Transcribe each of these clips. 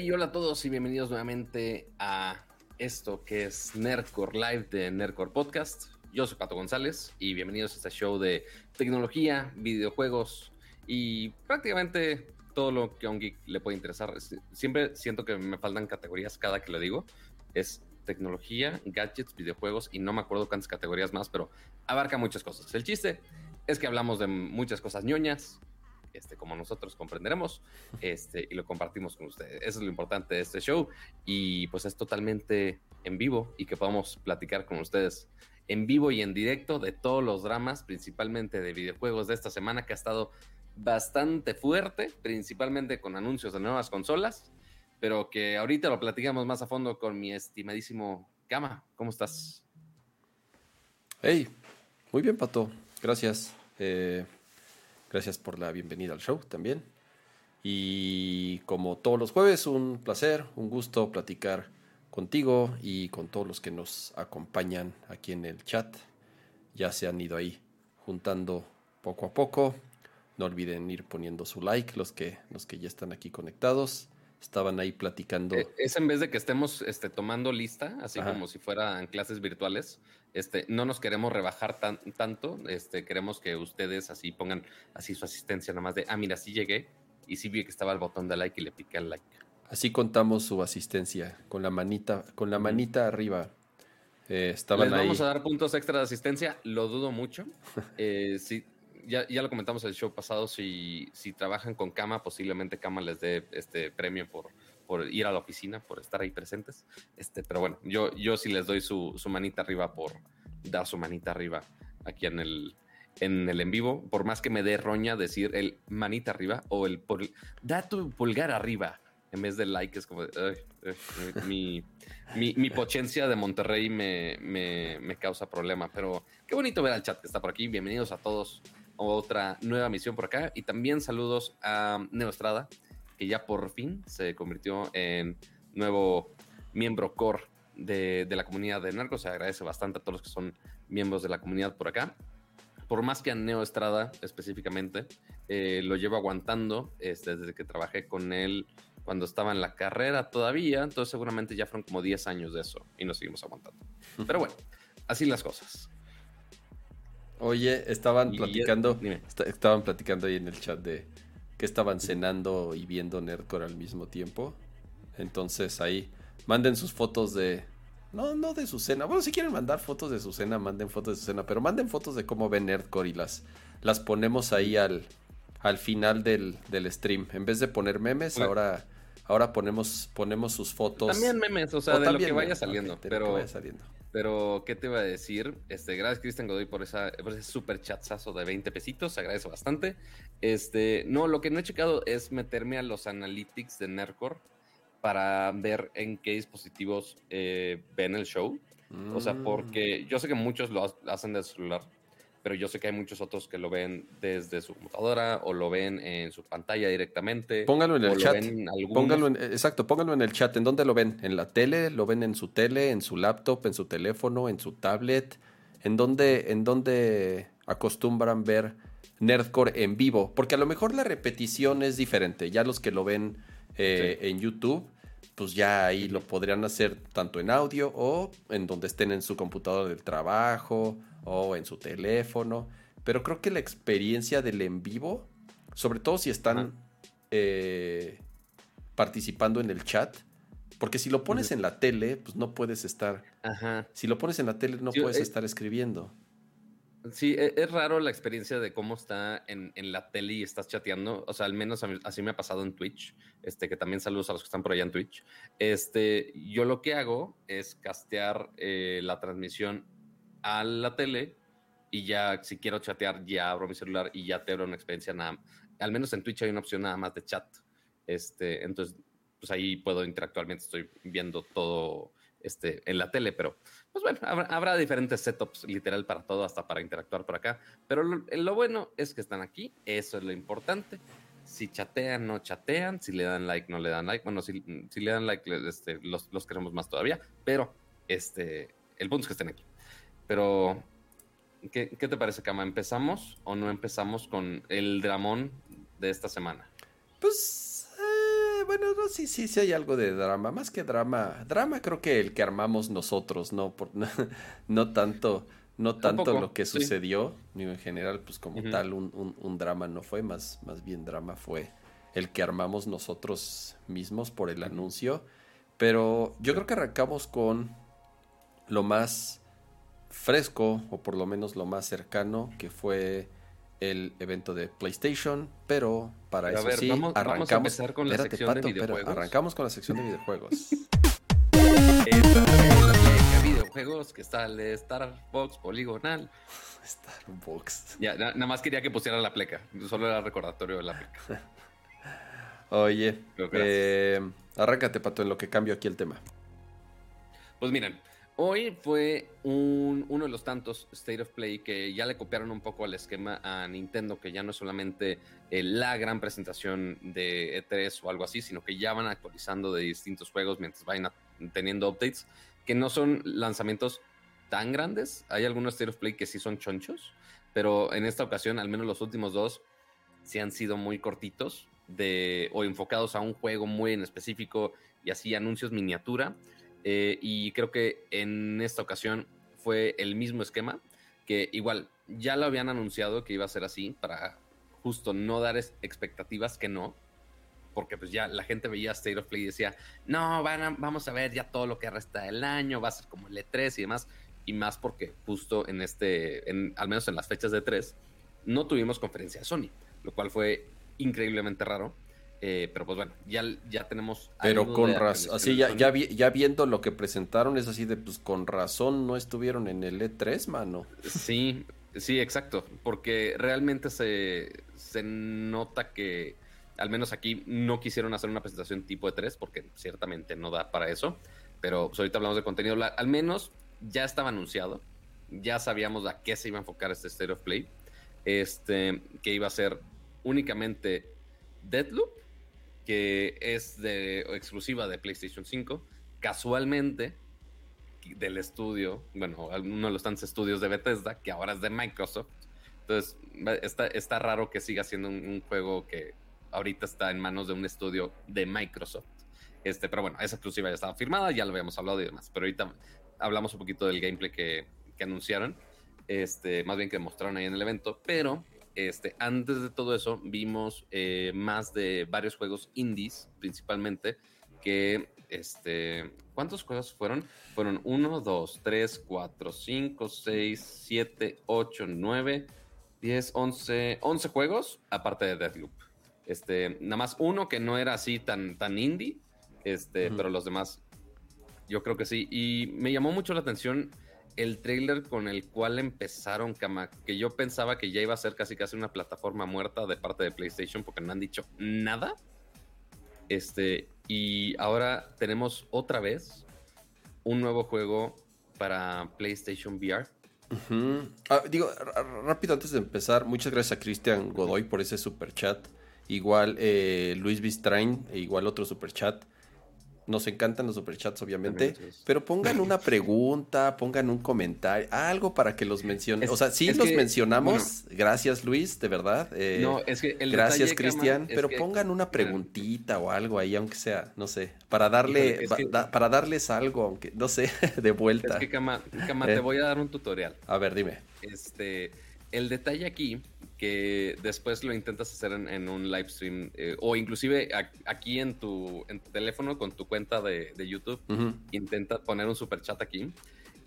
Hey, hola a todos y bienvenidos nuevamente a esto que es Nerdcore Live de Nerdcore Podcast. Yo soy Pato González y bienvenidos a este show de tecnología, videojuegos y prácticamente todo lo que a un geek le puede interesar. Siempre siento que me faltan categorías cada que lo digo. Es tecnología, gadgets, videojuegos y no me acuerdo cuántas categorías más, pero abarca muchas cosas. El chiste es que hablamos de muchas cosas ñoñas, este, como nosotros comprenderemos, este, y lo compartimos con ustedes. Eso es lo importante de este show. Y pues es totalmente en vivo y que podamos platicar con ustedes en vivo y en directo de todos los dramas, principalmente de videojuegos de esta semana que ha estado bastante fuerte, principalmente con anuncios de nuevas consolas, pero que ahorita lo platicamos más a fondo con mi estimadísimo Kama. ¿Cómo estás? Hey, muy bien, Pato. Gracias. Eh, Gracias por la bienvenida al show también. Y como todos los jueves, un placer, un gusto platicar contigo y con todos los que nos acompañan aquí en el chat. Ya se han ido ahí juntando poco a poco. No olviden ir poniendo su like los que, los que ya están aquí conectados estaban ahí platicando. Eh, es en vez de que estemos este, tomando lista, así como si fueran clases virtuales, este, no nos queremos rebajar tan, tanto, este, queremos que ustedes así pongan así su asistencia nomás de, ah, mira, sí llegué y sí vi que estaba el botón de like y le piqué al like. Así contamos su asistencia, con la manita, con la manita arriba. Eh, estaban ¿Les vamos a dar puntos extra de asistencia? Lo dudo mucho. eh, sí, ya, ya, lo comentamos el show pasado, si, si trabajan con Cama, posiblemente Cama les dé este premio por, por ir a la oficina, por estar ahí presentes. Este, pero bueno, yo, yo sí les doy su, su manita arriba por dar su manita arriba aquí en el, en el en vivo, por más que me dé roña decir el manita arriba o el por, da tu pulgar arriba en vez de like, es como mi, mi, mi, pochencia de Monterrey me, me, me, causa problema, pero qué bonito ver al chat que está por aquí. Bienvenidos a todos otra nueva misión por acá. Y también saludos a Neostrada, que ya por fin se convirtió en nuevo miembro core de, la comunidad de Narcos. Se agradece bastante a todos los que son miembros de la comunidad por acá. Por más que a Neo Estrada específicamente, eh, lo llevo aguantando este, desde que trabajé con él cuando estaba en la carrera todavía, entonces seguramente ya fueron como 10 años de eso y nos seguimos aguantando. Pero bueno, así las cosas. Oye, estaban platicando, estaban platicando ahí en el chat de que estaban cenando y viendo Nerdcore al mismo tiempo. Entonces ahí manden sus fotos de no, no de su cena. Bueno, si quieren mandar fotos de su cena, manden fotos de su cena, pero manden fotos de cómo ven Nerdcore y las las ponemos ahí al al final del, del stream. En vez de poner memes, ahora ahora ponemos ponemos sus fotos. También memes, o sea, de lo que vaya saliendo, pero que vaya saliendo. Pero, ¿qué te iba a decir? Este, gracias, Cristian Godoy, por, esa, por ese super chatzazo de 20 pesitos. Se agradece bastante. Este, no, lo que no he checado es meterme a los analytics de Nercor para ver en qué dispositivos eh, ven el show. O sea, porque yo sé que muchos lo hacen de celular pero yo sé que hay muchos otros que lo ven desde su computadora o lo ven en su pantalla directamente. Póngalo en el chat. Póngalo en, exacto, póngalo en el chat. ¿En dónde lo ven? ¿En la tele? ¿Lo ven en su tele? ¿En su laptop? ¿En su teléfono? ¿En su tablet? ¿En dónde, en dónde acostumbran ver Nerdcore en vivo? Porque a lo mejor la repetición es diferente. Ya los que lo ven eh, en YouTube pues ya ahí lo podrían hacer tanto en audio o en donde estén en su computadora del trabajo o en su teléfono. Pero creo que la experiencia del en vivo, sobre todo si están eh, participando en el chat, porque si lo pones en la tele, pues no puedes estar. Si lo pones en la tele, no puedes eh, estar escribiendo. Sí, e, es, raro la experiencia de cómo está en, la tele y estás chateando. O sea, al menos así me ha pasado en Twitch. Este, que también saludos a los que están por allá en Twitch. Este, yo lo que hago es castear eh, la transmisión a la tele y ya si quiero chatear ya abro mi celular y ya te abro una experiencia nada al menos en Twitch hay una opción nada más de chat este entonces pues ahí puedo interactuar estoy viendo todo este en la tele pero pues bueno habrá, diferentes setups literal para todo hasta para interactuar por acá pero lo, bueno es que están aquí eso es lo importante si chatean, no chatean, si le dan like, no le dan like. Bueno, si, si le dan like, este, los, los queremos más todavía, pero este, el punto es que estén aquí. Pero, ¿qué, te parece, Kama? ¿Empezamos o no empezamos con el dramón de esta semana? Pues, eh, bueno, no, sí, sí, sí hay algo de drama. Más que drama. Drama creo que el que armamos nosotros, ¿no? Por, no, tanto, no tanto lo que sucedió, ni en general, pues como tal, un, un, drama no fue, más, más bien drama fue el que armamos nosotros mismos por el anuncio. Pero yo creo que arrancamos con lo más fresco, o por lo menos lo más cercano, que fue el evento de PlayStation, pero para eso sí, arrancamos con la sección de videojuegos. arrancamos con la sección de videojuegos. Esta videojuegos que está el Starbox poligonal. Starbox. Ya, nada más quería que pusiera la pleca. Solo era recordatorio de la pleca. Oye, eh, arráncate, Pato, en lo que cambio aquí el tema. Pues miren, Hoy fue uno de los tantos State of Play que ya le copiaron un poco al esquema a Nintendo, que ya no es solamente eh, la gran presentación de E3 o algo así, sino que ya van actualizando de distintos juegos mientras vayan teniendo updates, que no son lanzamientos tan grandes. Hay algunos State of Play que sí son chonchos, pero en esta ocasión, al menos los últimos dos, sí han sido muy cortitos o enfocados a un juego muy en específico y así anuncios miniatura. Eh, y creo que en esta ocasión fue el mismo esquema, que igual ya lo habían anunciado que iba a ser así, para justo no dar expectativas que no, porque pues ya la gente veía State of Play y decía, no, van vamos a ver ya todo lo que resta del año, va a ser como el E3 y demás, y más porque justo en este, al menos en las fechas de E3, no tuvimos conferencia de Sony, lo cual fue increíblemente raro. Eh, pero pues bueno, ya, ya tenemos. Pero con razón, así ya, ya, ya, viendo lo que presentaron, es así de pues con razón no estuvieron en el E3, mano. Sí, sí, exacto. Porque realmente se, se nota que, al menos aquí, no quisieron hacer una presentación tipo E3, porque ciertamente no da para eso. Pero pues, ahorita hablamos de contenido. Al menos ya estaba anunciado. Ya sabíamos a qué se iba a enfocar este State of Play. Este, que iba a ser únicamente Deadloop que es de, exclusiva de PlayStation 5. Casualmente, del estudio, bueno, uno de los tantos estudios de Bethesda, que ahora es de Microsoft. Entonces, está, está raro que siga siendo un, juego que ahorita está en manos de un estudio de Microsoft. Este, pero bueno, esa exclusiva ya estaba firmada, ya lo habíamos hablado y demás. Pero ahorita hablamos un poquito del gameplay que, que anunciaron. Este, más bien que mostraron ahí en el evento. Pero este, antes de todo eso, vimos eh, más de varios juegos indies, principalmente, que, este, ¿cuántos juegos fueron? Fueron 1, 2, 3, 4, 5, 6, 7, 8, 9, 10, 11, 11 juegos, aparte de Deathloop. Este, nada más uno que no era así tan, tan indie, este, pero los demás, yo creo que sí. Y me llamó mucho la atención el trailer con el cual empezaron, que yo pensaba que ya iba a ser casi casi una plataforma muerta de parte de PlayStation porque no han dicho nada. Este, y ahora tenemos otra vez un nuevo juego para PlayStation VR. Ah, digo, rápido antes de empezar, muchas gracias a Cristian Godoy por ese super chat. Igual eh, Luis Bistrain, e igual otro super chat. Nos encantan los superchats, obviamente. Pero pongan una pregunta, pongan un comentario, algo para que los mencionen. o sea, sí los mencionamos. gracias, Luis, de verdad. Eh, no, es que el Gracias, Cristian. Pero pongan una preguntita o algo ahí, aunque sea, no sé, para darle, para darles algo, aunque, no sé, de vuelta. Es que, Cama, te eh. voy a dar un tutorial. A ver, dime. Este, el detalle aquí que después lo intentas hacer en, un live stream eh, o inclusive aquí en tu, en tu teléfono con tu cuenta de, YouTube, intenta poner un super chat aquí.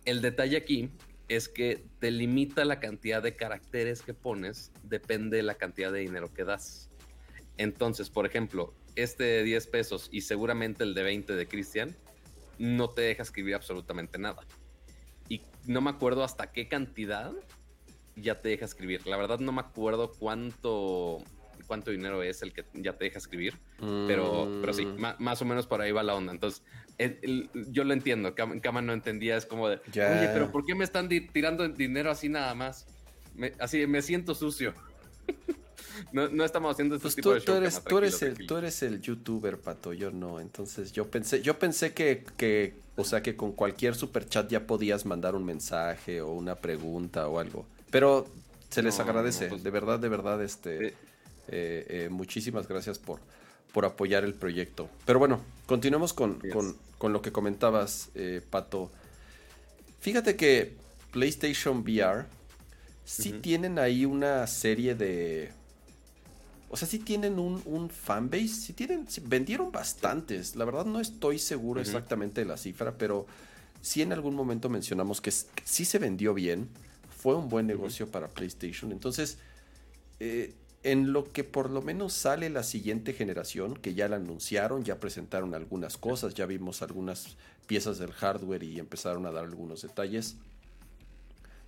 El detalle aquí es que te limita la cantidad de caracteres que pones, depende de la cantidad de dinero que das. Entonces, por ejemplo, este de 10 pesos y seguramente el de 20 de Cristian, no te deja escribir absolutamente nada. Y no me acuerdo hasta qué cantidad ya te deja escribir. La verdad no me acuerdo cuánto cuánto dinero es el que ya te deja escribir, pero, pero sí, mm. más o menos por ahí va la onda. Entonces, yo lo entiendo, Cama no entendía, es como de, oye, pero ¿por qué me están tirando dinero así nada más? así, me siento sucio. no, estamos haciendo este pues tipo de show, tú eres, tú eres el, tú eres el youtuber, Pato, yo no. Entonces, yo pensé, yo pensé que, que, o sea, que con cualquier super chat ya podías mandar un mensaje o una pregunta o algo. Pero se les agradece, pues de verdad, de verdad, este, eh, eh, muchísimas gracias por, por apoyar el proyecto. Pero bueno, continuemos con, lo que comentabas, eh, Pato. Fíjate que PlayStation VR sí tienen ahí una serie de... O sea, sí tienen un, un fanbase, sí tienen, vendieron bastantes. La verdad no estoy seguro exactamente de la cifra, pero sí en algún momento mencionamos que, sí se vendió bien. Fue un buen negocio para PlayStation. Entonces, eh, en lo que por lo menos sale la siguiente generación, que ya la anunciaron, ya presentaron algunas cosas, ya vimos algunas piezas del hardware y empezaron a dar algunos detalles.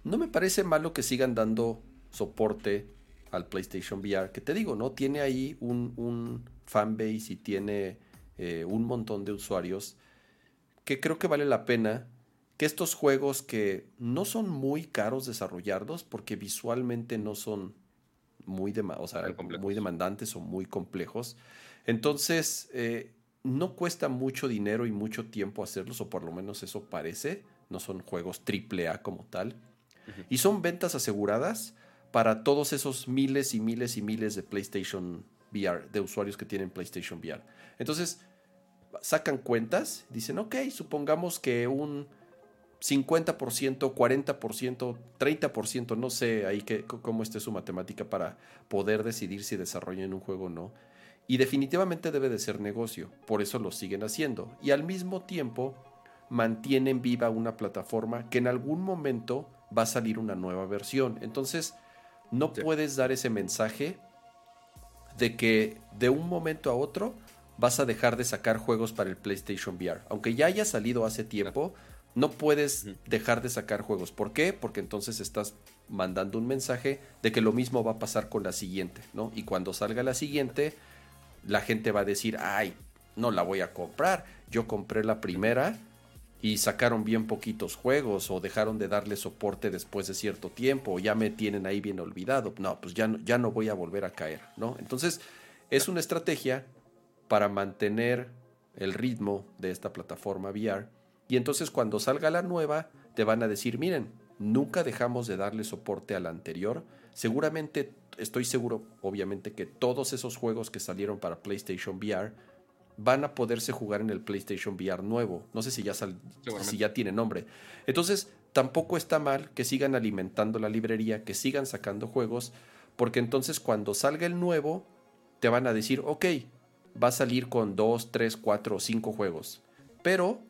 No me parece malo que sigan dando soporte al PlayStation VR, que te digo, ¿no? Tiene ahí un, un fanbase y tiene eh, un montón de usuarios que creo que vale la pena que estos juegos que no son muy caros desarrollarlos porque visualmente no son muy, muy demandantes o muy complejos. Entonces, eh, no cuesta mucho dinero y mucho tiempo hacerlos, o por lo menos eso parece. No son juegos triple A como tal. Y son ventas aseguradas para todos esos miles y miles y miles de PlayStation VR, de usuarios que tienen PlayStation VR. Entonces, sacan cuentas, dicen, ok, supongamos que un 50%, 40%, 30%, no sé ahí que, cómo esté su matemática para poder decidir si desarrollan un juego o no. Y definitivamente debe de ser negocio, por eso lo siguen haciendo. Y al mismo tiempo mantienen viva una plataforma que en algún momento va a salir una nueva versión. Entonces, no puedes dar ese mensaje de que de un momento a otro vas a dejar de sacar juegos para el PlayStation VR. Aunque ya haya salido hace tiempo, no puedes dejar de sacar juegos. ¿Por qué? Porque entonces estás mandando un mensaje de que lo mismo va a pasar con la siguiente, ¿no? Y cuando salga la siguiente, la gente va a decir, ay, no la voy a comprar. Yo compré la primera y sacaron bien poquitos juegos o dejaron de darle soporte después de cierto tiempo o ya me tienen ahí bien olvidado. No, pues ya no, ya no voy a volver a caer, ¿no? Entonces, es una estrategia para mantener el ritmo de esta plataforma VR y entonces cuando salga la nueva, te van a decir, miren, nunca dejamos de darle soporte a la anterior. Seguramente, estoy seguro, obviamente, que todos esos juegos que salieron para PlayStation VR van a poderse jugar en el PlayStation VR nuevo. No sé si ya, si ya tiene nombre. Entonces, tampoco está mal que sigan alimentando la librería, que sigan sacando juegos, porque entonces cuando salga el nuevo, te van a decir, ok, va a salir con 2, 3, 4 o 5 juegos. Pero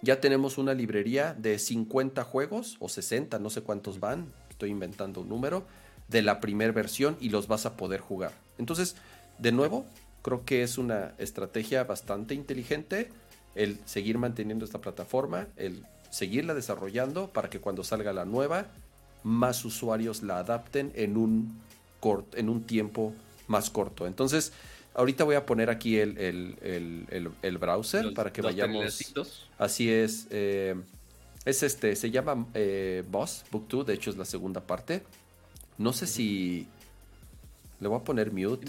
ya tenemos una librería de 50 juegos o 60, no sé cuántos van, estoy inventando un número, de la primera versión y los vas a poder jugar. Entonces, de nuevo, creo que es una estrategia bastante inteligente el seguir manteniendo esta plataforma, el seguirla desarrollando para que cuando salga la nueva, más usuarios la adapten en un, en un tiempo más corto. Entonces, Ahorita voy a poner aquí el, el, browser para que vayamos. Así es. Eh, es este, se llama eh, Boss Book 2, de hecho es la segunda parte. No sé si. Le voy a poner mute.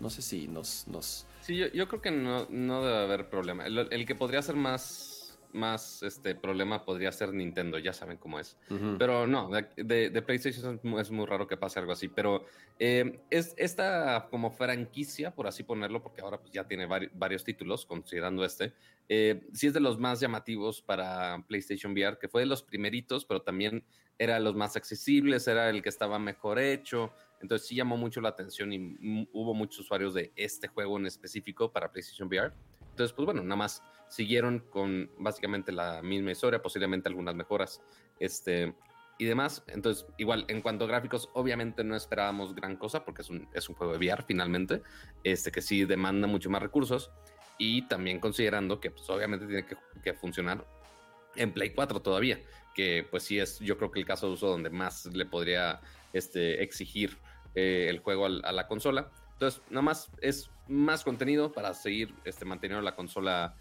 No sé si nos. nos... Sí, yo, creo que no, no debe haber problema. el que podría ser más más este problema podría ser Nintendo, ya saben cómo es. Pero no, de, PlayStation es muy, raro que pase algo así. Pero eh, es esta como franquicia, por así ponerlo, porque ahora pues, ya tiene varios títulos, considerando este. Eh, sí es de los más llamativos para PlayStation VR, que fue de los primeritos, pero también era de los más accesibles, era el que estaba mejor hecho. Entonces sí llamó mucho la atención y hubo muchos usuarios de este juego en específico para PlayStation VR. Entonces, pues bueno, nada más siguieron con básicamente la misma historia, posiblemente algunas mejoras este, y demás. Entonces, igual, en cuanto a gráficos, obviamente no esperábamos gran cosa porque es un, es un juego de VR finalmente, este, que sí demanda mucho más recursos y también considerando que pues, obviamente tiene que, funcionar en Play 4 todavía, que pues sí es yo creo que el caso de uso donde más le podría este, exigir eh, el juego a la consola. Entonces, nada más es más contenido para seguir este, manteniendo la consola,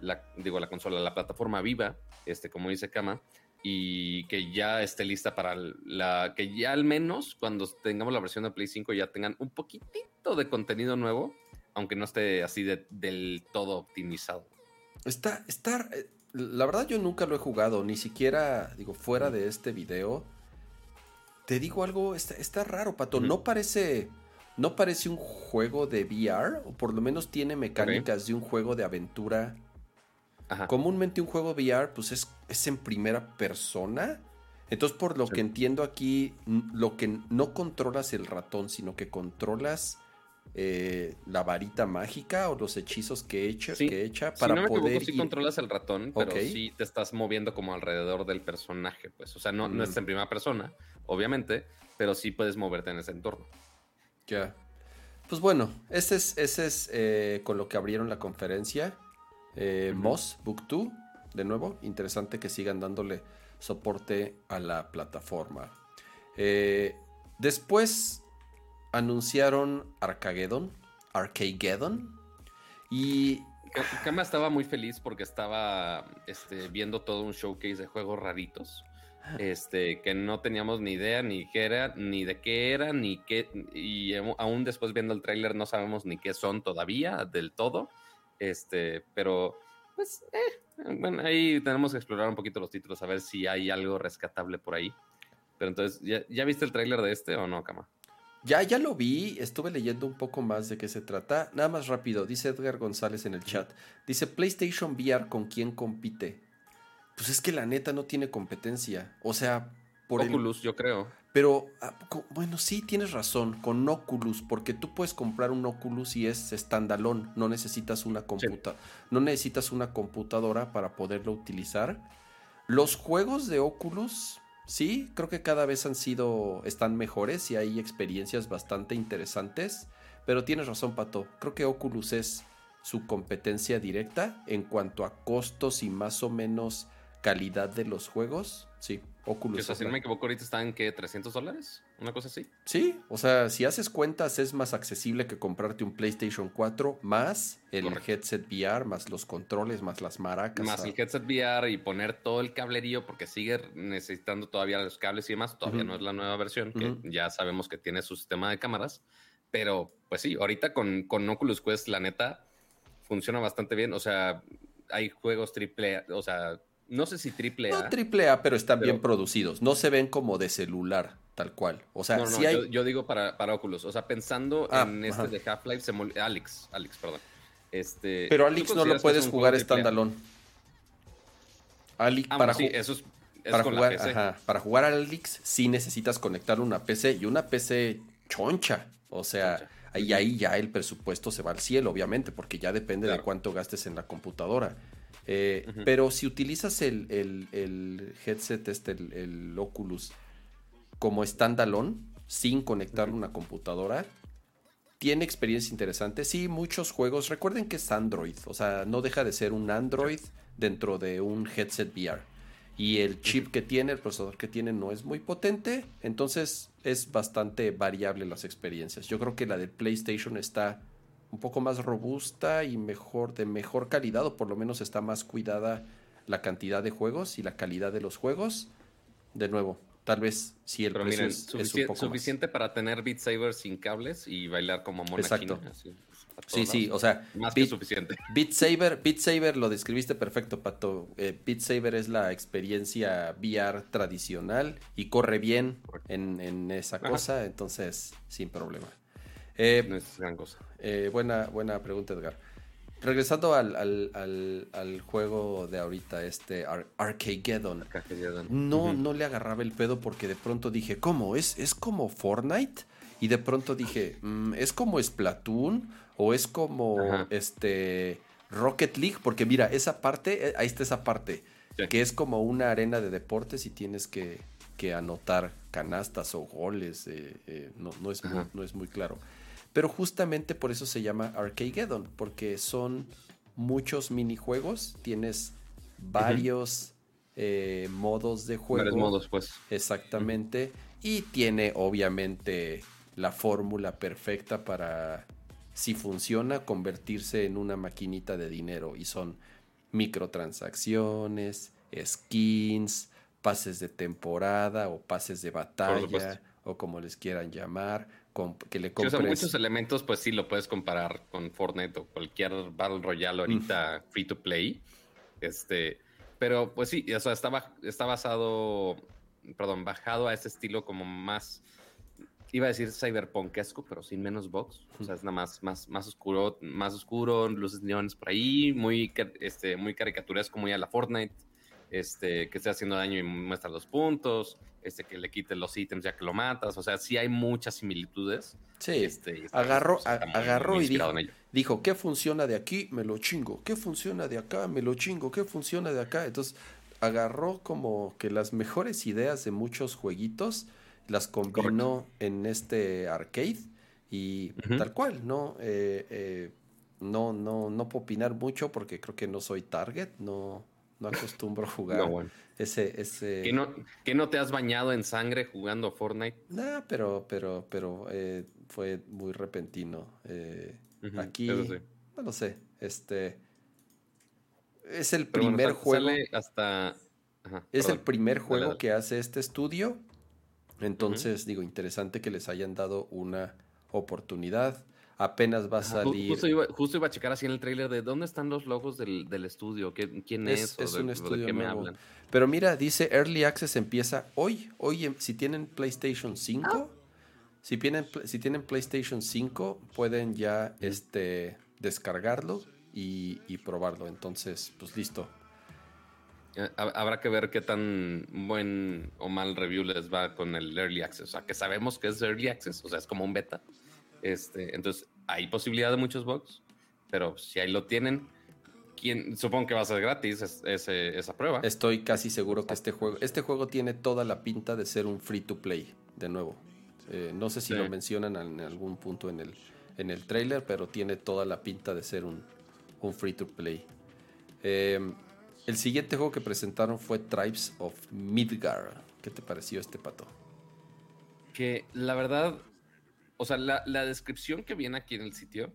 la, digo, la consola, la plataforma viva, este, como dice Kama, y que ya esté lista para la, que ya al menos cuando tengamos la versión de Play 5 ya tengan un poquitito de contenido nuevo, aunque no esté así del todo optimizado. Está, está, la verdad yo nunca lo he jugado, ni siquiera, digo, fuera de este video. Te digo algo, está, está raro, Pato, no parece no parece un juego de VR, o por lo menos tiene mecánicas de un juego de aventura. Comúnmente un juego VR, pues es, es en primera persona. Entonces, por lo que entiendo aquí, lo que no controlas el ratón, sino que controlas eh, la varita mágica o los hechizos que echa, que echa para si no me poder. sí controlas el ratón, pero sí te estás moviendo como alrededor del personaje, pues. O sea, no, no es mm. en primera persona, obviamente, pero sí puedes moverte en ese entorno. Ya. Pues bueno, ese es, ese es eh, con lo que abrieron la conferencia. Eh, Moss Book 2, de nuevo, interesante que sigan dándole soporte a la plataforma. Eh, después anunciaron Arcageddon, Arcageddon, y... Kama estaba muy feliz porque estaba este, viendo todo un showcase de juegos raritos. Este, que no teníamos ni idea ni qué era, ni de qué era, ni qué, y aún después viendo el tráiler no sabemos ni qué son todavía del todo. Este, pero pues, eh, bueno, ahí tenemos que explorar un poquito los títulos, a ver si hay algo rescatable por ahí. Pero entonces, ¿ya, viste el tráiler de este o no, Kama? Ya, ya lo vi, estuve leyendo un poco más de qué se trata. Nada más rápido, dice Edgar González en el chat. Dice PlayStation VR con quién compite. Pues es que la neta no tiene competencia. O sea, por Oculus, yo creo. Pero, ah, bueno, sí, tienes razón, con Oculus, porque tú puedes comprar un Oculus y es standalone, no necesitas una computa no necesitas una computadora para poderlo utilizar. Los juegos de Oculus, sí, creo que cada vez han sido, están mejores y hay experiencias bastante interesantes, pero tienes razón, Pato, creo que Oculus es su competencia directa en cuanto a costos y más o menos calidad de los juegos, sí. Oculus. si no me equivoco, ahorita están que 300 dólares, una cosa así. Sí, o sea, si haces cuentas es más accesible que comprarte un PlayStation 4 más el headset VR, más los controles, más las maracas. Más el headset VR y poner todo el cablerío porque sigue necesitando todavía los cables y demás. Todavía no es la nueva versión, que ya sabemos que tiene su sistema de cámaras. Pero pues sí, ahorita con, con Oculus Quest, la neta, funciona bastante bien. O sea, hay juegos triple, o sea, no sé si triple A. No triple A, pero están bien producidos. No se ven como de celular, tal cual. O sea, no, hay... yo, digo para, para Oculus. O sea, pensando ah, en este de Half-Life, se Alex, Alex, perdón. Este, pero Alex no lo puedes jugar standalone. Alex, ah, para, sí, eso es, para, jugar, Ajá, para jugar a Alex sí necesitas conectar una PC y una PC choncha. O sea, ahí, ahí ya el presupuesto se va al cielo, obviamente, porque ya depende de cuánto gastes en la computadora. Eh, pero si utilizas el, headset, este, el, Oculus, como standalone, sin conectar una computadora, tiene experiencia interesante. Sí, muchos juegos. Recuerden que es Android, o sea, no deja de ser un Android dentro de un headset VR. Y el chip que tiene, el procesador que tiene, no es muy potente. Entonces es bastante variable las experiencias. Yo creo que la de PlayStation está un poco más robusta y mejor, de mejor calidad, o por lo menos está más cuidada la cantidad de juegos y la calidad de los juegos. De nuevo, tal vez si el precio es, suficiente para tener Beat Saber sin cables y bailar como mona Exacto. sí, sí, o sea, más que suficiente. Beat Saber, Beat Saber lo describiste perfecto, Pato. Eh, Beat Saber es la experiencia VR tradicional y corre bien en, esa cosa, entonces sin problema. Eh, no es gran cosa. Eh, buena, buena pregunta, Edgar. Regresando al, al, juego de ahorita, este Arcageddon. No, no le agarraba el pedo porque de pronto dije, ¿cómo? ¿Es, es como Fortnite? Y de pronto dije, mm, ¿es como Splatoon? ¿O es como este Rocket League? Porque mira, esa parte, eh, ahí está esa parte, que es como una arena de deportes y tienes que, anotar canastas o goles. no, no, es no es muy claro. Pero justamente por eso se llama Arcageddon, porque son muchos minijuegos, tienes varios eh, modos de juego. Varios modos, pues. Exactamente. Y tiene obviamente la fórmula perfecta para, si funciona, convertirse en una maquinita de dinero. Y son microtransacciones, skins, pases de temporada o pases de batalla o como les quieran llamar que le compres. muchos elementos, pues sí lo puedes comparar con Fortnite o cualquier Battle Royale ahorita free to play. Este, pero pues sí, o sea, está, está basado, perdón, bajado a ese estilo como más iba a decir cyberpunkesco, pero sin menos box. O sea, es nada más, más, más oscuro, más oscuro, luces neones por ahí, muy, este, muy caricaturesco, muy a la Fortnite, este, que esté haciendo daño y muestra los puntos, este, que le quite los ítems ya que lo matas. O sea, sí hay muchas similitudes. Sí, este, agarró, agarró y dijo, dijo, ¿qué funciona de aquí? Me lo chingo. ¿Qué funciona de acá? Me lo chingo. ¿Qué funciona de acá? Entonces, agarró como que las mejores ideas de muchos jueguitos las combinó en este arcade y tal cual, ¿no? Eh, eh, no, no, no puedo opinar mucho porque creo que no soy target, no, no acostumbro a jugar ese, ese... ¿Que no, ¿Que no te has bañado en sangre jugando Fortnite? No, pero, pero, pero eh, fue muy repentino. aquí, no lo sé, este... Es el primer juego... hasta... es el primer juego que hace este estudio entonces, digo, interesante que les hayan dado una oportunidad. Apenas va a salir. Justo iba, justo iba a checar así en el trailer de dónde están los logos del, estudio, ¿quién es? Es, un estudio de qué me hablan. Pero mira, dice Early Access empieza hoy. Hoy, si tienen PlayStation 5, ah. si, tienen, si tienen PlayStation 5, pueden ya este, descargarlo y, y probarlo. Entonces, pues listo. Eh, habrá que ver qué tan buen o mal review les va con el Early Access. O sea, que sabemos que es Early Access, o sea, es como un beta. Este, entonces, hay posibilidad de muchos bugs, pero si ahí lo tienen, ¿quién, supongo que va a ser gratis esa prueba. Estoy casi seguro que este juego, este juego tiene toda la pinta de ser un free to play, de nuevo. Eh, no sé si lo mencionan en algún punto en el, en el trailer, pero tiene toda la pinta de ser un, un free to play. Eh, el siguiente juego que presentaron fue Tribes of Midgar. ¿Qué te pareció este pato? Que la verdad, o sea, la, descripción que viene aquí en el sitio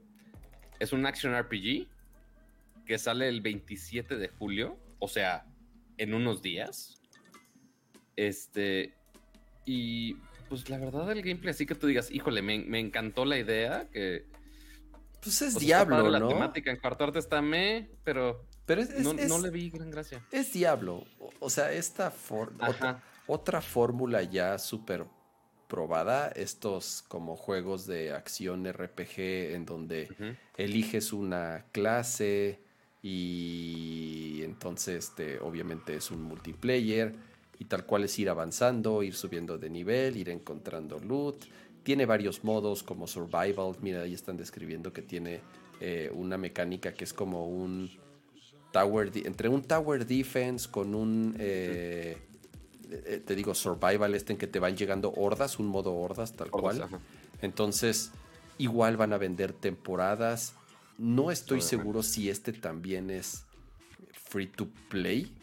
es un action RPG que sale el 27 de julio, o sea, en unos días. Este, y pues la verdad el gameplay, así que tú digas, híjole, me, encantó la idea, que... Pues es pues, diablo, ¿no? La temática en cuarto arte está me, pero pero es, no, le vi gran gracia. Es Diablo. O sea, esta otra, fórmula ya súper probada. Estos como juegos de acción RPG en donde eliges una clase y entonces este, obviamente es un multiplayer y tal cual es ir avanzando, ir subiendo de nivel, ir encontrando loot. Tiene varios modos como survival. Mira, ahí están describiendo que tiene eh, una mecánica que es como un tower, entre un tower defense con un, eh, eh, te digo, survival este en que te van llegando hordas, un modo hordas tal cual. Entonces, igual van a vender temporadas. No estoy seguro si este también es free to play.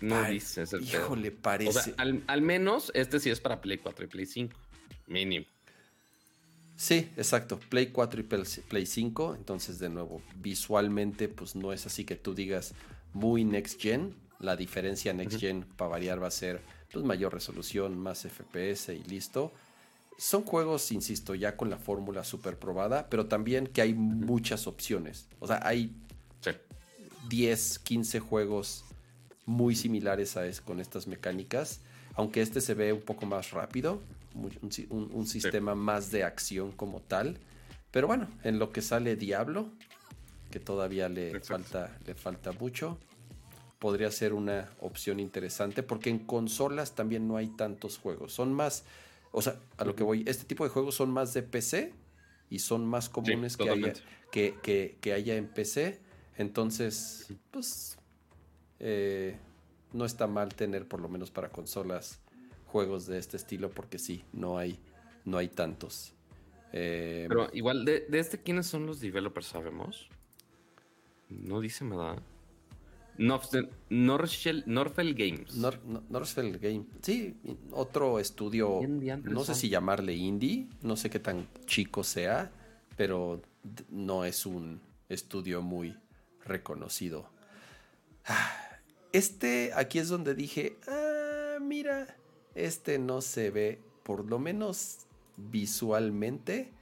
No dices el Híjole, parece. al, al, menos este sí es para Play 4 y Play 5. Mínimo. Sí, exacto. Play 4 y Play 5. Entonces, de nuevo, visualmente, pues no es así que tú digas muy next gen. La diferencia next gen, para variar, va a ser pues, mayor resolución, más FPS y listo. Son juegos, insisto, ya con la fórmula súper probada, pero también que hay muchas opciones. O sea, hay 10, 15 juegos muy similares a es, con estas mecánicas. Aunque este se ve un poco más rápido, un, sistema más de acción como tal. Pero bueno, en lo que sale Diablo, que todavía le falta, le falta mucho, podría ser una opción interesante porque en consolas también no hay tantos juegos. Son más, o sea, a lo que voy, este tipo de juegos son más de PC y son más comunes que, haya, que, haya en PC. Entonces, pues, eh, no está mal tener por lo menos para consolas juegos de este estilo porque sí, no hay, no hay tantos. Eh, Pero igual, de, este, ¿quiénes son los developers? ¿Sabemos? No dice nada. Norfell, Games. Norfell Games. Sí, otro estudio. No sé si llamarle indie. No sé qué tan chico sea. Pero no es un estudio muy reconocido. Ah, este, aquí es donde dije. Ah, mira. Este no se ve, por lo menos visualmente,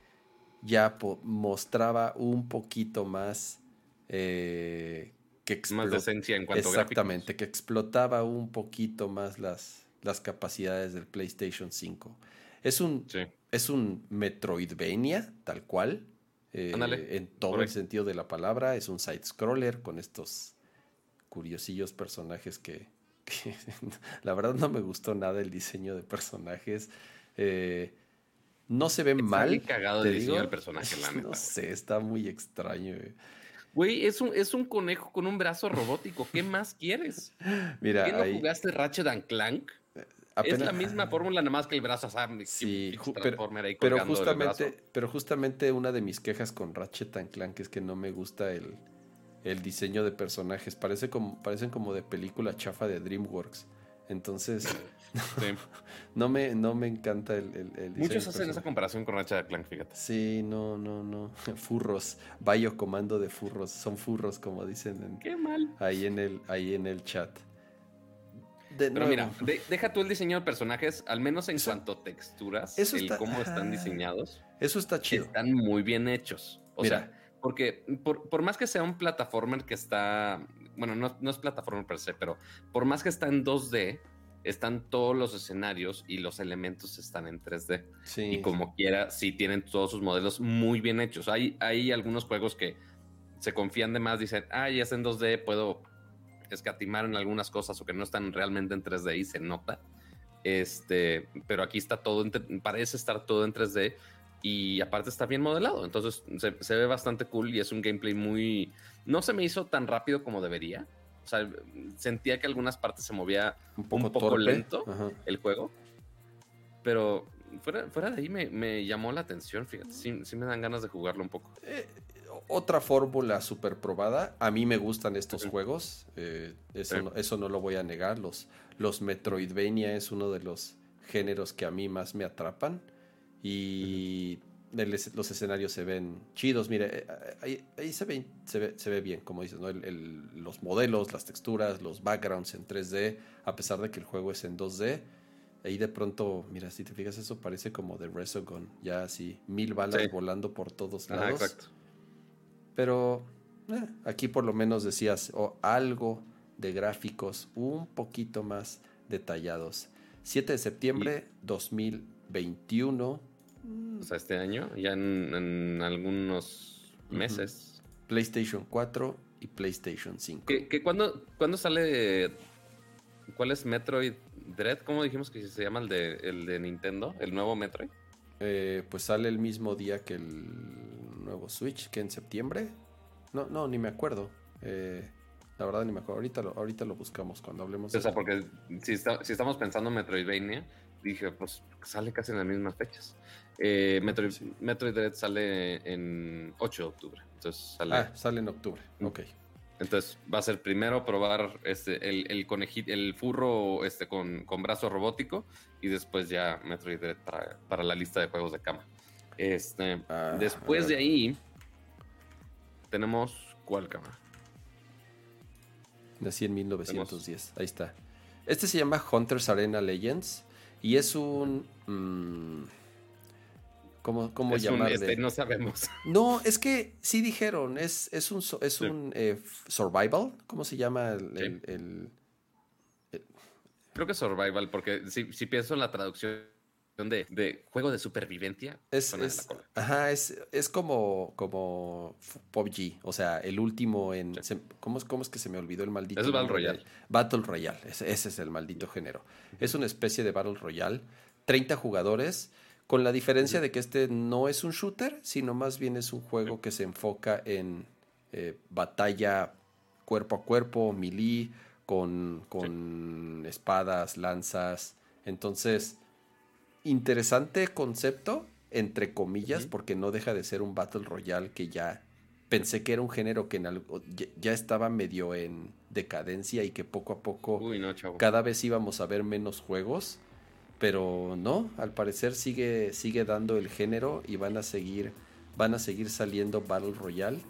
ya mostraba un poquito más eh, que más esencia en cuanto exactamente que explotaba un poquito más las, las capacidades del PlayStation 5 es un es un Metroidvania, tal cual. Eh, en todo el sentido de la palabra. Es un side-scroller con estos curiosillos personajes que, la verdad no me gustó nada el diseño de personajes. Eh, no se ve mal. cagado el diseño del personaje, la No sé, está muy extraño. Güey, es un, es un conejo con un brazo robótico. ¿Qué más quieres? Mira, ¿Qué no jugaste Ratchet and Clank? Es la misma fórmula, nada más que el brazo sí, pero, justamente, pero justamente una de mis quejas con Ratchet and Clank es que no me gusta el, el diseño de personajes. Parece como, parecen como de película chafa de DreamWorks. Entonces, no, me, no me encanta el, el, Muchos hacen esa comparación con Ratchet Clank, fíjate. Sí, no, no, no. Furros. Vaya comando de furros. Son furros, como dicen Qué mal. Ahí en el, ahí en el chat. Pero mira, deja tú el diseño de personajes, al menos en cuanto a texturas, eso el cómo están diseñados. Eso está chido. Están muy bien hechos. O sea, porque por, más que sea un plataformer que está, bueno, no, no es plataformer per se, pero por más que está en 2D, están todos los escenarios y los elementos están en 3D. Y como quiera, sí tienen todos sus modelos muy bien hechos. Hay, hay algunos juegos que se confían de más, dicen, ah, ya es en 2D, puedo escatimar en algunas cosas o que no están realmente en 3D y se nota. Este, pero aquí está todo, parece estar todo en 3D y aparte está bien modelado. Entonces se, ve bastante cool y es un gameplay muy. No se me hizo tan rápido como debería. O sea, sentía que algunas partes se movía un poco, lento el juego. Pero fuera, de ahí me, llamó la atención, fíjate. Sí, me dan ganas de jugarlo un poco. Eh, otra fórmula súper probada. A mí me gustan estos juegos. Eh, eso, no, eso, no, lo voy a negar. Los, los Metroidvania es uno de los géneros que a mí más me atrapan. Y los escenarios se ven chidos. Mire, eh, ahí, se, ve, se, ve, bien, como dices, ¿no? los modelos, las texturas, los backgrounds en 3D, a pesar de que el juego es en 2D. Ahí de pronto, mira, si te fijas, eso parece como de Resogun, ya así, mil balas volando por todos lados. exacto. Pero eh, aquí por lo menos decías o algo de gráficos un poquito más detallados. 7 de septiembre 2021 o sea, este año, ya en, algunos meses. PlayStation 4 y PlayStation 5. ¿Qué, cuándo, sale? ¿Cuál es Metroid Dread? ¿Cómo dijimos que se llama el de, el de Nintendo? ¿El nuevo Metroid? Eh, pues sale el mismo día que el nuevo Switch, que en septiembre. No, no, ni me acuerdo. Eh, la verdad ni me acuerdo. Ahorita lo, ahorita lo buscamos cuando hablemos. O sea, porque si, si estamos pensando en Metroidvania, dije, pues sale casi en las mismas fechas. Eh, Metroid, Dread sale en 8 de octubre. Entonces sale, ah, sale en octubre. Ok. Entonces va a ser primero probar este, el, el conejito, el furro este, con, con, brazo robótico y después ya Metroid Dread para, para la lista de juegos de cama. Este, ah, después de ahí tenemos ¿cuál cama? Nací en 1910. Ahí está. Este se llama Hunters Arena Legends. Y es un. Mmm, ¿Cómo, cómo llamarle? Este, no sabemos. No, es que sí dijeron, es, es un, es un eh, survival. ¿Cómo se llama el, Creo que survival, porque si, si pienso en la traducción de, de, juego de supervivencia. Es, ajá, es, es como, como PUBG, o sea, el último en... ¿cómo, ¿cómo, es que se me olvidó el maldito? Es Battle Royale. Battle Royale, ese, es el maldito género. Es una especie de Battle Royale, 30 jugadores, con la diferencia de que este no es un shooter, sino más bien es un juego que se enfoca en eh, batalla cuerpo a cuerpo, melee, con, con espadas, lanzas. Entonces interesante concepto, entre comillas, porque no deja de ser un Battle Royale que ya pensé que era un género que en ya estaba medio en decadencia y que poco a poco cada vez íbamos a ver menos juegos. Pero no, al parecer sigue, sigue dando el género y van a seguir, van a seguir saliendo Battle Royale.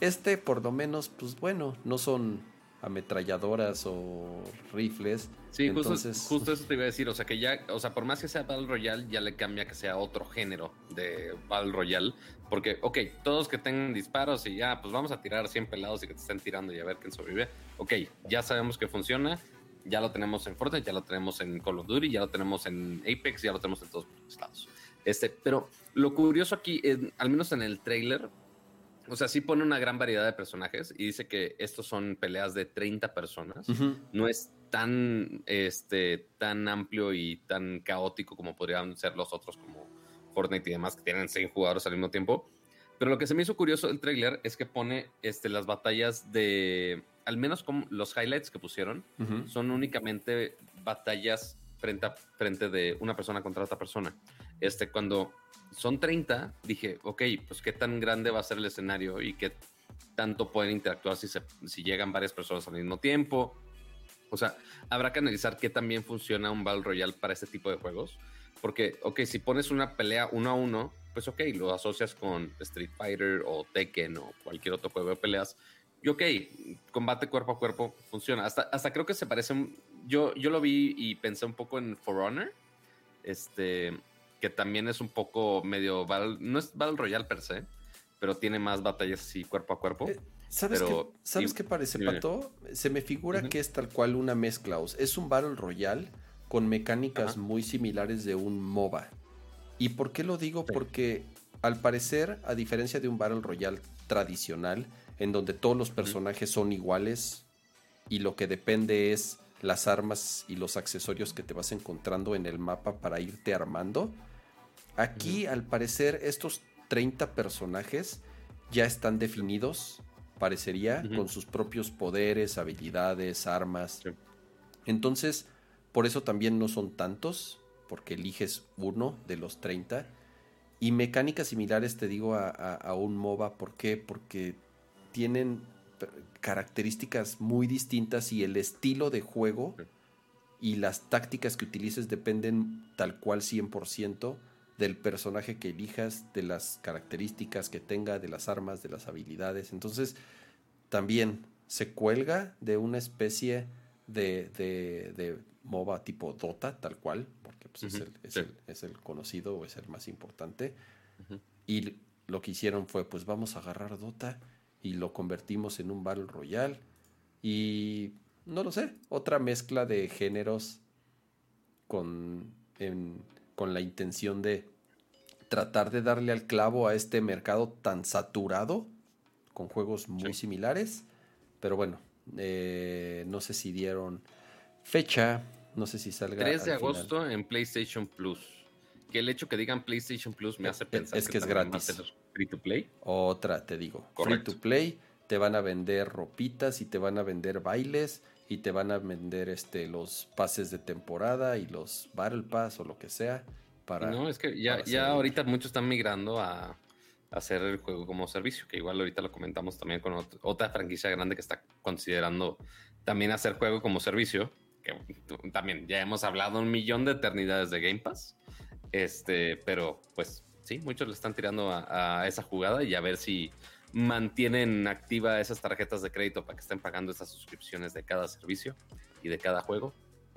Este, por lo menos, pues bueno, no son ametralladoras o rifles. Sí, justo, eso te iba a decir, o sea que ya, o sea, por más que sea Battle Royale, ya le cambia que sea otro género de Battle Royale, porque, ok, todos que tengan disparos y ya, pues vamos a tirar 100 pelados y que te estén tirando y a ver quién sobrevive, ok, ya sabemos que funciona, ya lo tenemos en Fortnite, ya lo tenemos en Call of Duty, ya lo tenemos en Apex, ya lo tenemos en todos los lados. Este, pero lo curioso aquí, al menos en el trailer, o sea, sí pone una gran variedad de personajes y dice que estos son peleas de 30 personas. No es tan, este, tan amplio y tan caótico como podrían ser los otros como Fortnite y demás que tienen 100 jugadores al mismo tiempo. Pero lo que se me hizo curioso del trailer es que pone este, las batallas de, al menos como los highlights que pusieron, son únicamente batallas frente a frente de una persona contra otra persona. Este, cuando son 30, dije, ok, pues qué tan grande va a ser el escenario y qué tanto pueden interactuar si, se, si llegan varias personas al mismo tiempo. O sea, habrá que analizar qué también funciona un Battle Royale para este tipo de juegos. Porque, ok, si pones una pelea uno a uno, pues ok, lo asocias con Street Fighter o Tekken o cualquier otro juego de peleas. Y ok, combate cuerpo a cuerpo funciona. Hasta, hasta creo que se parece. Yo, yo lo vi y pensé un poco en For Honor. Este, que también es un poco medio. no es Battle Royale per se, pero tiene más batallas así cuerpo a cuerpo. Eh, ¿Sabes, qué, ¿sabes qué parece, Pato? Se me figura que es tal cual una mezcla. Es un Battle Royale con mecánicas muy similares de un MOBA. ¿Y por qué lo digo? Porque al parecer, a diferencia de un Battle Royale tradicional, en donde todos los personajes son iguales y lo que depende es las armas y los accesorios que te vas encontrando en el mapa para irte armando, aquí al parecer estos 30 personajes ya están definidos, parecería, con sus propios poderes, habilidades, armas. Entonces, por eso también no son tantos, porque eliges uno de los 30. Y mecánicas similares, te digo, a, un MOBA. ¿Por qué? Porque tienen características muy distintas y el estilo de juego y las tácticas que utilices dependen tal cual 100% del personaje que elijas, de las características que tenga, de las armas, de las habilidades. Entonces, también se cuelga de una especie de, de MOBA tipo Dota, tal cual, porque pues, es, el, es, el, conocido o es el más importante. Y lo que hicieron fue, pues vamos a agarrar Dota y lo convertimos en un Battle Royale. Y no lo sé, otra mezcla de géneros con, con la intención de tratar de darle al clavo a este mercado tan saturado, con juegos muy similares. Pero bueno, eh, no sé si dieron Fecha, no sé si salga. 3 de agosto en PlayStation Plus. Que el hecho que digan PlayStation Plus me hace pensar es que, es gratis. Free to play. Otra, te digo. Free to play. Te van a vender ropitas y te van a vender bailes y te van a vender este los pases de temporada y los Battle Pass o lo que sea. Para, no, es que ya, ya ahorita muchos están migrando a, hacer el juego como servicio, que igual ahorita lo comentamos también con otra franquicia grande que está considerando también hacer juego como servicio que también ya hemos hablado un millón de eternidades de Game Pass. Este, pero pues sí, muchos le están tirando a, esa jugada y a ver si mantienen activa esas tarjetas de crédito para que estén pagando esas suscripciones de cada servicio y de cada juego.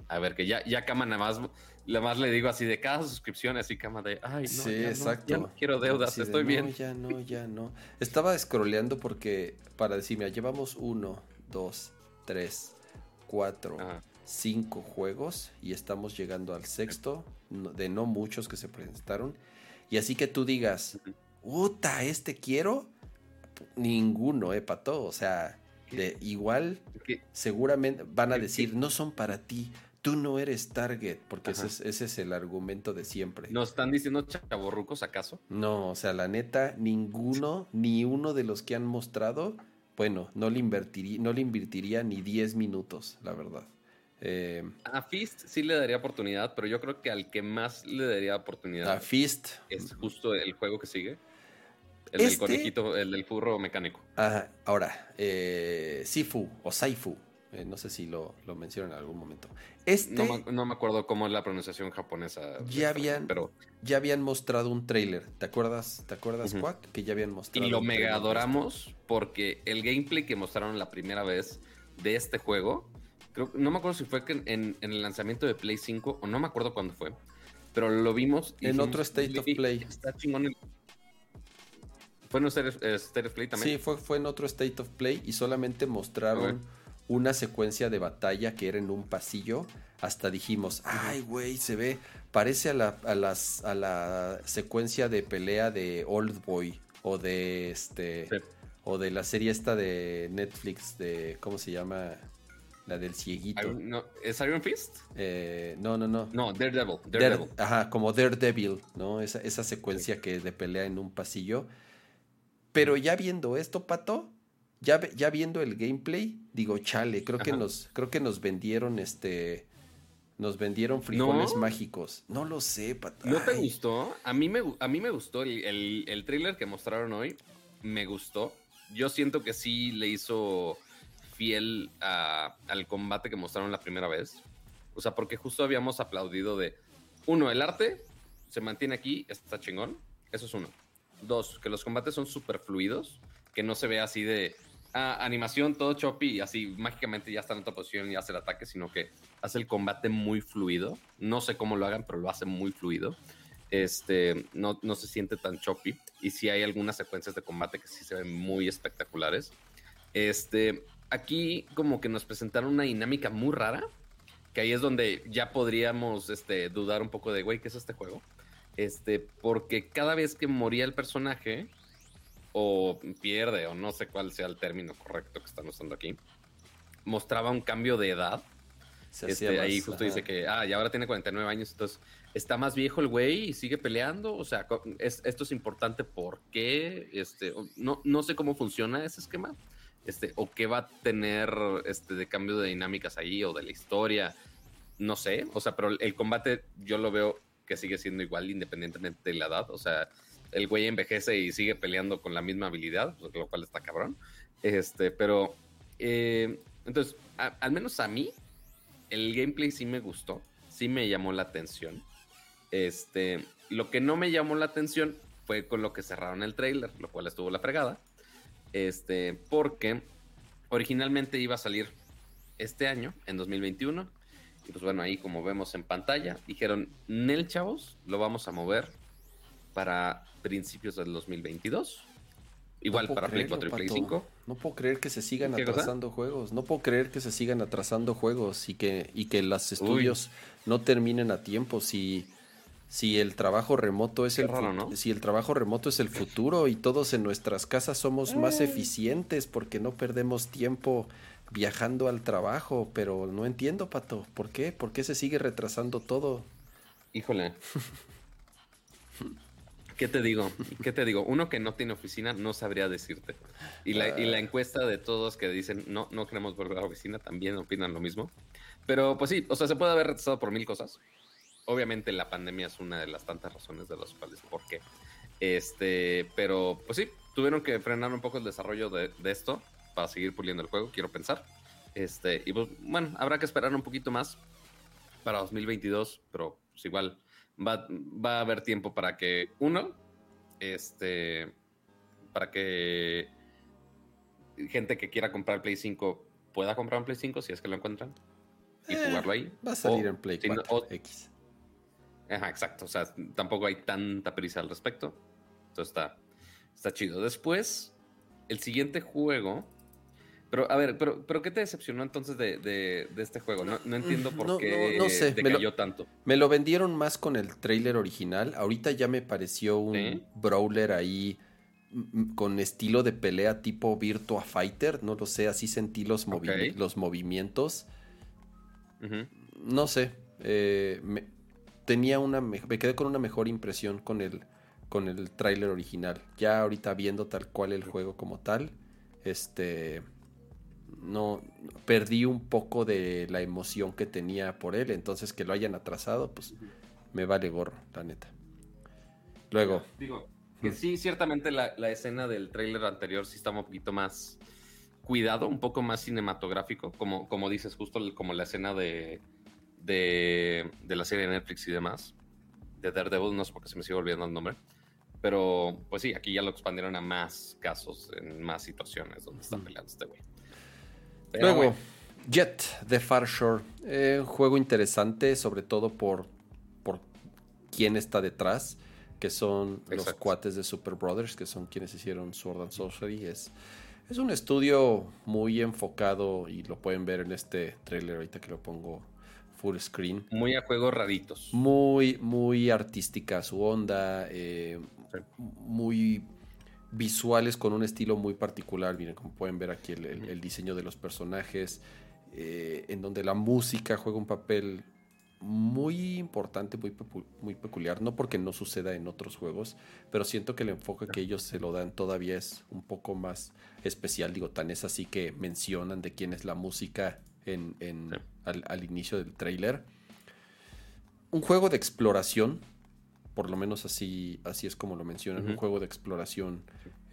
A ver, que ya, ya Cama nada más, nada más le digo así de cada suscripción, así Cama de, ay, no, sí, ya exacto. No, quiero deudas, estoy bien. ya no, ya no. Estaba scrolleando porque para decirme, llevamos uno, dos, tres, cuatro, cinco juegos y estamos llegando al sexto, de no muchos que se presentaron. Y así que tú digas, puta, este quiero, ninguno, eh, pato. O sea, de igual, seguramente van a decir, no son para ti, tú no eres target, porque ese es, ese es, el argumento de siempre. ¿No están diciendo chavorrucos acaso? No, o sea, la neta, ninguno, ni uno de los que han mostrado, bueno, no le invertiría, no le invertiría ni 10 minutos, la verdad. Eh, a Fist sí le daría oportunidad, pero yo creo que al que más le daría oportunidad a Fist es justo el juego que sigue. El del este conejito, el del furro mecánico. ahora, eh, Sifu o Saifu, eh, no sé si lo, lo mencionan en algún momento. Este, no, me acuerdo cómo es la pronunciación japonesa. Ya habían, pero... ya habían mostrado un trailer. ¿Te acuerdas, ¿te acuerdas, Que ya habían mostrado. Y lo mega adoramos porque el gameplay que mostraron la primera vez de este juego no me acuerdo si fue en, el lanzamiento de Play 5 o no me acuerdo cuándo fue, pero lo vimos. en otro State of Play. Está chingón. ¿Fue en eh, State of Play también? Sí, fue, fue en otro State of Play y solamente mostraron una secuencia de batalla que era en un pasillo. Hasta dijimos, ay, güey, se ve parece a la, a, las, a la secuencia de pelea de Old Boy o de este o de la serie esta de Netflix de ¿cómo se llama? La del cieguito. no, ¿Es Iron Fist? Eh, no, no, no. No, Daredevil. Daredevil. ajá, como Daredevil, ¿no? Esa, esa secuencia que de pelea en un pasillo. Pero ya viendo esto, Pato, ya, ya viendo el gameplay, digo, chale, creo que nos, creo que nos vendieron este nos vendieron frijoles mágicos. No lo sé, pato. ¿No te gustó? A mí me, a mí me gustó el, el, trailer que mostraron hoy. Me gustó. Yo siento que sí le hizo fiel al combate que mostraron la primera vez. O sea, porque justo habíamos aplaudido de, uno, el arte se mantiene aquí, está chingón. Eso es uno. Dos, que los combates son súper fluidos, que no se ve así de, animación todo choppy así mágicamente ya está en otra posición y hace el ataque, sino que hace el combate muy fluido. No sé cómo lo hagan, pero lo hace muy fluido. Este, no, no se siente tan choppy. Y sí hay algunas secuencias de combate que sí se ven muy espectaculares. Este, aquí como que nos presentaron una dinámica muy rara, que ahí es donde ya podríamos este, dudar un poco de, güey, ¿qué es este juego? Este, porque cada vez que moría el personaje, o pierde, o no sé cuál sea el término correcto que están usando aquí, mostraba un cambio de edad. Este, ahí justo dice que, ah, y ahora tiene 49 años, entonces está más viejo el güey y sigue peleando. O sea, esto es importante porque, este, no, no sé cómo funciona ese esquema, este, o qué va a tener este, de cambio de dinámicas ahí, o de la historia, no sé. O sea, pero el combate yo lo veo que sigue siendo igual independientemente de la edad. O sea, el güey envejece y sigue peleando con la misma habilidad, lo cual está cabrón. Este, pero eh, entonces, al menos a mí, el gameplay sí me gustó, sí me llamó la atención. Este, lo que no me llamó la atención fue con lo que cerraron el trailer, lo cual estuvo la fregada. Este, porque originalmente iba a salir este año, en 2021. Y pues bueno, ahí como vemos en pantalla, dijeron, Nel chavos, lo vamos a mover para principios del 2022. Igual para Play 4 y Play 5. No puedo creer que se sigan atrasando juegos. No puedo creer que se sigan atrasando juegos y que, y que los estudios no terminen a tiempo. Si, si el trabajo remoto es el si el trabajo remoto es el futuro y todos en nuestras casas somos más eh. eficientes porque no perdemos tiempo viajando al trabajo, pero no entiendo, Pato, ¿por qué? ¿Por qué se sigue retrasando todo? Híjole. ¿Qué te digo? ¿Qué te digo? Uno que no tiene oficina no sabría decirte. Y la, y la ah. encuesta de todos que dicen no, no queremos volver a la oficina también opinan lo mismo. Pero pues sí, o sea, se puede haber retrasado por mil cosas. Obviamente la pandemia es una de las tantas razones de las cuales por qué. Este, pero pues sí, tuvieron que frenar un poco el desarrollo de, de esto para seguir puliendo el juego, quiero pensar. Este, y pues bueno, habrá que esperar un poquito más para 2022, pero pues igual va, va a haber tiempo para que, uno, este, para que gente que quiera comprar Play 5 pueda comprar un Play 5 si es que lo encuentran y eh, jugarlo ahí. Va a salir en Play 4 X. Ajá, exacto. O sea, tampoco hay tanta prisa al respecto. Entonces está, está chido. Después, el siguiente juego pero, a ver, pero, pero ¿qué te decepcionó entonces de, de, este juego? No, no entiendo por qué no, sé. decayó tanto. Me lo vendieron más con el trailer original. Ahorita ya me pareció un brawler ahí con estilo de pelea tipo Virtua Fighter. No lo sé, así sentí los, los movimientos. No sé. Eh, me, tenía una. Me quedé con una mejor impresión con el, con el tráiler original. Ya ahorita viendo tal cual el juego como tal. Este no perdí un poco de la emoción que tenía por él, entonces que lo hayan atrasado, pues me vale gorro, la neta. Luego. Digo, que sí, ciertamente la, escena del tráiler anterior sí estaba un poquito más cuidado, un poco más cinematográfico, como, como dices, justo como la escena de, de, de la serie de Netflix y demás, de Daredevil, no sé por qué se me sigue olvidando el nombre. Pero, pues sí, aquí ya lo expandieron a más casos, en más situaciones donde están peleando este güey. Luego, Jet de Far Shore. Eh, un juego interesante, sobre todo por, por quién está detrás, que son los cuates de Super Brothers, que son quienes hicieron Sword and Sorcery. Es, es un estudio muy enfocado y lo pueden ver en este trailer ahorita que lo pongo full screen. Muy a juegos raritos. Muy, muy artística su onda, eh, muy visuales con un estilo muy particular. Miren, como pueden ver aquí el, diseño de los personajes, eh, en donde la música juega un papel muy importante, muy, muy peculiar, no porque no suceda en otros juegos, pero siento que el enfoque que ellos se lo dan todavía es un poco más especial, digo, tan es así que mencionan de quién es la música en, al, inicio del trailer. Un juego de exploración, por lo menos así, así es como lo mencionan, un juego de exploración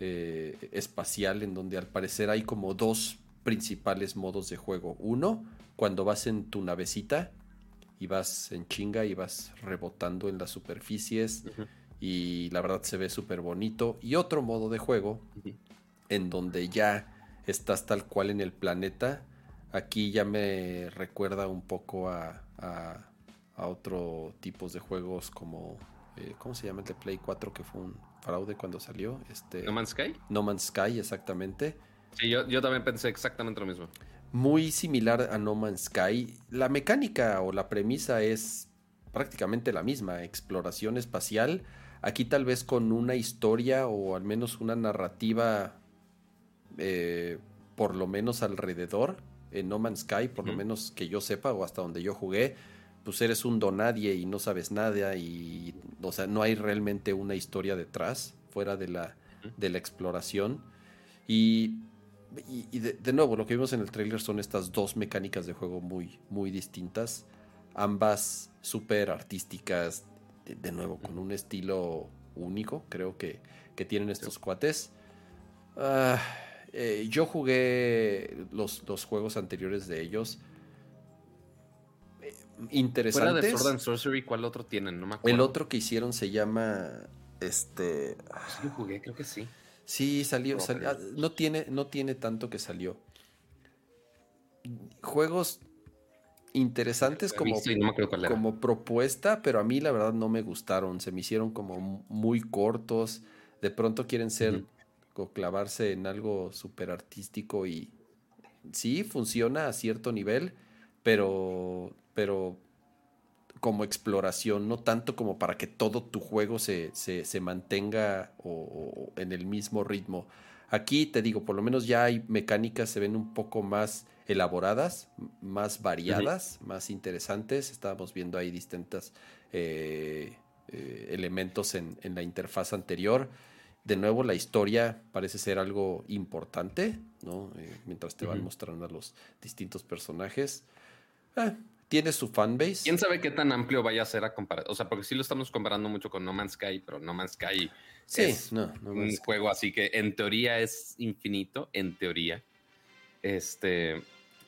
eh, espacial en donde al parecer hay como dos principales modos de juego. Uno, cuando vas en tu navecita y vas en chinga y vas rebotando en las superficies y la verdad se ve súper bonito. Y otro modo de juego en donde ya estás tal cual en el planeta. Aquí ya me recuerda un poco a, a, otro tipos de juegos como, eh, ¿cómo se llama el de Play 4 que fue un fraude cuando salió? Este, no Man's Sky. No Man's Sky, exactamente. Sí, yo, yo también pensé exactamente lo mismo muy similar a No Man's Sky. La mecánica o la premisa es prácticamente la misma, exploración espacial. Aquí tal vez con una historia o al menos una narrativa eh, por lo menos alrededor. En No Man's Sky, por lo menos que yo sepa o hasta donde yo jugué, pues eres un donadie y no sabes nada y, o sea, no hay realmente una historia detrás fuera de la, de la exploración. Y y, de, nuevo, lo que vimos en el trailer son estas dos mecánicas de juego muy, muy distintas. Ambas súper artísticas, de, nuevo, con un estilo único, creo que, que tienen estos cuates. Ah, eh, yo jugué los, los, juegos anteriores de ellos. interesantes. Fuera de Sword and Sorcery, ¿cuál otro tienen? No me acuerdo. El otro que hicieron se llama. Este. Sí, jugué, creo que sí. Sí, salió, ah, no, tiene, no tiene tanto que salió. Juegos interesantes como, como propuesta, pero a mí la verdad no me gustaron. Se me hicieron como muy cortos. De pronto quieren ser o clavarse en algo súper artístico y sí, funciona a cierto nivel, pero, pero como exploración, no tanto como para que todo tu juego se, se, mantenga o, en el mismo ritmo. Aquí te digo, por lo menos ya hay mecánicas, se ven un poco más elaboradas, más variadas, más interesantes. Estábamos viendo ahí distintos eh, eh, elementos en, en, la interfaz anterior. De nuevo, la historia parece ser algo importante, ¿no? Eh, mientras te van mostrando a los distintos personajes tiene su fanbase. ¿Quién sabe qué tan amplio vaya a ser a comparar? O sea, porque sí lo estamos comparando mucho con No Man's Sky, pero No Man's Sky es un juego así que en teoría es infinito, en teoría. Este,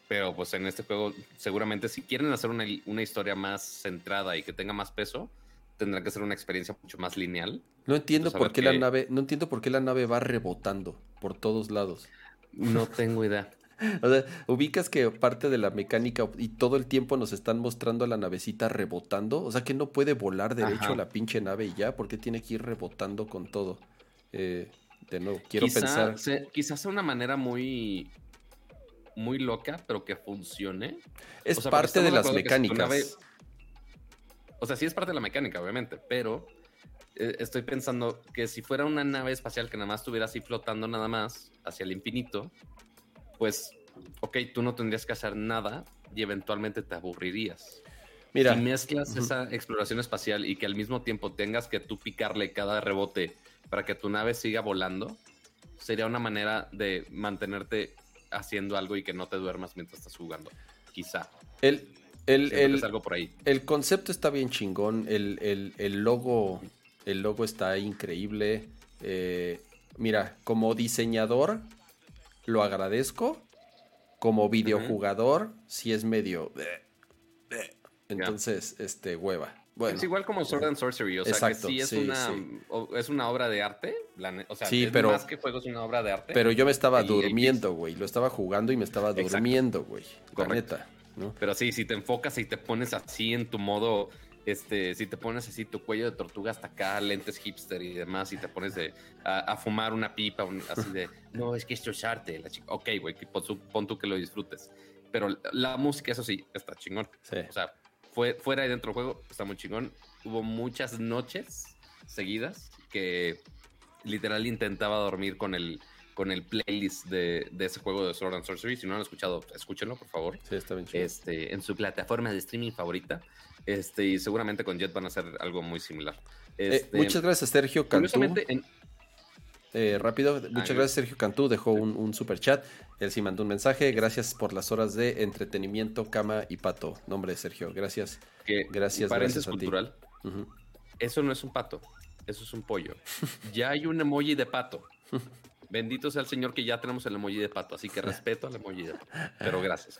pero pues en este juego seguramente si quieren hacer una, historia más centrada y que tenga más peso, tendrá que ser una experiencia mucho más lineal. No entiendo pues, por qué la nave, no entiendo por qué la nave va rebotando por todos lados. No tengo idea. O sea, ubicas que parte de la mecánica y todo el tiempo nos están mostrando a la navecita rebotando. O sea que no puede volar derecho la pinche nave y ya, porque tiene que ir rebotando con todo. Eh, de nuevo, quiero pensar. quizás sea una manera muy. Muy loca, pero que funcione. Es parte de las mecánicas. O sea, sí es parte de la mecánica, obviamente, pero eh, estoy pensando que si fuera una nave espacial que nada más estuviera así flotando nada más hacia el infinito, pues, ok, tú no tendrías que hacer nada y eventualmente te aburrirías. Mira, si mezclas esa exploración espacial y que al mismo tiempo tengas que tú picarle cada rebote para que tu nave siga volando, sería una manera de mantenerte haciendo algo y que no te duermas mientras estás jugando. Quizá. El, el, el, algo por ahí. el concepto está bien chingón. El, logo, el logo está increíble. Eh, mira, como diseñador, lo agradezco. Como videojugador, si es medio. Entonces, este, hueva. Bueno, es igual como Sword and Sorcery, o sea que sí es, una, es una obra de arte. o sea, sí, pero, más que juego es una obra de arte. Pero yo me estaba durmiendo, güey. Lo estaba jugando y me estaba durmiendo, güey. La neta. ¿No? Pero sí, si te enfocas y te pones así en tu modo este, si te pones así tu cuello de tortuga hasta acá, lentes hipster y demás, y te pones de, a, fumar una pipa, así de, no, es que esto es arte. La chica, ok, güey, pon, tú que lo disfrutes. Pero la música, eso sí, está chingón. O sea, fue, fuera y dentro del juego, está muy chingón. Hubo muchas noches seguidas que literal intentaba dormir con el, con el playlist de, ese juego de Sword and Sorcery. Si no lo han escuchado, escúchenlo, por favor. Sí, está bien chido. Este, en su plataforma de streaming favorita. Este, y seguramente con Jet van a hacer algo muy similar. Eh, este, muchas gracias, Sergio Cantú. Eh, rápido, muchas gracias, Sergio Cantú. Dejó un, super chat. Él sí mandó un mensaje. Gracias por las horas de entretenimiento, cama y pato. Nombre de Sergio. Gracias. gracias, gracias cultural. Eso no es un pato. Eso es un pollo. ya hay un emoji de pato. Bendito sea el Señor que ya tenemos el emoji de pato, así que respeto al emoji de pato. Pero gracias.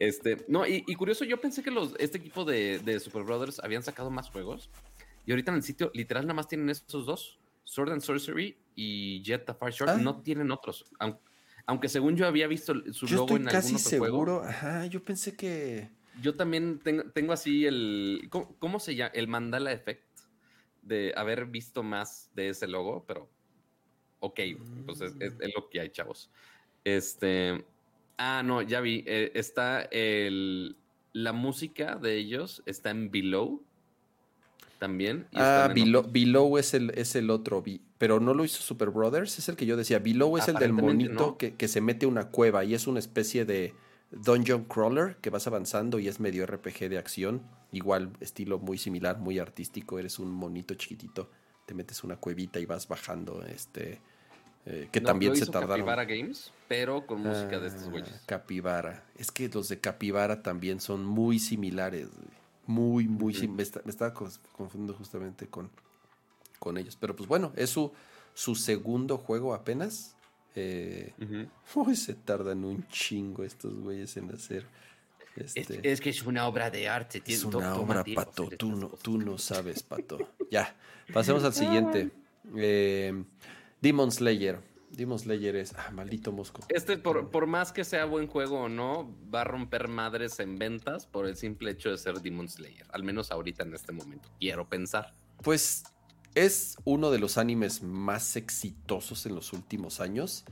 Este, no, y, curioso, yo pensé que los, este equipo de, Super Brothers habían sacado más juegos. Y ahorita en el sitio, literal, nada más tienen esos dos: Sword and Sorcery y Jet the Far Short. Ah. No tienen otros. Aunque, según yo había visto su logo en algún otro seguro. Ajá, yo pensé que. Yo también tengo, así el. ¿cómo, se llama? El Mandala Effect. De haber visto más de ese logo, pero. Ok, pues es, es lo que hay, chavos. Este. Ah, no, ya vi. Eh, está el. La música de ellos está en Below. También. ah, Below, es, el, es el otro. Pero no lo hizo Super Brothers. Es el que yo decía. Below es el del monito que, que, se mete una cueva y es una especie de dungeon crawler que vas avanzando y es medio RPG de acción. Igual, estilo muy similar, muy artístico. Eres un monito chiquitito. Te metes una cuevita y vas bajando. Este eh, que también se tardaron. Capibara Games, pero con música de estos güeyes. Ah, Capibara. Es que los de Capibara también son muy similares. Muy, muy. me, estaba confundiendo justamente con, con ellos. Pero pues bueno, es su, su segundo juego apenas. Eh, uy, se tardan un chingo estos güeyes en hacer. Este, es, que es una obra de arte. Es una obra, Pato. Tú no, tú no sabes, Pato. ya, pasemos al siguiente. Eh, Demon Slayer. Demon Slayer es. Ah, maldito mosco. Este, por, por, más que sea buen juego o no, va a romper madres en ventas por el simple hecho de ser Demon Slayer. Al menos ahorita en este momento. Quiero pensar. Pues es uno de los animes más exitosos en los últimos años.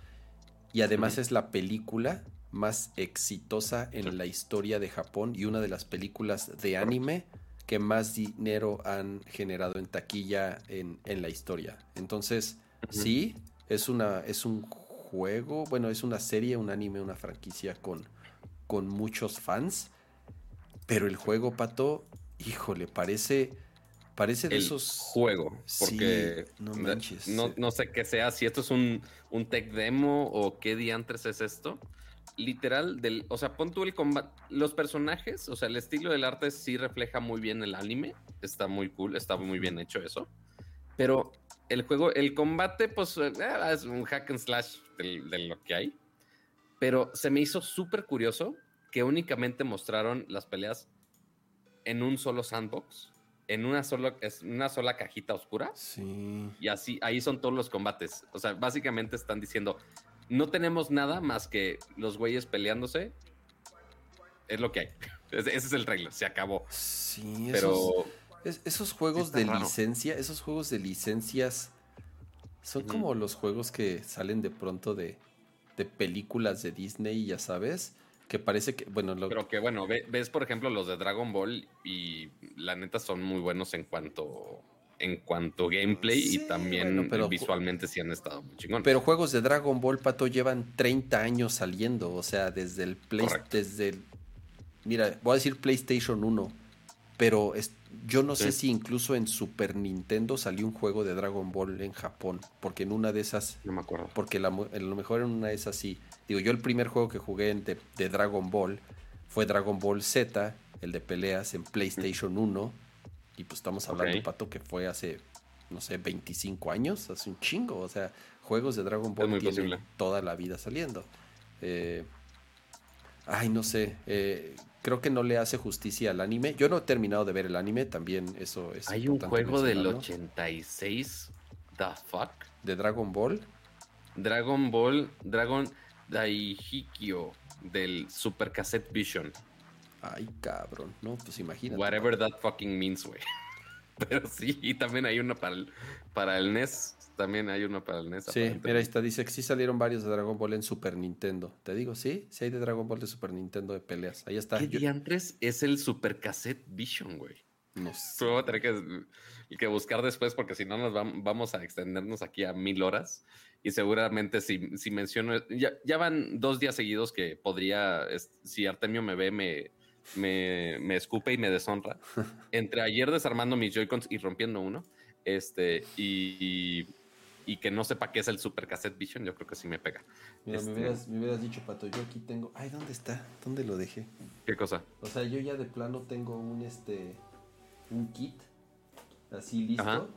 Y además es la película más exitosa en la historia de Japón y una de las películas de anime que más dinero han generado en taquilla en, en la historia. Entonces Sí, es, una, es un juego, bueno, es una serie, un anime, una franquicia con, con muchos fans. Pero el juego, Pato, híjole, parece, parece de el esos... juego, porque no, manches. No, sé qué sea, si esto es un, un tech demo o qué diantres es esto. Literal, del, o sea, pon tú el combate, los personajes, o sea, el estilo del arte sí refleja muy bien el anime, está muy cool, está muy bien hecho eso, pero el juego, el combate, pues eh, es un hack and slash de, lo que hay. Pero se me hizo súper curioso que únicamente mostraron las peleas en un solo sandbox, en una, sola, es una sola cajita oscura. Sí. Y así, ahí son todos los combates. O sea, básicamente están diciendo, no tenemos nada más que los güeyes peleándose. Es lo que hay. Ese es el reglo, se acabó. Sí, pero esos juegos de licencia, esos juegos de licencias son como los juegos que salen de pronto de, películas de Disney, ya sabes, que parece que, bueno, pero que bueno, ves por ejemplo los de Dragon Ball y la neta son muy buenos en cuanto en cuanto gameplay y también visualmente sí han estado muy chingones. Pero juegos de Dragon Ball, Pato, llevan 30 años saliendo, o sea, desde el Play, desde el, mira, voy a decir PlayStation 1, pero yo no sé si incluso en Super Nintendo salió un juego de Dragon Ball en Japón, porque en una de esas... No me acuerdo. Porque a lo mejor en una de esas sí. Digo, yo el primer juego que jugué de, Dragon Ball fue Dragon Ball Z, el de peleas en PlayStation 1. Y pues estamos hablando, Pato, que fue hace, no sé, 25 años, hace un chingo. O sea, juegos de Dragon Ball tienen toda la vida saliendo. Eh, ay, no sé. Eh, creo que no le hace justicia al anime. Yo no he terminado de ver el anime, también eso es. Hay un juego del 86, The Fuck. ¿De Dragon Ball? Dragon Ball, Dragon Daihikyo del Super Cassette Vision. Ay, cabrón, no, pues imagínate. Whatever that fucking means, güey. Pero sí, y también hay uno para el, para el NES. También hay uno para el NES. Sí, mira, ahí está. Dice que sí salieron varios de Dragon Ball en Super Nintendo. Te digo, sí, sí hay de Dragon Ball de Super Nintendo de peleas. Ahí está. ¿Qué diantres es el Super Cassette Vision, güey? No sé. Voy a tener que, que, buscar después porque si no nos vamos a extendernos aquí a mil horas. Y seguramente si, si menciono, ya, ya van dos días seguidos que podría, si Artemio me ve, me, me, me escupe y me deshonra. Entre ayer desarmando mis Joy-Cons y rompiendo uno, este, y, y, que no sepa qué es el Super Cassette Vision, yo creo que sí me pega. Mira, me, este hubieras, dicho, Pato, yo aquí tengo. Ay, ¿dónde está? ¿Dónde lo dejé? ¿Qué cosa? O sea, yo ya de plano tengo un este un kit así listo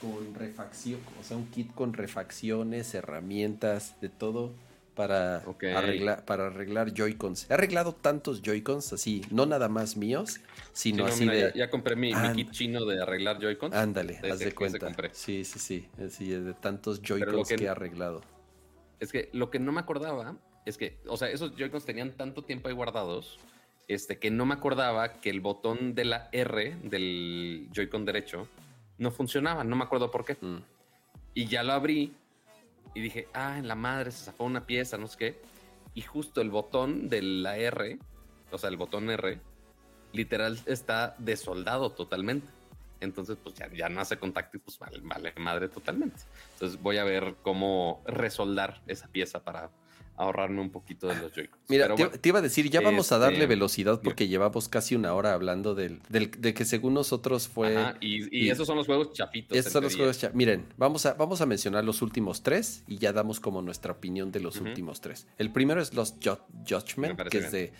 con refacción, o sea, un kit con refacciones, herramientas, de todo para, arreglar, para arreglar Joy-Cons. He arreglado tantos Joy-Cons así, no nada más míos, sino así de... Ya, compré mi, kit chino de arreglar Joy-Cons. Ándale, haz de cuenta. Sí, sí, sí, así de tantos Joy-Cons que, he arreglado. Es que lo que no me acordaba es que, o sea, esos Joy-Cons tenían tanto tiempo ahí guardados este, que no me acordaba que el botón de la R del Joy-Con derecho no funcionaba, no me acuerdo por qué. Mm. Y ya lo abrí y dije, ah, en la madre se zafó una pieza, no sé qué. Y justo el botón de la R, o sea, el botón R, literal está desoldado totalmente. Entonces, pues ya, ya no hace contacto y pues vale, vale madre totalmente. Entonces voy a ver cómo resoldar esa pieza para ahorrarme un poquito de los joy Mira, te, iba a decir, ya vamos a darle este, velocidad porque llevamos casi una hora hablando del, de que según nosotros fue... y, esos son los juegos chapitos. Esos son los juegos Miren, vamos a, vamos a mencionar los últimos tres y ya damos como nuestra opinión de los últimos tres. El primero es Lost Judgment, que es, de,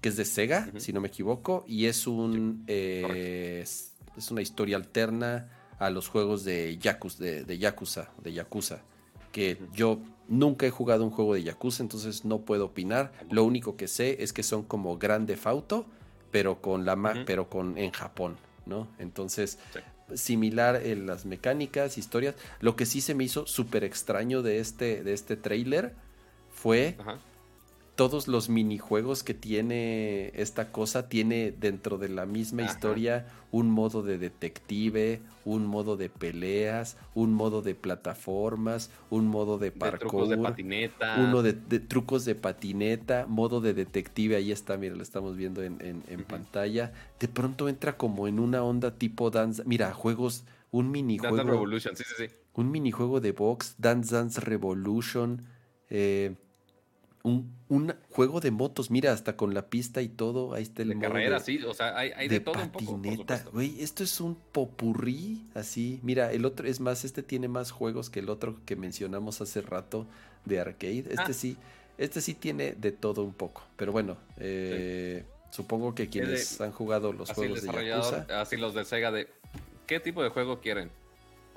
que es de Sega, si no me equivoco, y es un... Eh, es, una historia alterna a los juegos de Yakuza, de, de Yakuza, de Yakuza que yo nunca he jugado un juego de Yakuza, entonces no puedo opinar. Lo único que sé es que son como Grande Fauto, pero con la pero con en Japón, ¿no? Entonces, similar en las mecánicas, historias. Lo que sí se me hizo súper extraño de este, de este trailer fue todos los minijuegos que tiene esta cosa, tiene dentro de la misma historia un modo de detective, un modo de peleas, un modo de plataformas, un modo de parkour, de trucos de patineta. uno de, trucos de patineta, modo de detective, ahí está, mira, lo estamos viendo en, pantalla. De pronto entra como en una onda tipo dance, mira, juegos, un minijuego. Dance Revolution, sí, sí, sí. Un minijuego de box, Dance Dance Revolution. Eh, un, juego de motos, mira, hasta con la pista y todo, ahí está el de carrera, sí, o sea, hay, de, todo un poco. güey, esto es un popurrí, así, mira, el otro, es más, este tiene más juegos que el otro que mencionamos hace rato de arcade, este ah. sí, este sí tiene de todo un poco, pero bueno, eh, supongo que quienes han jugado los juegos de Yakuza. Así los de Sega de, ¿qué tipo de juego quieren?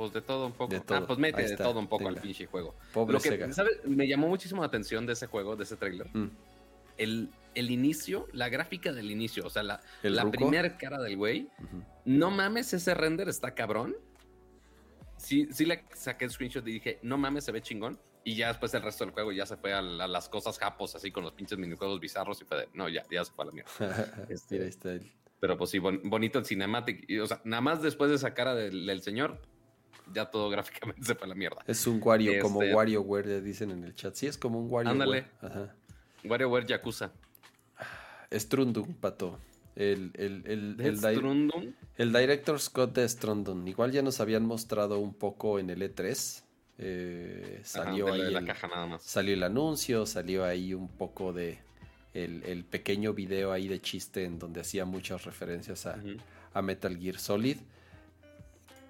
Pues de todo un poco. Ah, pues mete de todo un poco al pinche juego. Pobre Lo que, ¿sabes? Me llamó muchísimo la atención de ese juego, de ese trailer. Mm. El, el, inicio, la gráfica del inicio, o sea, la, la primera cara del güey. No mames, ese render está cabrón. Sí, sí le saqué el screenshot y dije, no mames, se ve chingón. Y ya después el resto del juego ya se fue a, las cosas japos, así con los pinches minijuegos bizarros y fue de, no, ya, ya se fue a la mierda. este, está Pero pues sí, bonito el cinematic. o sea, nada más después de esa cara del señor, ya todo gráficamente se fue a la mierda. Es un Wario, como este, WarioWare dicen en el chat. Sí, es como un WarioWare. Ándale. WarioWare Yakuza. Strundum, pato. El, el, el, el, el director Scott de Strundum. Igual ya nos habían mostrado un poco en el E3. Eh, salió ahí. el, Salió el anuncio, salió ahí un poco de. El, pequeño video ahí de chiste en donde hacía muchas referencias a, a Metal Gear Solid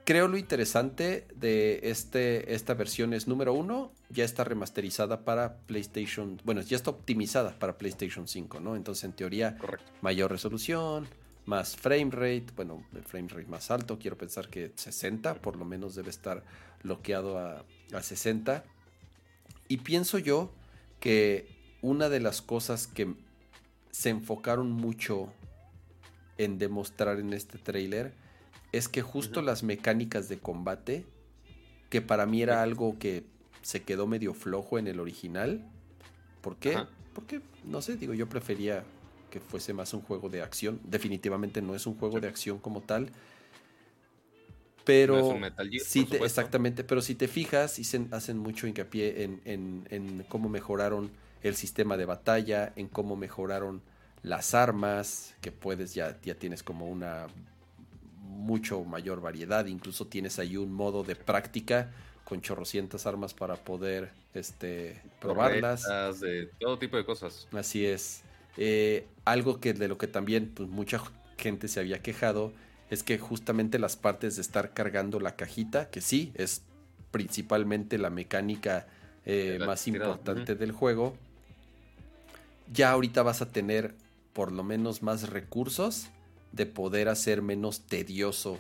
creo lo interesante de este, esta versión es, número uno, ya está remasterizada para PlayStation, bueno, ya está optimizada para PlayStation 5, ¿no? Entonces, en teoría, mayor resolución, más frame rate, bueno, el frame rate más alto, quiero pensar que 60, por lo menos debe estar bloqueado a, a 60. Y pienso yo que una de las cosas que se enfocaron mucho en demostrar en este trailer es que justo las mecánicas de combate, que para mí era algo que se quedó medio flojo en el original. ¿Por qué? Porque, no sé, digo, yo prefería que fuese más un juego de acción. Definitivamente no es un juego de acción como tal. Pero sí exactamente, pero si te fijas, hacen, hacen mucho hincapié en, en, en, cómo mejoraron el sistema de batalla, en cómo mejoraron las armas, que puedes ya, ya tienes como una mucho mayor variedad, incluso tienes ahí un modo de práctica con chorrocientas armas para poder este, probarlas. De todo tipo de cosas. Así es. Eh, algo que de lo que también pues, mucha gente se había quejado es que justamente las partes de estar cargando la cajita, que sí, es principalmente la mecánica eh, más importante del juego, ya ahorita vas a tener por lo menos más recursos de poder hacer menos tedioso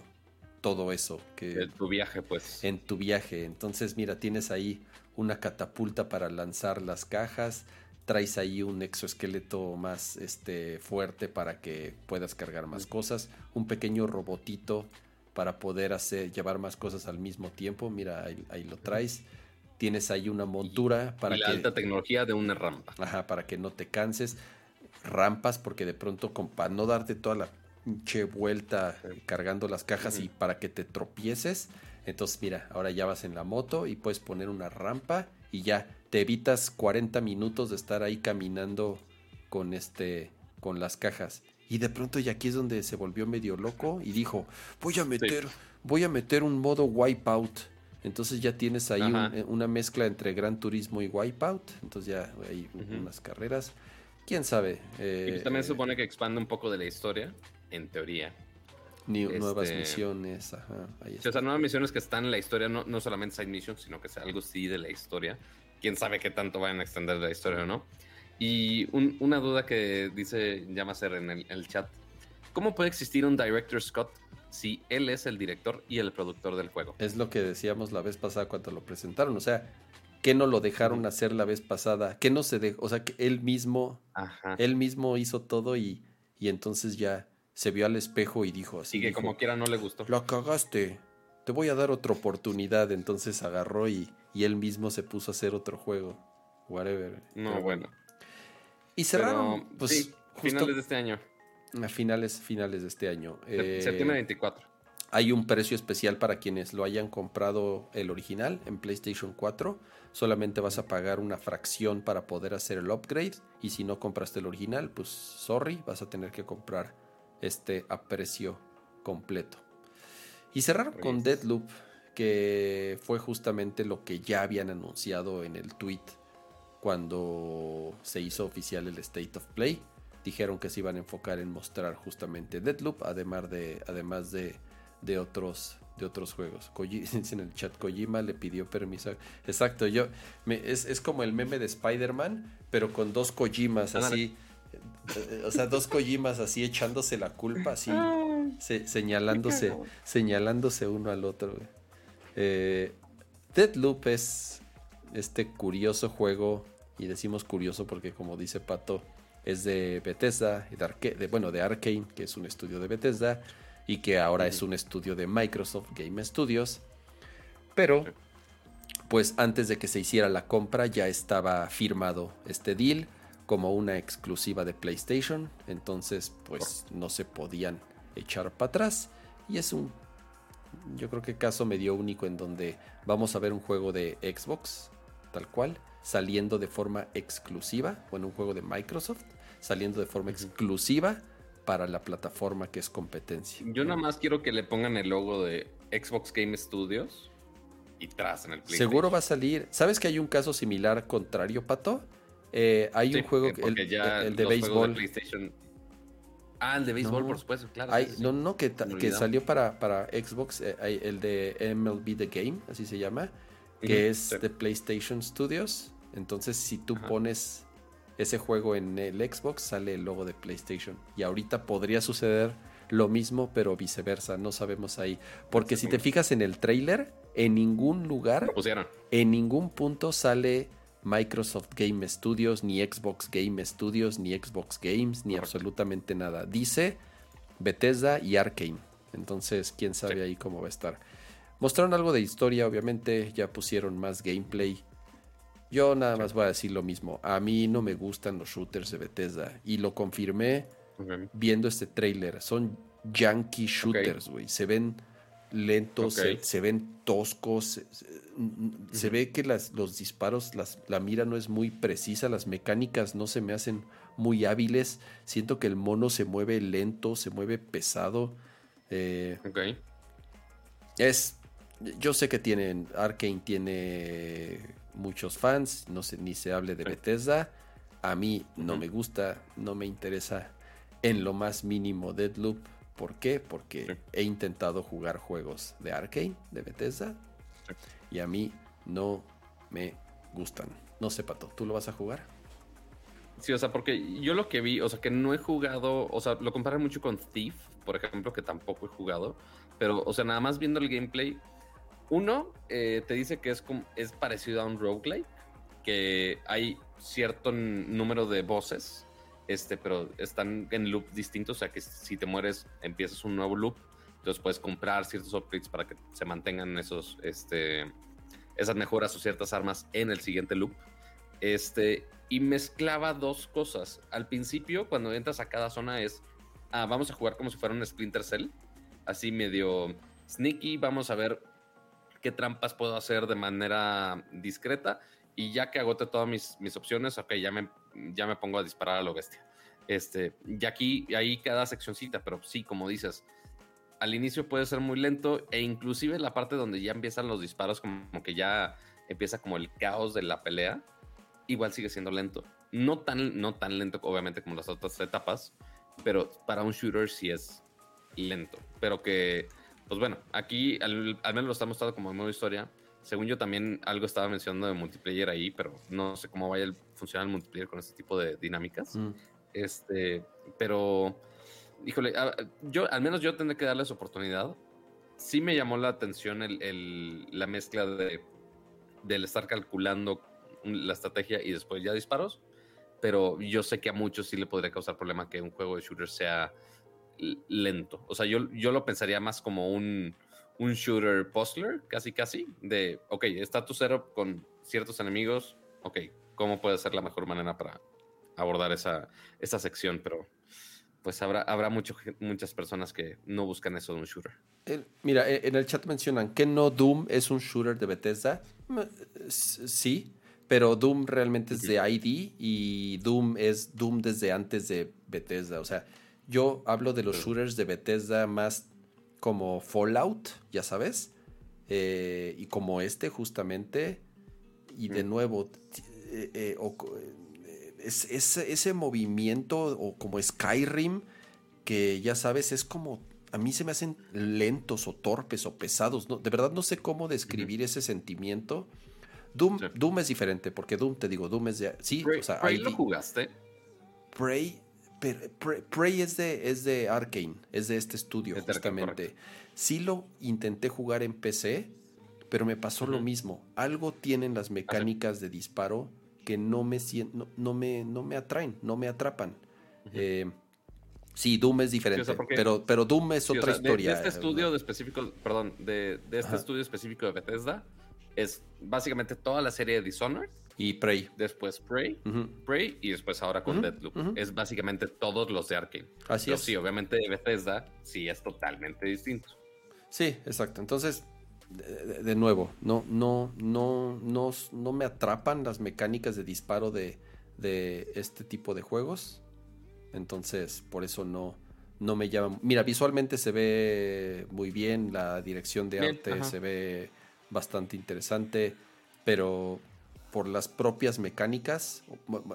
todo eso. Que en tu viaje, pues. En tu viaje. Entonces, mira, tienes ahí una catapulta para lanzar las cajas. Traes ahí un exoesqueleto más este, fuerte para que puedas cargar más cosas. Un pequeño robotito para poder hacer, llevar más cosas al mismo tiempo. Mira, ahí, lo traes. Tienes ahí una montura para y la alta tecnología de una rampa. Ajá, para que no te canses. Rampas, porque de pronto, para no darte toda la pinche vuelta cargando las cajas y para que te tropieces. Entonces, mira, ahora ya vas en la moto y puedes poner una rampa y ya te evitas 40 minutos de estar ahí caminando con este con las cajas. Y de pronto y aquí es donde se volvió medio loco y dijo, "Voy a meter voy a meter un modo wipeout." Entonces ya tienes ahí eh, una mezcla entre Gran Turismo y Wipeout. Entonces ya hay unas carreras. ¿Quién sabe? y también se eh, supone que expande un poco de la historia en teoría. Ni, nuevas este, misiones, ajá. o sea, nuevas misiones que están en la historia, no, no solamente side missions, sino que sea algo sí de la historia. Quién sabe qué tanto vayan a extender la historia o no. Y una duda que dice Yamaser en el, el, chat: ¿Cómo puede existir un Director Scott si él es el director y el productor del juego? Es lo que decíamos la vez pasada cuando lo presentaron. O sea, ¿qué no lo dejaron hacer la vez pasada? ¿Qué no se dejó? O sea, que él mismo, él mismo hizo todo y, y entonces ya se vio al espejo y dijo así. Y que como quiera no le gustó. Lo cagaste. Te voy a dar otra oportunidad. Entonces agarró y, y él mismo se puso a hacer otro juego. Whatever. No, bueno. Y cerraron, pues. finales de este año. A finales, finales de este año. Septiembre 24. Eh, hay un precio especial para quienes lo hayan comprado el original en PlayStation 4. Solamente vas a pagar una fracción para poder hacer el upgrade. Y si no compraste el original, pues sorry, vas a tener que comprar este a precio completo. Y cerrar con Deadloop, que fue justamente lo que ya habían anunciado en el tweet cuando se hizo oficial el State of Play. Dijeron que se iban a enfocar en mostrar justamente Deadloop, además de, además de, de otros de otros juegos. en el chat Kojima le pidió permiso. Exacto, yo es, es, como el meme de Spider-Man, pero con dos Kojimas así. Eh, o sea, dos Kojimas así echándose la culpa, así señalándose, señalándose uno al otro. Eh, Deadloop es este curioso juego, y decimos curioso porque como dice Pato, es de Bethesda, de, de bueno, de Arkane, que es un estudio de Bethesda, y que ahora es un estudio de Microsoft Game Studios. Pero, pues antes de que se hiciera la compra ya estaba firmado este deal como una exclusiva de PlayStation, entonces pues no se podían echar para atrás y es un yo creo que caso medio único en donde vamos a ver un juego de Xbox tal cual saliendo de forma exclusiva, bueno, un juego de Microsoft saliendo de forma exclusiva para la plataforma que es competencia. Yo nada más quiero que le pongan el logo de Xbox Game Studios y tras en el PlayStation. Seguro va a salir. ¿Sabes que hay un caso similar contrario, Pato? Eh, hay un juego, el, el, de béisbol. ah, el de béisbol, por supuesto, claro. no, no, que, que salió para, para Xbox, eh, el de MLB The Game, así se llama, que es de PlayStation Studios. Entonces, si tú pones ese juego en el Xbox, sale el logo de PlayStation. Y ahorita podría suceder lo mismo, pero viceversa, no sabemos ahí. Porque si te fijas en el trailer, en ningún lugar, en ningún punto sale Microsoft Game Studios, ni Xbox Game Studios, ni Xbox Games, ni absolutamente nada. Dice Bethesda y Arkane. Entonces, quién sabe ahí cómo va a estar. Mostraron algo de historia, obviamente, ya pusieron más gameplay. Yo nada más voy a decir lo mismo. A mí no me gustan los shooters de Bethesda. Y lo confirmé viendo este trailer. Son yankee shooters, güey. Se ven lentos, se, ven toscos, se, ve que las, los disparos, las, la mira no es muy precisa, las mecánicas no se me hacen muy hábiles, siento que el mono se mueve lento, se mueve pesado. Eh, ok. Es, yo sé que tienen, Arkane tiene muchos fans, no sé, ni se hable de Bethesda, a mí no me gusta, no me interesa en lo más mínimo Deadloop ¿Por qué? Porque he intentado jugar juegos de Arkane, de Bethesda, y a mí no me gustan. No sé, Pato, ¿tú lo vas a jugar? Sí, o sea, porque yo lo que vi, o sea, que no he jugado, o sea, lo comparan mucho con Thief, por ejemplo, que tampoco he jugado, pero, o sea, nada más viendo el gameplay, uno eh, te dice que es, es parecido a un roguelike, que hay cierto número de voces este, pero están en loops distintos, o sea que si te mueres empiezas un nuevo loop, entonces puedes comprar ciertos upgrades para que se mantengan esos, este, esas mejoras o ciertas armas en el siguiente loop. Este, y mezclaba dos cosas. Al principio, cuando entras a cada zona es, ah, vamos a jugar como si fuera un Splinter Cell, así medio sneaky, vamos a ver qué trampas puedo hacer de manera discreta y ya que agote todas mis, mis opciones, ok, ya me, ya me pongo a disparar a lo bestia. Este, y aquí, ahí cada seccioncita, pero sí, como dices, al inicio puede ser muy lento e inclusive la parte donde ya empiezan los disparos, como que ya empieza como el caos de la pelea, igual sigue siendo lento. No tan, no tan lento, obviamente, como las otras etapas, pero para un shooter sí es lento. Pero que, pues bueno, aquí al, menos lo estamos mostrando como modo historia según yo también algo estaba mencionando de multiplayer ahí, pero no sé cómo vaya a funcionar el multiplayer con este tipo de dinámicas. Mm. Este, pero, híjole, yo al menos yo tendré que darles oportunidad. Sí me llamó la atención el, la mezcla de del estar calculando la estrategia y después ya disparos, pero yo sé que a muchos sí le podría causar problema que un juego de shooter sea lento. O sea, yo, yo lo pensaría más como un un shooter puzzler, casi casi, de, ok, está tu setup con ciertos enemigos, ok, ¿cómo puede ser la mejor manera para abordar esa, esa sección? Pero pues habrá, habrá muchas personas que no buscan eso de un shooter. mira, e, en el chat mencionan que no Doom es un shooter de Bethesda. Sí, pero Doom realmente es de ID y Doom es Doom desde antes de Bethesda. O sea, yo hablo de los shooters de Bethesda más como Fallout, ya sabes, eh, y como este justamente, y de nuevo, eh, eh, es, ese movimiento o como Skyrim, que ya sabes, es como, a mí se me hacen lentos o torpes o pesados, ¿no? de verdad no sé cómo describir ese sentimiento. Doom, Doom es diferente, porque Doom, te digo, Doom es de... Sí, o sea, Prey lo jugaste. Prey, Prey es de, es de Arkane, es de este estudio, justamente. Sí lo intenté jugar en PC, pero me pasó lo mismo. Algo tienen las mecánicas de disparo que no me, no, no me, no me atraen, no me atrapan. Eh, sí, Doom es diferente, pero, pero Doom es otra historia. De, este estudio de específico, perdón, de, este estudio específico de Bethesda, es básicamente toda la serie de Dishonored y Prey. Después Prey, Prey y después ahora con Deadloop. Es básicamente todos los de Arkane. Así es. Sí, obviamente Bethesda sí es totalmente distinto. Sí, exacto. Entonces, de, nuevo, no, no, no, no, no me atrapan las mecánicas de disparo de, de este tipo de juegos. Entonces, por eso no, no me llama. Mira, visualmente se ve muy bien, la dirección de arte se ve bastante interesante, pero por las propias mecánicas,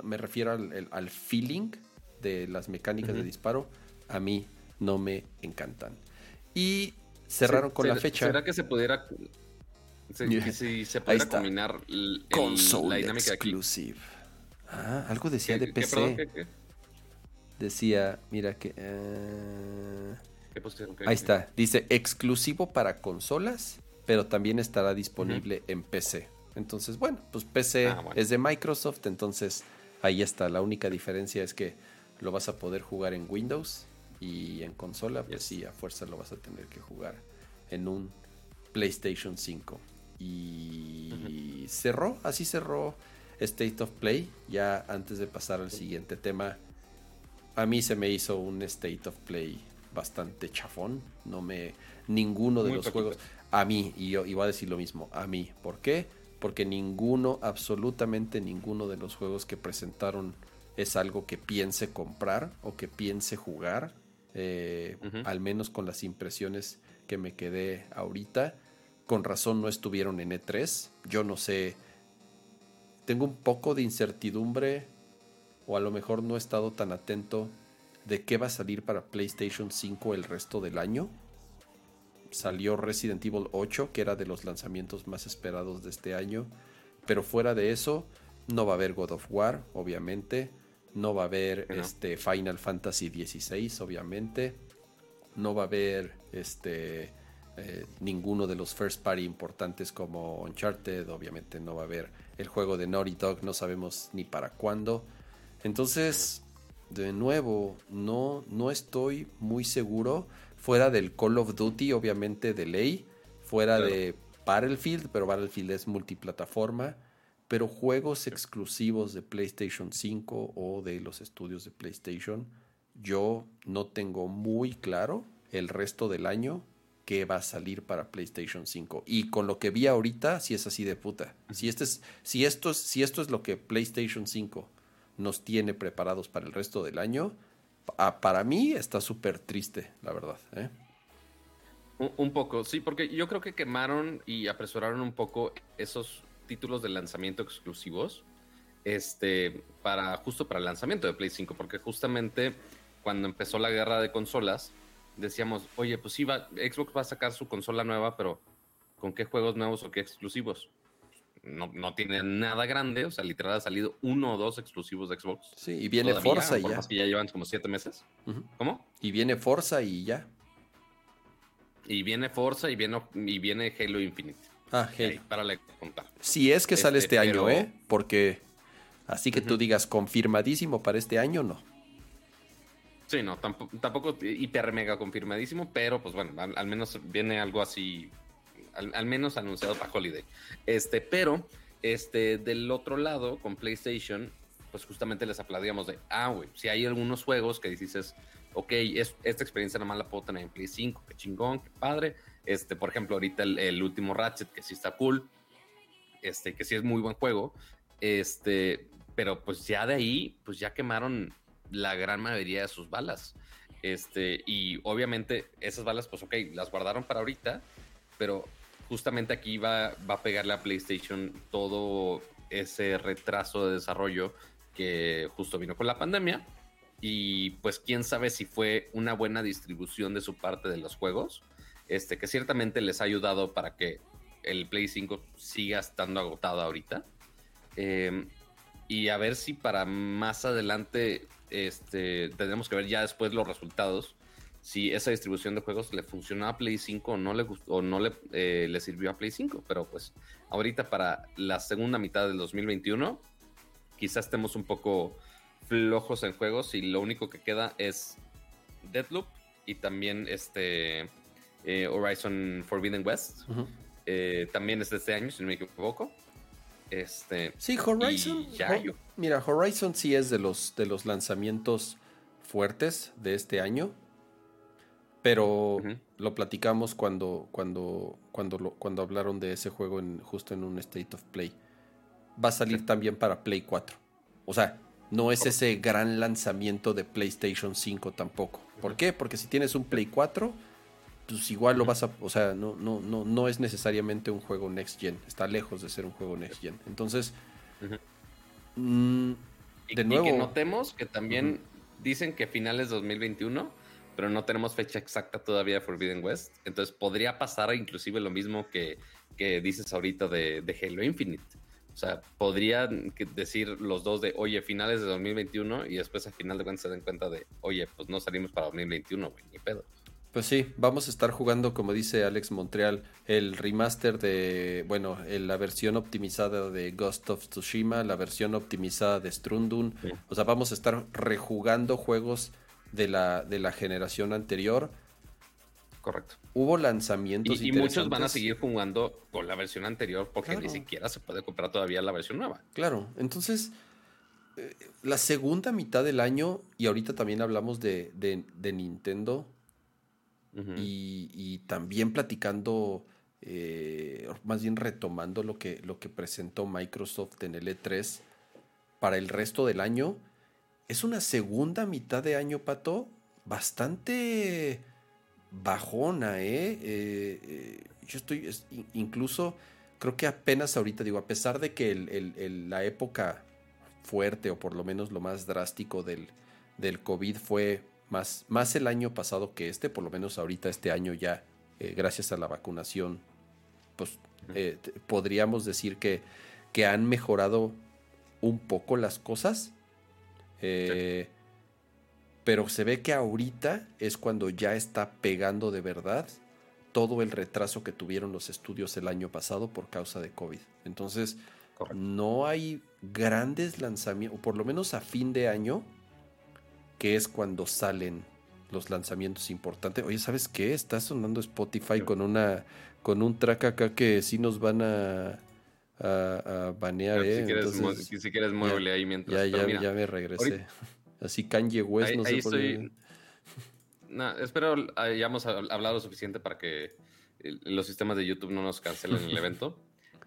me refiero al, feeling de las mecánicas de disparo, a mí no me encantan. Y cerraron con la fecha. ¿Será que se pudiera si se pudiera combinar el, la dinámica exclusive. Ah, algo decía de PC. Decía, mira que. Eh, ahí está. Dice exclusivo para consolas, pero también estará disponible en PC. Entonces, bueno, pues PC ah, es de Microsoft, entonces ahí está. La única diferencia es que lo vas a poder jugar en Windows y en consola, pues sí, a fuerza lo vas a tener que jugar en un PlayStation 5. Y cerró, así cerró State of Play. Ya antes de pasar al siguiente tema, a mí se me hizo un State of Play bastante chafón. No me, ninguno de los juegos, a mí, y yo iba a decir lo mismo, a mí. ¿Por qué? Porque ninguno, absolutamente ninguno de los juegos que presentaron es algo que piense comprar o que piense jugar, eh, al menos con las impresiones que me quedé ahorita. Con razón no estuvieron en E3. Yo no sé. Tengo un poco de incertidumbre o a lo mejor no he estado tan atento de qué va a salir para PlayStation 5 el resto del año. Salió Resident Evil 8, que era de los lanzamientos más esperados de este año. Pero fuera de eso, no va a haber God of War, obviamente. No va a haber este Final Fantasy XVI, obviamente. No va a haber este eh, ninguno de los first party importantes como Uncharted, obviamente no va a haber el juego de Naughty Dog, no sabemos ni para cuándo. Entonces, de nuevo, no, no estoy muy seguro. Fuera del Call of Duty, obviamente de ley. Fuera de Battlefield, pero Battlefield es multiplataforma. Pero juegos exclusivos de PlayStation 5 o de los estudios de PlayStation, yo no tengo muy claro el resto del año que va a salir para PlayStation 5. Y con lo que vi ahorita, si es así de puta. Si, este es, si, esto es, si esto es lo que PlayStation 5 nos tiene preparados para el resto del año, para mí está súper triste, la verdad. ¿eh? Un, poco, sí, porque yo creo que quemaron y apresuraron un poco esos títulos de lanzamiento exclusivos este, para, justo para el lanzamiento de Play 5, porque justamente cuando empezó la guerra de consolas, decíamos, oye, pues sí, va, Xbox va a sacar su consola nueva, pero ¿con qué juegos nuevos o qué exclusivos? No, no tiene nada grande, o sea, literal ha salido uno o dos exclusivos de Xbox. Sí, y viene Forza y ya. que ya llevan como siete meses. ¿Cómo? Y viene Forza y ya. Y viene Forza y viene, y viene Halo Infinite. Ah, Halo. para le contar. Si es que sale este, este año, ¿eh? Porque así que tú digas confirmadísimo para este año, no. Sí, no, tampoco, tampoco hiper mega confirmadísimo, pero pues bueno, al, menos viene algo así, al, menos anunciado para Holiday. Este, pero, este, del otro lado, con PlayStation, pues justamente les aplaudíamos de, ah, güey, si hay algunos juegos que dices, ok, es, esta experiencia nomás la puedo tener en Play 5, qué chingón, qué padre. Este, por ejemplo, ahorita el, último Ratchet, que sí está cool, este, que sí es muy buen juego, este, pero pues ya de ahí, pues ya quemaron la gran mayoría de sus balas. Este, y obviamente esas balas, pues ok, las guardaron para ahorita, pero justamente aquí va, va a pegarle a PlayStation todo ese retraso de desarrollo que justo vino con la pandemia. Y pues quién sabe si fue una buena distribución de su parte de los juegos, este, que ciertamente les ha ayudado para que el Play 5 siga estando agotado ahorita. Em, y a ver si para más adelante este, tendremos que ver ya después los resultados. Si esa distribución de juegos le funcionó a Play 5 o no le gustó, o no le, eh, le sirvió a Play 5. Pero pues ahorita para la segunda mitad del 2021, quizás estemos un poco flojos en juegos y lo único que queda es Deadloop y también este eh, Horizon Forbidden West. Eh, también es de este año, si no me equivoco. Este, sí, Horizon. mira, Horizon sí es de los, de los lanzamientos fuertes de este año. Pero lo platicamos cuando, cuando, cuando, lo, cuando hablaron de ese juego en, justo en un State of Play. Va a salir también para Play 4. O sea, no es ese gran lanzamiento de PlayStation 5 tampoco. ¿Por qué? Porque si tienes un Play 4 pues igual lo vas a, o sea, no, no, no, no es necesariamente un juego next gen, está lejos de ser un juego next gen. Entonces, mm, de nuevo... Y que notemos que también dicen que finales 2021, pero no tenemos fecha exacta todavía de Forbidden West. Entonces podría pasar inclusive lo mismo que, que dices ahorita de, de Halo Infinite. O sea, podrían decir los dos de, oye, finales de 2021 y después al final de cuentas se den cuenta de, oye, pues no salimos para 2021, güey, ni pedo. Pues sí, vamos a estar jugando, como dice Alex Montreal, el remaster de, bueno, la versión optimizada de Ghost of Tsushima, la versión optimizada de Strundun. O sea, vamos a estar rejugando juegos de la, de la generación anterior. Correcto. Hubo lanzamientos y, y muchos van a seguir jugando con la versión anterior porque ni siquiera se puede comprar todavía la versión nueva. Claro, entonces eh, la segunda mitad del año, y ahorita también hablamos de, de, de Nintendo, y, también platicando, eh, más bien retomando lo que, lo que presentó Microsoft en el E3 para el resto del año. Es una segunda mitad de año, Pato, bastante bajona, ¿eh? eh, eh yo estoy, incluso, creo que apenas ahorita, digo, a pesar de que la época fuerte, o por lo menos lo más drástico del, del COVID fue más, más el año pasado que este, por lo menos ahorita este año ya, eh, gracias a la vacunación, pues eh, podríamos decir que, que, han mejorado un poco las cosas. Eh, pero se ve que ahorita es cuando ya está pegando de verdad todo el retraso que tuvieron los estudios el año pasado por causa de COVID. Entonces, no hay grandes lanzamientos, o por lo menos a fin de año, que es cuando salen los lanzamientos importantes. Oye, ¿sabes qué? Está sonando Spotify con una con un track acá que sí nos van a, a, banear, ¿eh? Si quieres, si quieres mueble ahí mientras. Ya, ya, ya me regresé. Así Kanye West, no sé por qué. No, espero hayamos hablado suficiente para que los sistemas de YouTube no nos cancelen el evento.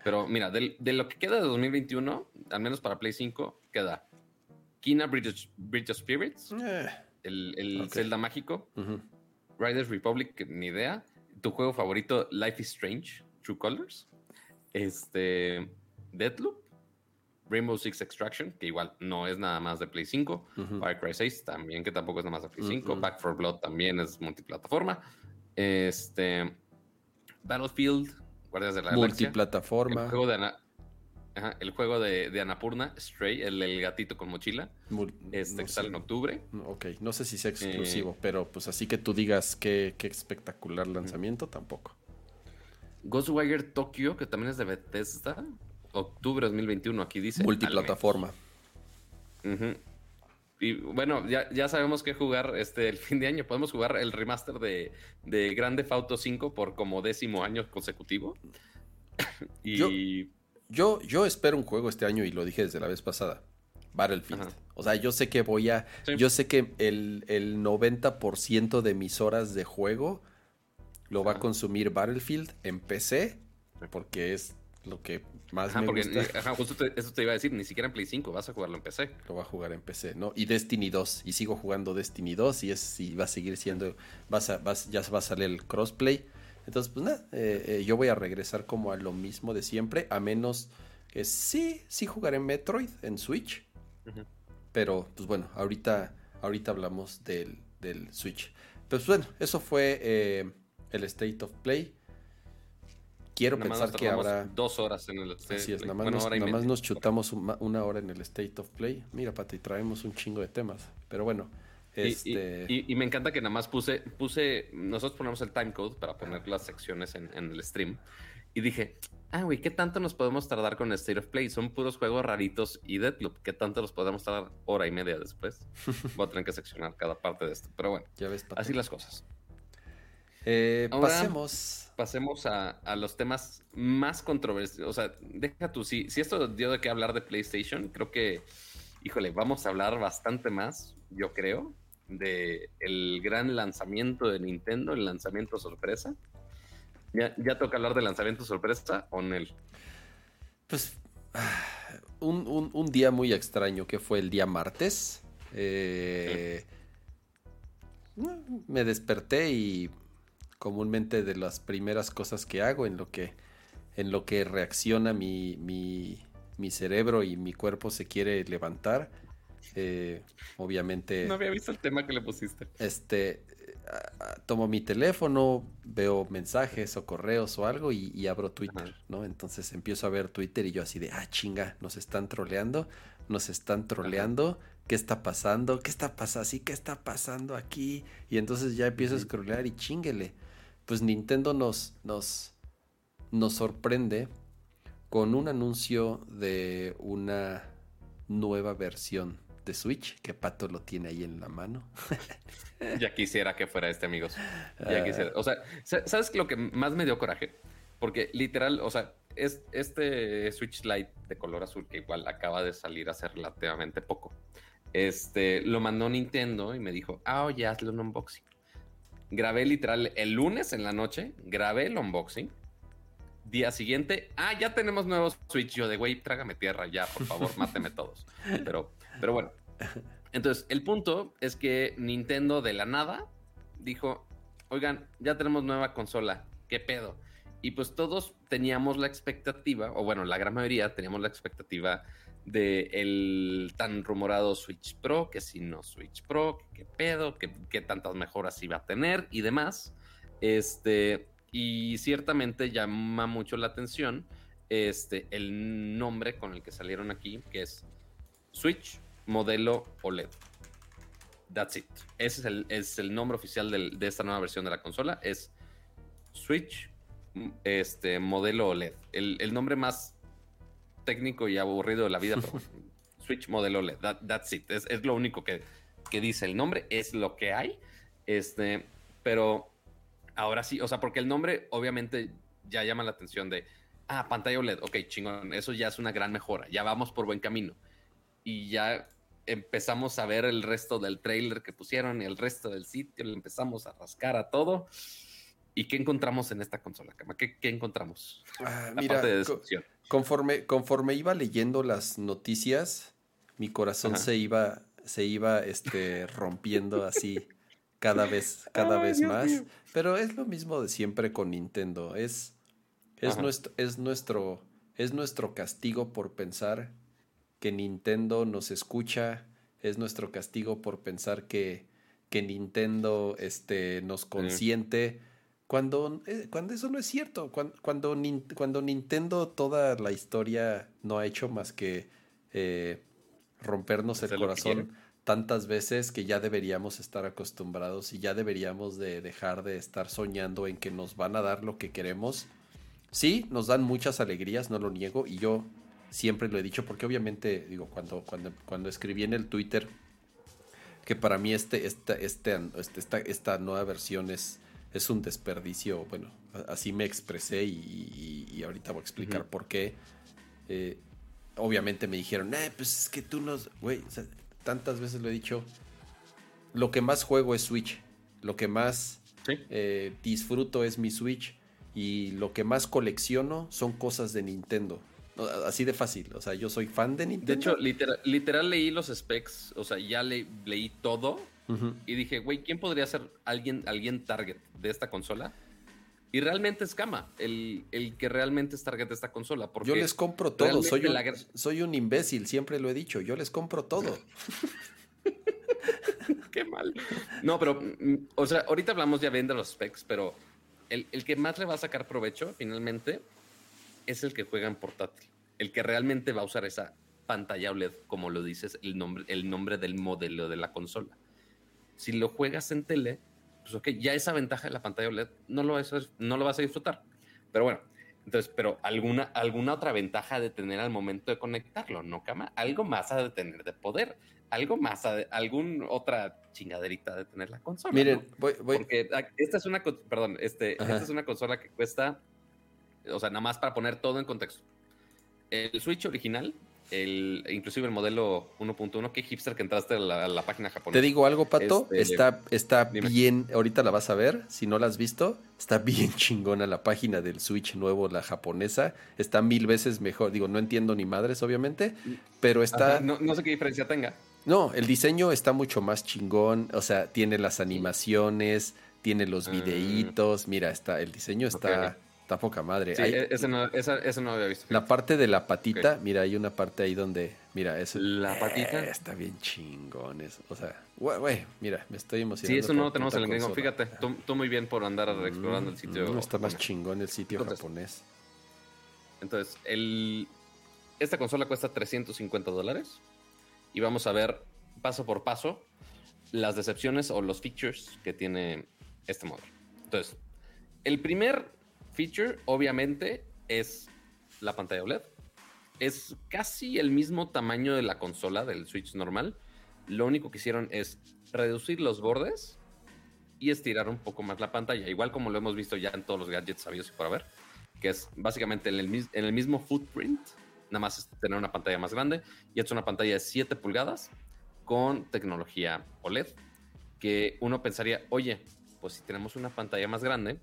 Pero mira, de, lo que queda de 2021, al menos para Play 5, queda Kina Bridge, of Spirits, eh, el, Zelda mágico, Riders Republic, ni idea, tu juego favorito, Life is Strange, True Colors, este, Deathloop, Rainbow Six Extraction, que igual no es nada más de Play 5, Far Cry 6 también, que tampoco es nada más de Play 5, Back for Blood también es multiplataforma, este, Battlefield, Guardias de la Multiplataforma. El juego de, el juego de, Anapurna, Stray, el, gatito con mochila. este que sale en octubre. Ok, no sé si sea exclusivo, eh, pero pues así que tú digas qué, espectacular lanzamiento, tampoco. Ghostwire Tokyo, que también es de Bethesda. Octubre 2021, aquí dice. Multiplataforma. Y bueno, ya, sabemos qué jugar este el fin de año. Podemos jugar el remaster de, de Grande Auto 5 por como décimo año consecutivo. y yo, yo, espero un juego este año y lo dije desde la vez pasada. Battlefield. O sea, yo sé que voy a. Yo sé que el, el 90% de mis horas de juego lo va a consumir Battlefield en PC. Porque es lo que más me porque, gusta. Ajá, justo eso te iba a decir, ni siquiera en Play 5, vas a jugarlo en PC. Lo va a jugar en PC, ¿no? Y Destiny 2, y sigo jugando Destiny 2 y es y va a seguir siendo, vas a, vas, ya va a salir el crossplay. Entonces, pues nada, eh, eh, yo voy a regresar como a lo mismo de siempre, a menos que sí, sí jugaré Metroid en Switch. Pero, pues bueno, ahorita, ahorita hablamos del, del Switch. Pues bueno, eso fue eh, el State of Play quiero pensar que habrá. Dos horas en el State Así es, nada más, nos, nos, chutamos una hora en el State of Play. Mira, Pati, traemos un chingo de temas. Pero bueno. Este... Y, me encanta que nada más puse, puse, nosotros ponemos el timecode para poner las secciones en, el stream. Y dije, ah, güey, ¿qué tanto nos podemos tardar con State of Play? Son puros juegos raritos y Deadloop. ¿Qué tanto nos podemos tardar hora y media después? Voy a tener que seccionar cada parte de esto. Pero bueno, ya ves, así las cosas. Eh, pasemos. Pasemos a, los temas más controversiales. O sea, deja tú, si, si esto dio de qué hablar de PlayStation, creo que, híjole, vamos a hablar bastante más, yo creo, de el gran lanzamiento de Nintendo, el lanzamiento sorpresa. ¿Ya, toca hablar de lanzamiento sorpresa o no? Pues ah, un, día muy extraño que fue el día martes. Eh, me desperté y comúnmente de las primeras cosas que hago, en lo que, en lo que reacciona mi, mi, mi cerebro y mi cuerpo se quiere levantar. Eh, obviamente. No había visto el tema que le pusiste. Este. tomo mi teléfono, veo mensajes o correos o algo y, abro Twitter, ¿no? Entonces empiezo a ver Twitter y yo así de, ah, chinga, nos están troleando, nos están troleando, ¿qué está pasando? ¿Qué está pasando? ¿Sí? ¿Qué está pasando aquí? Y entonces ya empiezo a scrollear y chinguele pues Nintendo nos, nos, nos sorprende con un anuncio de una nueva versión de Switch, que Pato lo tiene ahí en la mano. ya quisiera que fuera este, amigos. Ya ah. quisiera. O sea, ¿sabes lo que más me dio coraje? Porque literal, o sea, es este Switch Lite de color azul que igual acaba de salir hace relativamente poco. Este, lo mandó Nintendo y me dijo, ah, oye, hazle un unboxing. grabé literal el lunes en la noche, grabé el unboxing. Día siguiente, ah, ya tenemos nuevos Switch. Yo de, güey, trágame tierra ya, por favor, máteme todos. Pero, pero bueno. Entonces, el punto es que Nintendo de la nada dijo, oigan, ya tenemos nueva consola, ¿qué pedo? Y pues todos teníamos la expectativa, o bueno, la gran mayoría teníamos la expectativa de el tan rumorado Switch Pro, que si no Switch Pro, qué pedo, qué tantas mejoras iba a tener y demás. Este, y ciertamente llama mucho la atención este, el nombre con el que salieron aquí, que es Switch modelo OLED. That's it. Ese es el, es el nombre oficial de esta nueva versión de la consola. Es Switch este, modelo OLED. El, nombre más técnico y aburrido de la vida, Switch modelo OLED. that's it. Es, lo único que, que, dice el nombre. Es lo que hay. Este, pero ahora sí, o sea, porque el nombre obviamente ya llama la atención de, ah, pantalla OLED. Ok, chingón. Eso ya es una gran mejora. Ya vamos por buen camino. Y ya empezamos a ver el resto del trailer que pusieron y el resto del sitio, le empezamos a rascar a todo. ¿Y qué encontramos en esta consola, Cama? ¿Qué, encontramos? Ah, mira, conforme, conforme iba leyendo las noticias, mi corazón se iba, se iba este, rompiendo así cada vez, cada vez más. Pero es lo mismo de siempre con Nintendo. Es, es, nuestro, es, nuestro, es nuestro castigo por pensar que Nintendo nos escucha, es nuestro castigo por pensar que, que Nintendo este, nos consiente. Cuando, eh, cuando eso no es cierto, cuando, cuando, Nintendo toda la historia no ha hecho más que eh, rompernos el corazón tantas veces que ya deberíamos estar acostumbrados y ya deberíamos de dejar de estar soñando en que nos van a dar lo que queremos. Sí, nos dan muchas alegrías, no lo niego, y yo siempre lo he dicho, porque obviamente, digo, cuando, cuando, cuando escribí en el Twitter que para mí este, esta, este, este, esta, esta nueva versión es, es un desperdicio, bueno, así me expresé y, ahorita voy a explicar por qué. Eh, obviamente me dijeron, eh, pues es que tú nos, güey, tantas veces lo he dicho, lo que más juego es Switch, lo que más eh, disfruto es mi Switch y lo que más colecciono son cosas de Nintendo. Así de fácil. O sea, yo soy fan de Nintendo. De hecho, literal, leí los specs. O sea, ya leí todo. Y dije, güey, ¿quién podría ser alguien, alguien target de esta consola? Y realmente es Kama, el, el que realmente es target de esta consola. Porque yo les compro todo. Soy un, soy un imbécil, siempre lo he dicho. Yo les compro todo. Qué mal. No, pero, mm, o sea, ahorita hablamos ya bien de los specs, pero el, el que más le va a sacar provecho finalmente es el que juega en portátil, el que realmente va a usar esa pantalla OLED, como lo dices, el nombre, el nombre del modelo de la consola. Si lo juegas en tele, pues ok, ya esa ventaja de la pantalla OLED no lo vas a, no lo vas a disfrutar. Pero bueno, entonces, pero alguna, alguna otra ventaja de tener al momento de conectarlo, ¿no, Cama? Algo más a de tener de poder, algo más, a alguna otra chingaderita de tener la consola. Miren, voy, voy. Porque ah, esta es una, perdón, este, esta es una consola que cuesta o sea, nada más para poner todo en contexto. El Switch original, el, inclusive el modelo 1.1, qué hipster que entraste a la, página japonesa. Te digo algo, Pato, este, está, está bien, ahorita la vas a ver, si no la has visto, está bien chingona la página del Switch nuevo, la japonesa, está mil veces mejor, digo, no entiendo ni madres, obviamente, pero está... no, no sé qué diferencia tenga. No, el diseño está mucho más chingón, o sea, tiene las animaciones, tiene los ah. videitos, mira, está, el diseño está... Está poca madre. Sí, e-, ese, no, esa, no había visto. La parte de la patita, mira, hay una parte ahí donde, mira, eso. La patita. Eh, está bien chingón eso. O sea, güey, mira, me estoy emocionando. Sí, eso no lo tenemos en el gringo. Fíjate, tú, muy bien por andar mm, explorando el sitio. No, está más chingón el sitio japonés. Entonces, el, esta consola cuesta 350 dólares. Y vamos a ver paso por paso las decepciones o los features que tiene este modelo. Entonces, el primer feature, obviamente, es la pantalla OLED. Es casi el mismo tamaño de la consola del Switch normal. Lo único que hicieron es reducir los bordes y estirar un poco más la pantalla, igual como lo hemos visto ya en todos los gadgets sabidos y por haber, que es básicamente en el, en el mismo footprint, nada más tener una pantalla más grande y es una pantalla de 7 pulgadas con tecnología OLED, que uno pensaría, oye, pues si tenemos una pantalla más grande,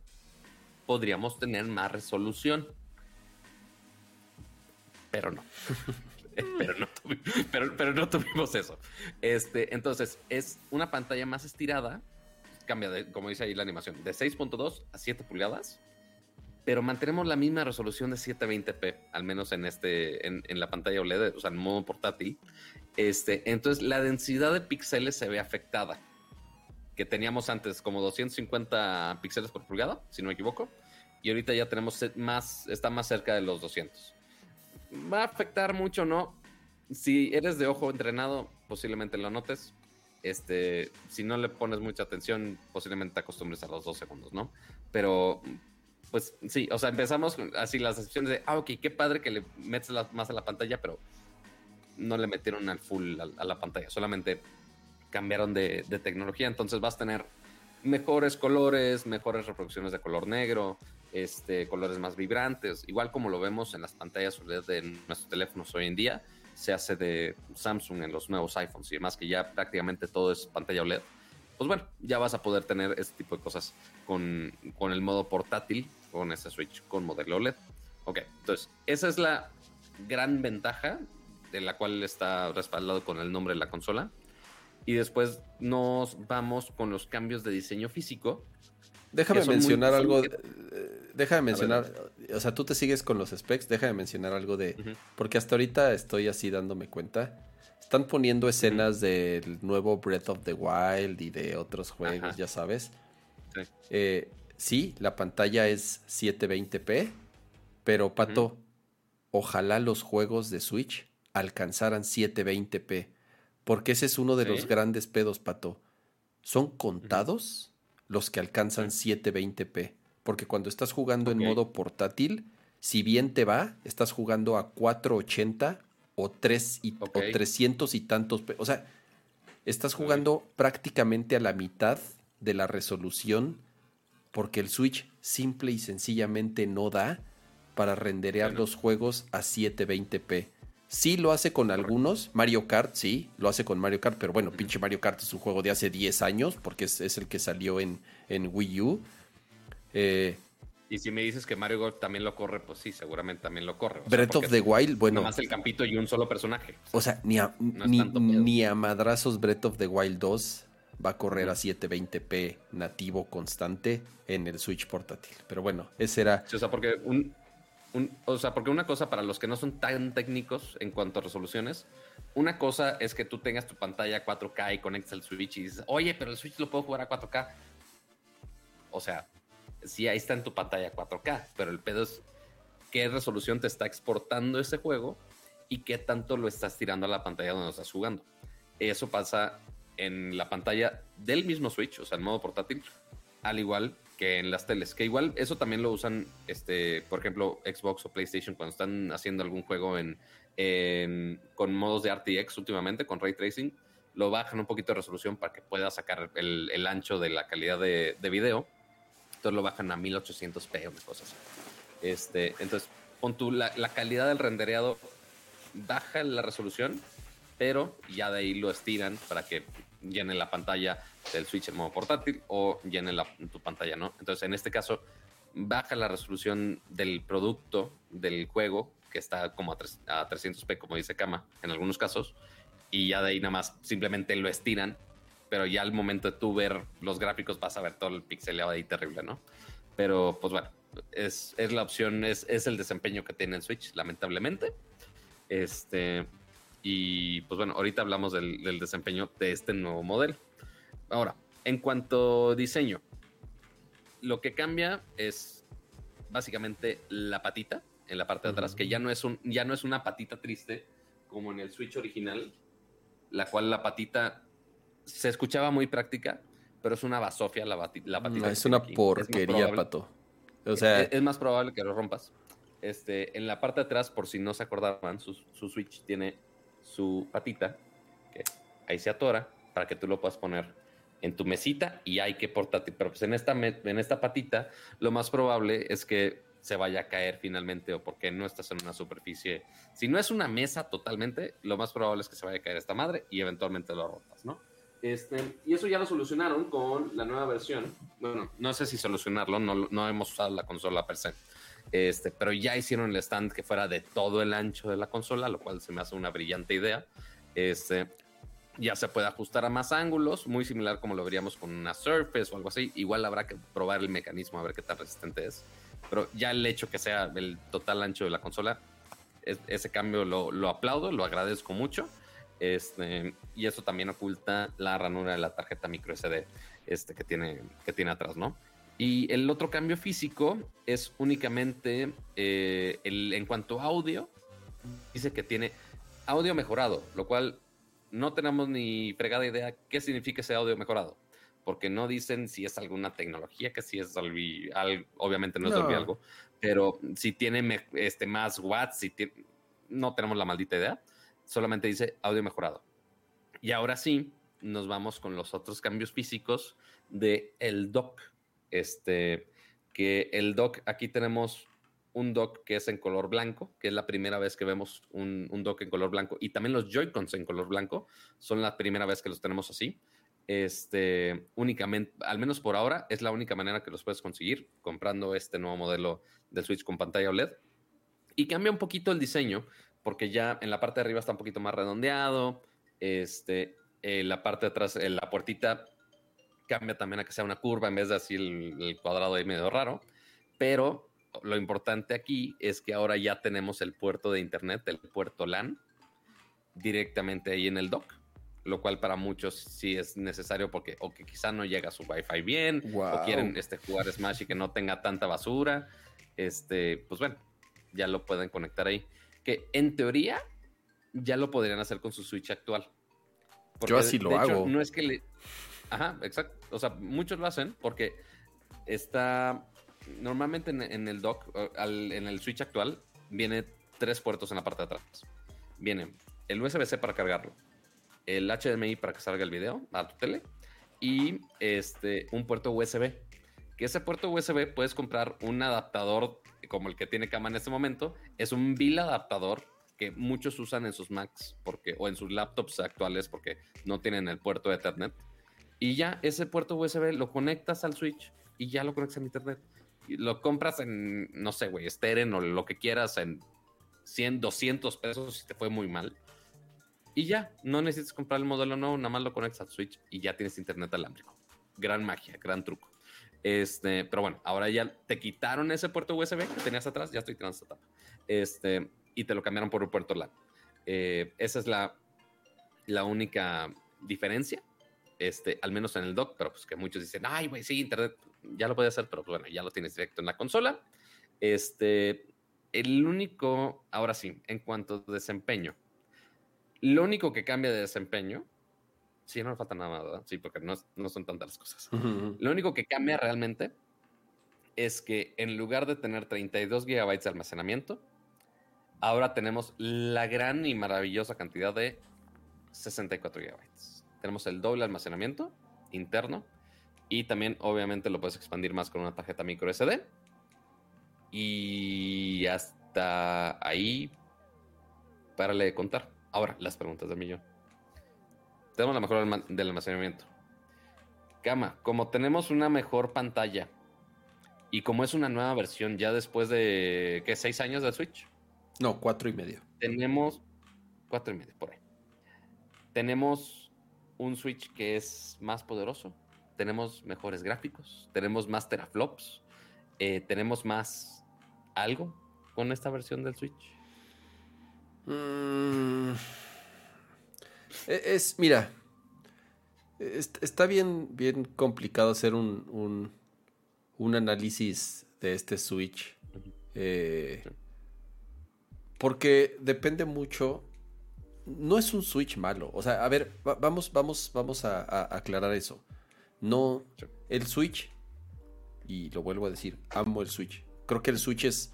podríamos tener más resolución. Pero no. pero, no tuvimos eso. Este, entonces, es una pantalla más estirada. Cambia, de, como dice ahí la animación, de 6.2 a 7 pulgadas. Pero mantenemos la misma resolución de 720p, al menos en, este, en, la pantalla OLED, o sea, en modo portátil. Este, entonces, la densidad de píxeles se ve afectada. Que teníamos antes como 250 píxeles por pulgada, si no me equivoco. Y ahorita ya tenemos más, está más cerca de los 200 va a afectar mucho, ¿no? Si eres de ojo entrenado, posiblemente lo notes. Este, si no le pones mucha atención, posiblemente te acostumbres a los dos segundos, ¿no? Pero, pues sí, o sea, empezamos así las excepciones de, ah, ok, qué padre que le metes más a la pantalla, pero no le metieron al full a, la pantalla, solamente cambiaron de, de, tecnología, entonces vas a tener mejores colores, mejores reproducciones de color negro, este, colores más vibrantes, igual como lo vemos en las pantallas OLED de nuestros teléfonos hoy en día, se hace de Samsung en los nuevos iPhones y demás, que ya prácticamente todo es pantalla OLED. Pues bueno, ya vas a poder tener este tipo de cosas con, con el modo portátil, con ese Switch con modelo OLED. Ok, entonces, esa es la gran ventaja de la cual está respaldado con el nombre de la consola. Y después nos vamos con los cambios de diseño físico, Déjame mencionar algo. Eh, déjame mencionar. O sea, tú te sigues con los specs. Déjame mencionar algo de. Porque hasta ahorita estoy así dándome cuenta. Están poniendo escenas del nuevo Breath of the Wild y de otros juegos, ya sabes. Sí. Eh, sí, la pantalla es 720p. Pero, Pato, ojalá los juegos de Switch alcanzaran 720p. Porque ese es uno de los grandes pedos, Pato. Son contados los que alcanzan 720p. Porque cuando estás jugando en modo portátil, si bien te va, estás jugando a 480 o, 3 y, 300 y tantos. O sea, estás jugando prácticamente a la mitad de la resolución porque el Switch simple y sencillamente no da para renderear los juegos a 720p. Sí lo hace con algunos. Mario Kart, sí, lo hace con Mario Kart, pero bueno, pinche Mario Kart es un juego de hace 10 años, porque es, el que salió en, en Wii U. Eh, y si me dices que Mario Golf también lo corre, pues sí, seguramente también lo corre. Breath of the Wild, bueno. Nomás el campito y un solo personaje. O sea, ni a, ni, a madrazos Breath of the Wild 2 va a correr a 720p nativo constante en el Switch portátil. Pero bueno, ese era. o sea, porque un, o sea, porque una cosa para los que no son tan técnicos en cuanto a resoluciones, una cosa es que tú tengas tu pantalla 4K y conectes el Switch y dices, oye, pero el Switch lo puedo jugar a 4K. O sea, sí, ahí está en tu pantalla 4K, pero el pedo es qué resolución te está exportando ese juego y qué tanto lo estás tirando a la pantalla donde estás jugando. Eso pasa en la pantalla del mismo Switch, o sea, en modo portátil, al igual que en las teles, que igual eso también lo usan, este, por ejemplo, Xbox o PlayStation cuando están haciendo algún juego en, con modos de RTX últimamente, con ray tracing, lo bajan un poquito de resolución para que pueda sacar el, ancho de la calidad de, video. Entonces lo bajan a 1800p o cosas así. Este, entonces, pon tú, la, la calidad del rendereado baja la resolución, pero ya de ahí lo estiran para que llene la pantalla del Switch en modo portátil o llene la, tu pantalla, ¿no? Entonces, en este caso, baja la resolución del producto del juego, que está como a, a 300p, como dice Kama, en algunos casos, y ya de ahí nada más simplemente lo estiran, pero ya al momento de tú ver los gráficos vas a ver todo el pixelado ahí terrible, ¿no? Pero pues bueno, es, es la opción, es, es, el desempeño que tiene el Switch, lamentablemente. Este, y pues bueno, ahorita hablamos del, desempeño de este nuevo modelo. Ahora, en cuanto a diseño, lo que cambia es básicamente la patita en la parte de atrás, que ya no, es un, ya no es una patita triste como en el Switch original, la cual la patita se escuchaba muy práctica, pero es una basofia la, la patita. es una porquería, pato. O sea, es, más probable que lo rompas. Este, en la parte de atrás, por si no se acordaban, su, su Switch tiene su patita, que ahí se atora para que tú lo puedas poner en tu mesita y hay que portátil. Pero pues en esta, en esta patita lo más probable es que se vaya a caer finalmente o porque no estás en una superficie. Si no es una mesa totalmente, lo más probable es que se vaya a caer esta madre y eventualmente lo rotas, ¿no? Este, y eso ya lo solucionaron con la nueva versión. Bueno, no sé si solucionarlo, no, no hemos usado la consola per se. Este, pero ya hicieron el stand que fuera de todo el ancho de la consola, lo cual se me hace una brillante idea. Este, ya se puede ajustar a más ángulos, muy similar como lo veríamos con una Surface o algo así. Igual habrá que probar el mecanismo a ver qué tan resistente es. Pero ya el hecho que sea el total ancho de la consola, ese cambio lo, lo, aplaudo, lo agradezco mucho. Este, y eso también oculta la ranura de la tarjeta micro SD este, que, tiene, que tiene atrás, ¿no? Y el otro cambio físico es únicamente eh, el, en cuanto a audio, dice que tiene audio mejorado, lo cual no tenemos ni fregada idea qué significa ese audio mejorado, porque no dicen si es alguna tecnología, que si es algo, obviamente no es algo, pero si tiene este, más watts, si no tenemos la maldita idea, solamente dice audio mejorado. Y ahora sí, nos vamos con los otros cambios físicos de el dock este, que el dock, aquí tenemos un dock que es en color blanco, que es la primera vez que vemos un, un dock en color blanco, y también los Joy-Cons en color blanco, son la primera vez que los tenemos así. Este, únicamente, al menos por ahora, es la única manera que los puedes conseguir comprando este nuevo modelo del Switch con pantalla OLED. Y cambia un poquito el diseño, porque ya en la parte de arriba está un poquito más redondeado. Este, la parte de atrás, la puertita cambia también a que sea una curva en vez de así el, cuadrado ahí medio raro. Pero lo importante aquí es que ahora ya tenemos el puerto de internet, el puerto LAN, directamente ahí en el dock. Lo cual para muchos sí es necesario porque o que quizá no llega su wifi bien, o quieren este, jugar Smash y que no tenga tanta basura. Este, pues bueno, ya lo pueden conectar ahí. Que en teoría ya lo podrían hacer con su Switch actual. Yo así lo hago. no es que le, Ajá, exacto. O sea, muchos lo hacen porque está normalmente en, el dock, en el switch actual, viene tres puertos en la parte de atrás. Viene el USB-C para cargarlo, el HDMI para que salga el video a tu tele y este, un puerto USB. Que ese puerto USB puedes comprar un adaptador como el que tiene cama en este momento. Es un bill adaptador que muchos usan en sus Macs porque, o en sus laptops actuales porque no tienen el puerto de Ethernet y ya ese puerto USB lo conectas al Switch y ya lo conectas a internet. Y lo compras en, no sé, güey, Steren o lo que quieras en 100, 200 pesos si te fue muy mal. Y ya, no necesitas comprar el modelo nuevo, nada más lo conectas al Switch y ya tienes internet alámbrico. Gran magia, gran truco. Este, pero bueno, ahora ya te quitaron ese puerto USB que tenías atrás, ya estoy tirando esta. Este, y te lo cambiaron por un puerto LAN. Eh, esa es la, la única diferencia este, al menos en el dock, pero pues que muchos dicen, ay, güey, sí, internet, ya lo puede hacer, pero pues, bueno, ya lo tienes directo en la consola. Este, el único, ahora sí, en cuanto a desempeño, lo único que cambia de desempeño, sí, no me falta nada, ¿verdad? Sí, porque no, no son tantas las cosas. Lo único que cambia realmente es que en lugar de tener 32 gigabytes de almacenamiento, ahora tenemos la gran y maravillosa cantidad de 64 gigabytes tenemos el doble almacenamiento interno y también obviamente lo puedes expandir más con una tarjeta micro SD. Y hasta ahí, párale de contar. Ahora, las preguntas del millón. Tenemos la mejor del almacenamiento. Cama, como tenemos una mejor pantalla y como es una nueva versión ya después de, ¿qué? ¿Seis años de Switch? No, cuatro y medio. Tenemos cuatro y medio, por ahí. Tenemos un Switch que es más poderoso, tenemos mejores gráficos, tenemos más teraflops, eh, tenemos más algo con esta versión del Switch. Mm. E-, es, mira, está bien, bien complicado hacer un, un, análisis de este Switch. Eh, porque depende mucho no es un Switch malo. O sea, a ver, vamos, vamos, vamos a, aclarar eso. No, el Switch, y lo vuelvo a decir, amo el Switch. Creo que el Switch es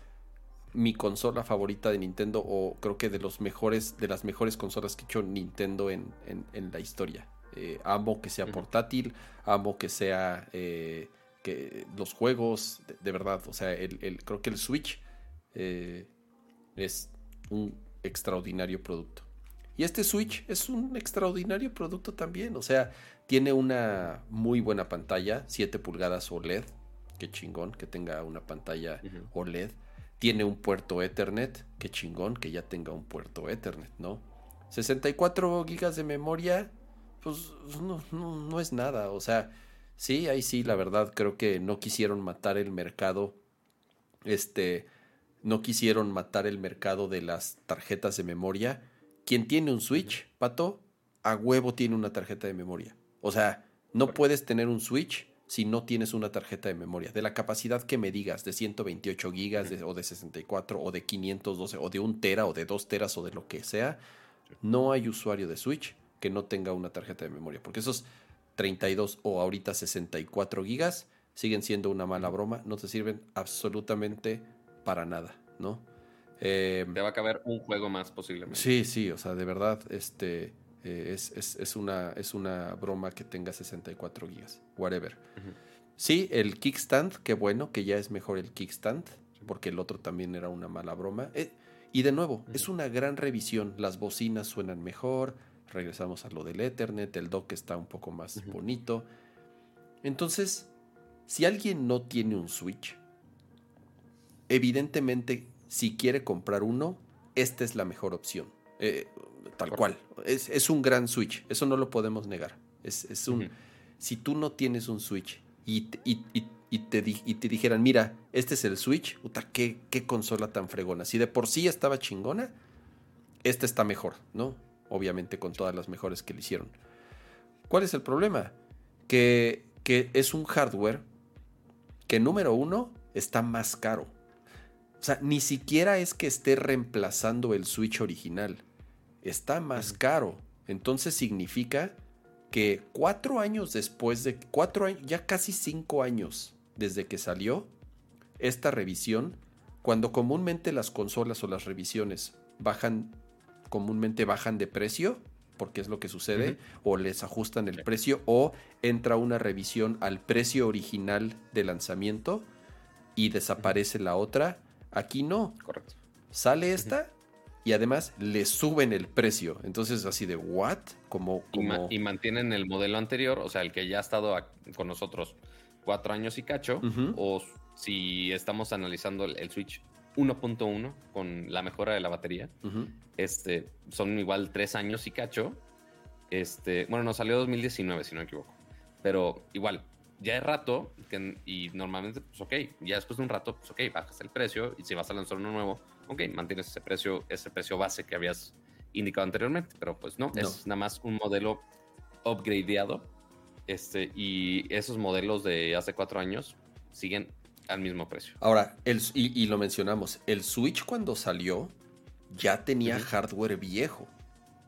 mi consola favorita de Nintendo o creo que de los mejores, de las mejores consolas que ha hecho Nintendo en, la historia. Eh, amo que sea portátil, amo que sea eh, que los juegos, de, verdad, o sea, el, creo que el Switch eh, es un extraordinario producto. Y este Switch es un extraordinario producto también. O sea, tiene una muy buena pantalla, 7 pulgadas OLED. Qué chingón que tenga una pantalla OLED. Tiene un puerto Ethernet. Qué chingón que ya tenga un puerto Ethernet, ¿no? 64 gigas de memoria, pues no, no es nada. O sea, sí, ahí sí, la verdad, creo que no quisieron matar el mercado. Este, no quisieron matar el mercado de las tarjetas de memoria quien tiene un Switch, Pato, a huevo tiene una tarjeta de memoria. O sea, no puedes tener un Switch si no tienes una tarjeta de memoria. De la capacidad que me digas, de 128 gigas o de 64 o de 512 o de un tera o de dos teras o de lo que sea, no hay usuario de Switch que no tenga una tarjeta de memoria. Porque esos 32 o ahorita 64 gigas siguen siendo una mala broma, no te sirven absolutamente para nada, ¿no? Eh, Te va a caber un juego más posiblemente. Sí, sí, o sea, de verdad, este eh, es, una, es una broma que tenga 64 gigas, whatever. Sí, el kickstand, qué bueno, que ya es mejor el kickstand, porque el otro también era una mala broma. Eh, y de nuevo, es una gran revisión, las bocinas suenan mejor, regresamos a lo del Ethernet, el dock está un poco más bonito. Entonces, si alguien no tiene un Switch, evidentemente si quiere comprar uno, esta es la mejor opción. Eh, tal cual. Es, un gran Switch, eso no lo podemos negar. Es, un, Si tú no tienes un Switch y, y, te, dijeran, mira, este es el Switch, puta, qué, qué consola tan fregona. Si de por sí estaba chingona, esta está mejor, ¿no? Obviamente con todas las mejores que le hicieron. ¿Cuál es el problema? Que, que es un hardware que número uno está más caro. O sea, ni siquiera es que esté reemplazando el Switch original. Está más caro. Entonces significa que cuatro años después de... Cuatro años, ya casi cinco años desde que salió esta revisión, cuando comúnmente las consolas o las revisiones bajan, comúnmente bajan de precio, porque es lo que sucede, o les ajustan el precio, o entra una revisión al precio original de lanzamiento y desaparece la otra Aquí no. Correcto. Sale esta y además le suben el precio. Entonces, así de, ¿what? Como, Y, mantienen el modelo anterior, o sea, el que ya ha estado con nosotros cuatro años y cacho, o si estamos analizando el, Switch 1.1 con la mejora de la batería, este, son igual tres años y cacho. Este, bueno, nos salió 2019, si no me equivoco. Pero igual, ya es rato y normalmente, pues ok, ya después de un rato, pues ok, bajas el precio y si vas a lanzar uno nuevo, ok, mantienes ese precio, ese precio base que habías indicado anteriormente, pero pues no, es nada más un modelo upgradeado este, y esos modelos de hace cuatro años siguen al mismo precio. Ahora, el, y, lo mencionamos, el Switch cuando salió ya tenía hardware viejo.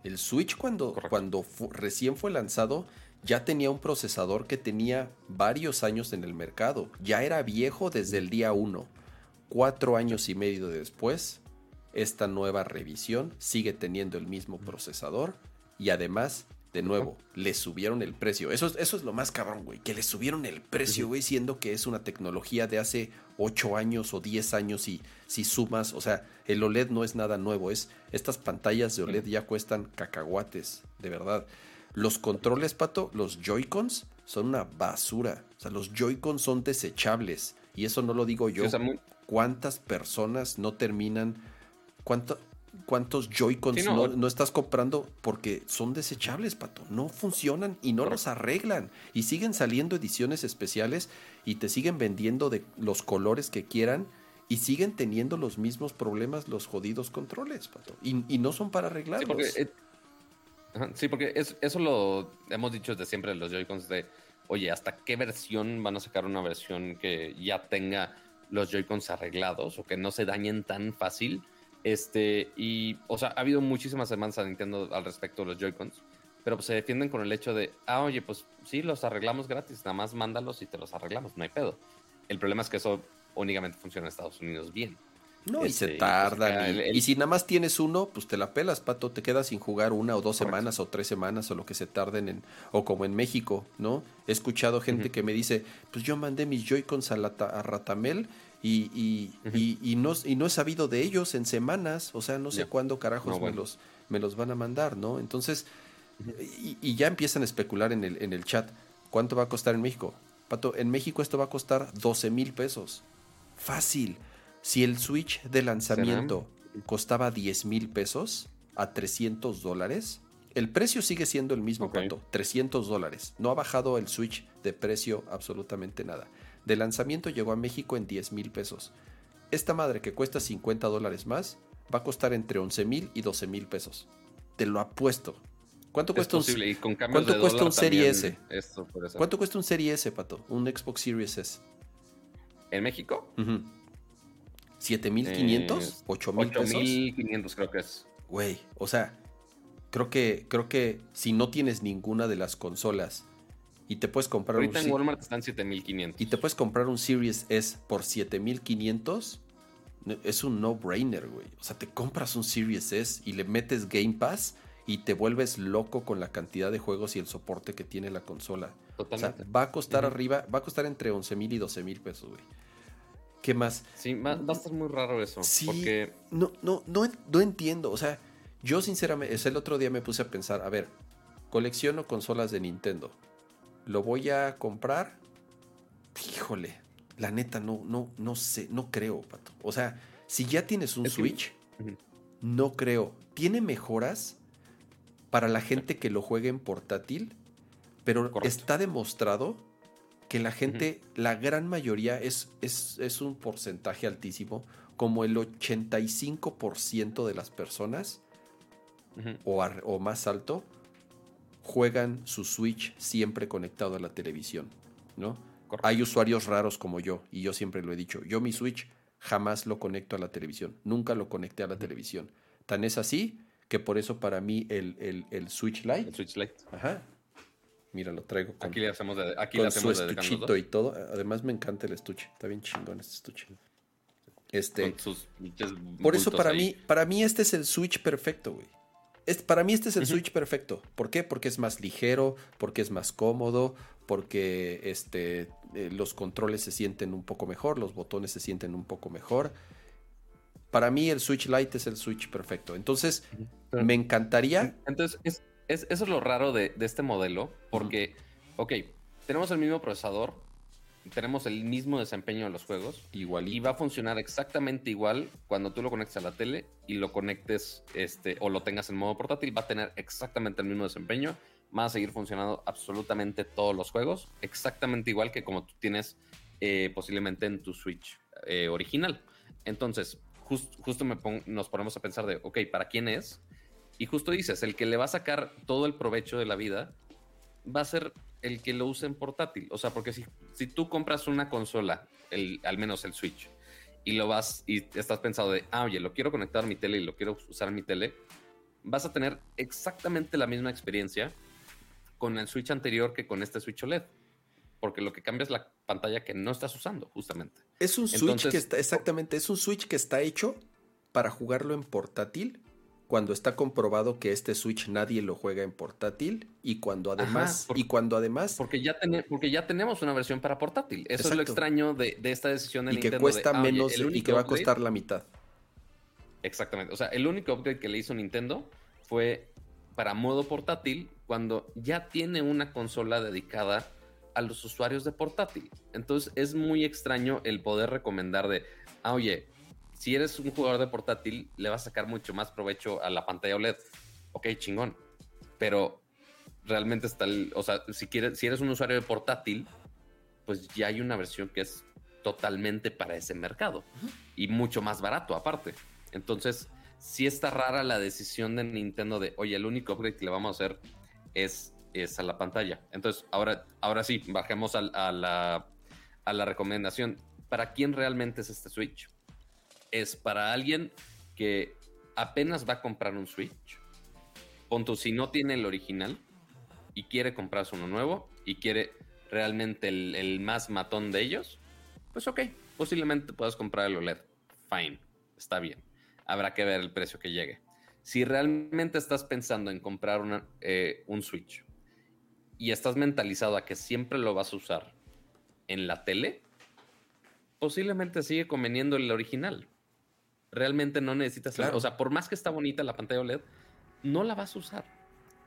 El Switch cuando, cuando recién fue lanzado ya tenía un procesador que tenía varios años en el mercado. Ya era viejo desde el día 1. Cuatro años y medio después, esta nueva revisión sigue teniendo el mismo procesador y además, de nuevo, le subieron el precio. Eso, eso es lo más cabrón, güey, que le subieron el precio, güey, siendo que es una tecnología de hace 8 años o 10 años y si sumas, o sea, el OLED no es nada nuevo, es estas pantallas de OLED ya cuestan cacahuates, de verdad. Los controles, Pato, los Joy-Cons son una basura. O sea, los Joy-Cons son desechables. Y eso no lo digo yo. ¿Cuántas personas no terminan? ¿Cuántos Joy-Cons no, estás comprando porque son desechables, Pato? No funcionan y no los arreglan. Y siguen saliendo ediciones especiales y te siguen vendiendo de los colores que quieran y siguen teniendo los mismos problemas los jodidos controles, Pato. Y, no son para arreglarlos. Eh, Sí, porque eso lo hemos dicho desde siempre los Joy-Cons de, oye, ¿hasta qué versión van a sacar una versión que ya tenga los Joy-Cons arreglados o que no se dañen tan fácil? Este, y, o sea, ha habido muchísimas demandas a Nintendo al respecto de los Joy-Cons, pero pues, se defienden con el hecho de, ah, oye, pues sí, los arreglamos gratis, nada más mándalos y te los arreglamos, no hay pedo. El problema es que eso únicamente funciona en Estados Unidos bien. No, y se este, tardan. y, si nada más tienes uno, pues te la pelas, pato. Te quedas sin jugar una o dos semanas o tres semanas o lo que se tarden en. O como en México, ¿no? He escuchado gente que me dice: Pues yo mandé mis Joy-Cons a, a, Ratamel y, y, y, no, y no he sabido de ellos en semanas. O sea, no sé cuándo carajos me, los, me los van a mandar, ¿no? Entonces, y, ya empiezan a especular en el, en el chat, ¿cuánto va a costar en México? Pato, en México esto va a costar 12 mil pesos. Fácil. Si el Switch de lanzamiento costaba 10 mil pesos a 300 dólares, el precio sigue siendo el mismo, Pato, 300 dólares. No ha bajado el Switch de precio absolutamente nada. De lanzamiento llegó a México en 10 mil pesos. Esta madre que cuesta 50 dólares más va a costar entre 11 mil y 12 mil pesos. Te lo apuesto. ¿Cuánto cuesta un, ¿cuánto cuesta un Serie S? ¿Cuánto cuesta un Serie S, Pato? Un Xbox Series S. ¿En México? ¿7500? ¿8000 pesos? 8500 creo que es. Güey, o sea, creo que, creo que si no tienes ninguna de las consolas y te puedes comprar Ahorita en Walmart están 7500. Y te puedes comprar un Series S por 7500, es un no-brainer, güey. O sea, te compras un Series S y le metes Game Pass y te vuelves loco con la cantidad de juegos y el soporte que tiene la consola. Totalmente. O sea, va a costar arriba, va a costar entre 11 mil y 12 mil pesos, güey. ¿Qué más? Sí, va, a estar muy raro eso. Sí, porque... no, no, no, no entiendo. O sea, yo sinceramente, es el otro día me puse a pensar, a ver, colecciono consolas de Nintendo. ¿Lo voy a comprar? Híjole, la neta no, no, no sé, no creo, Pato. O sea, si ya tienes un Switch, no creo. Tiene mejoras, para la gente que lo juegue en portátil, pero está demostrado que la gente, la gran mayoría, es, es, un porcentaje altísimo, como el 85% de las personas, o, más alto, juegan su Switch siempre conectado a la televisión, ¿no? Hay usuarios raros como yo, y yo siempre lo he dicho, yo mi Switch jamás lo conecto a la televisión, nunca lo conecté a la televisión. Tan es así que por eso para mí el, el, Switch Lite. El Switch Lite. Ajá. Mira, lo traigo con, aquí le hacemos de, aquí con su estuchito y todo. Además me encanta el estuche. Está bien chingón este estuche. Este, por eso para mí, para mí este es el Switch perfecto, güey. para mí este es el Switch perfecto. ¿Por qué? Porque es más ligero, porque es más cómodo, porque este, eh, los controles se sienten un poco mejor, los botones se sienten un poco mejor para mí el Switch Lite es el Switch perfecto. Entonces, me encantaría. Entonces, es, eso es lo raro de, este modelo, porque, ok, tenemos el mismo procesador, tenemos el mismo desempeño de los juegos. Igual. Y va a funcionar exactamente igual cuando tú lo conectes a la tele y lo conectes este, o lo tengas en modo portátil. Va a tener exactamente el mismo desempeño. Va a seguir funcionando absolutamente todos los juegos. Exactamente igual que como tú tienes eh, posiblemente en tu Switch eh, original. Entonces, justo nos ponemos a pensar de, ok, ¿para quién es? Y justo dices, el que le va a sacar todo el provecho de la vida va a ser el que lo use en portátil. O sea, porque si, si tú compras una consola, el, al menos el Switch, y lo vas y estás pensado de, ah, oye, lo quiero conectar a mi tele y lo quiero usar en mi tele, vas a tener exactamente la misma experiencia con el Switch anterior que con este Switch OLED porque lo que cambia es la pantalla que no estás usando, justamente. Es un Switch que está, exactamente, es un Switch que está hecho para jugarlo en portátil, cuando está comprobado que este Switch nadie lo juega en portátil y cuando además y cuando además porque ya porque ya tenemos una versión para portátil. Eso es lo extraño de, esta decisión de y que cuesta ah, menos y que va a costar la mitad. Exactamente. O sea, el único upgrade que le hizo Nintendo fue para modo portátil cuando ya tiene una consola dedicada a los usuarios de portátil. Entonces es muy extraño el poder recomendar de, ah, oye, si eres un jugador de portátil, le vas a sacar mucho más provecho a la pantalla OLED. Ok, chingón. Pero realmente está, el, o sea, si, quieres, si eres un usuario de portátil, pues ya hay una versión que es totalmente para ese mercado y mucho más barato aparte. Entonces, sí está rara la decisión de Nintendo de, oye, el único upgrade que le vamos a hacer es es a la pantalla. Entonces, ahora, ahora sí, bajemos a, la, a la recomendación. ¿Para quién realmente es este Switch? Es para alguien que apenas va a comprar un Switch. Punto, si no tiene el original y quiere comprarse uno nuevo y quiere realmente el, más matón de ellos, pues ok, posiblemente puedas comprar el OLED. Fine, está bien. Habrá que ver el precio que llegue. Si realmente estás pensando en comprar eh, un Switch y estás mentalizado a que siempre lo vas a usar en la tele, posiblemente sigue conveniendo el original. Realmente no necesitas, o sea, por más que está bonita la pantalla OLED, no la vas a usar.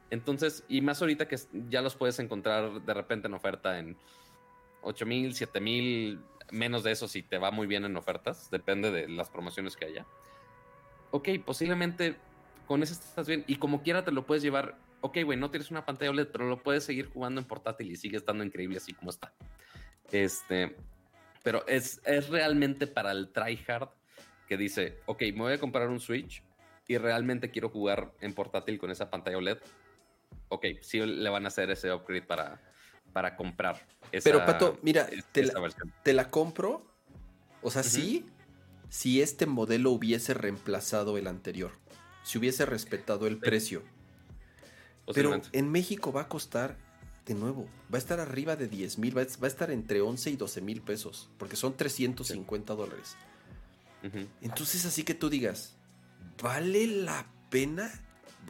Entonces, y más ahorita que ya los puedes encontrar de repente en oferta en 8 mil, 7 mil, menos de eso si te va muy bien en ofertas, depende de las promociones que haya. Ok, posiblemente con eso estás bien y como quiera te lo puedes llevar. Ok, güey, no tienes una pantalla OLED, pero lo puedes seguir jugando en portátil y sigue estando increíble así como está. Este, pero es, es realmente para el tryhard que dice, ok, me voy a comprar un Switch y realmente quiero jugar en portátil con esa pantalla OLED. Ok, sí le van a hacer ese upgrade para, para comprar. Pero Pato, mira, te, la, compro. O sea, sí, si este modelo hubiese reemplazado el anterior, si hubiese respetado el precio. Pero en México va a costar, de nuevo, va a estar arriba de 10 mil, va, a estar entre 11 y 12 mil pesos, porque son 350 dólares. Entonces, así que tú digas, ¿vale la pena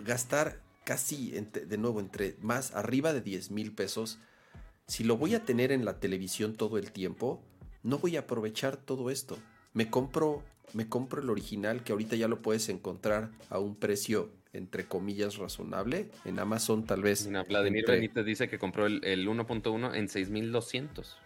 gastar casi, de nuevo, entre más arriba de 10 mil pesos si lo voy a tener en la televisión todo el tiempo, no voy a aprovechar todo esto. Me compro, me compro el original que ahorita ya lo puedes encontrar a un precio entre comillas razonable. En Amazon tal vez. Vladimir Benítez dice que compró el, 1.1 en 6200.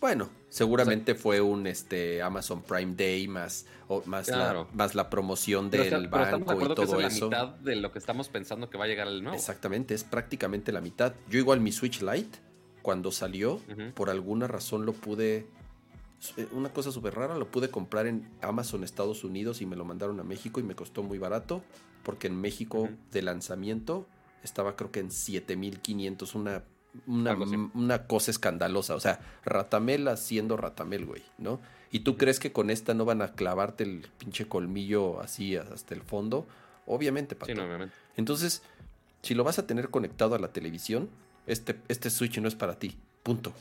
Bueno, seguramente fue un este Amazon Prime Day más o más, la, más la promoción del banco y todo que es la mitad de lo que estamos pensando que va a llegar el nuevo. Exactamente, es prácticamente la mitad. Yo igual mi Switch Lite cuando salió, por alguna razón lo pude. Eh, una cosa súper rara, lo pude comprar en Amazon Estados Unidos y me lo mandaron a México y me costó muy barato, porque en México de lanzamiento estaba creo que en 7500, una, una, una cosa escandalosa. O sea, Ratamel haciendo Ratamel, güey, ¿no? Y tú crees que con esta no van a clavarte el pinche colmillo así hasta el fondo. Obviamente, Pato. obviamente. Entonces, si lo vas a tener conectado a la televisión, este, este Switch no es para ti. Punto.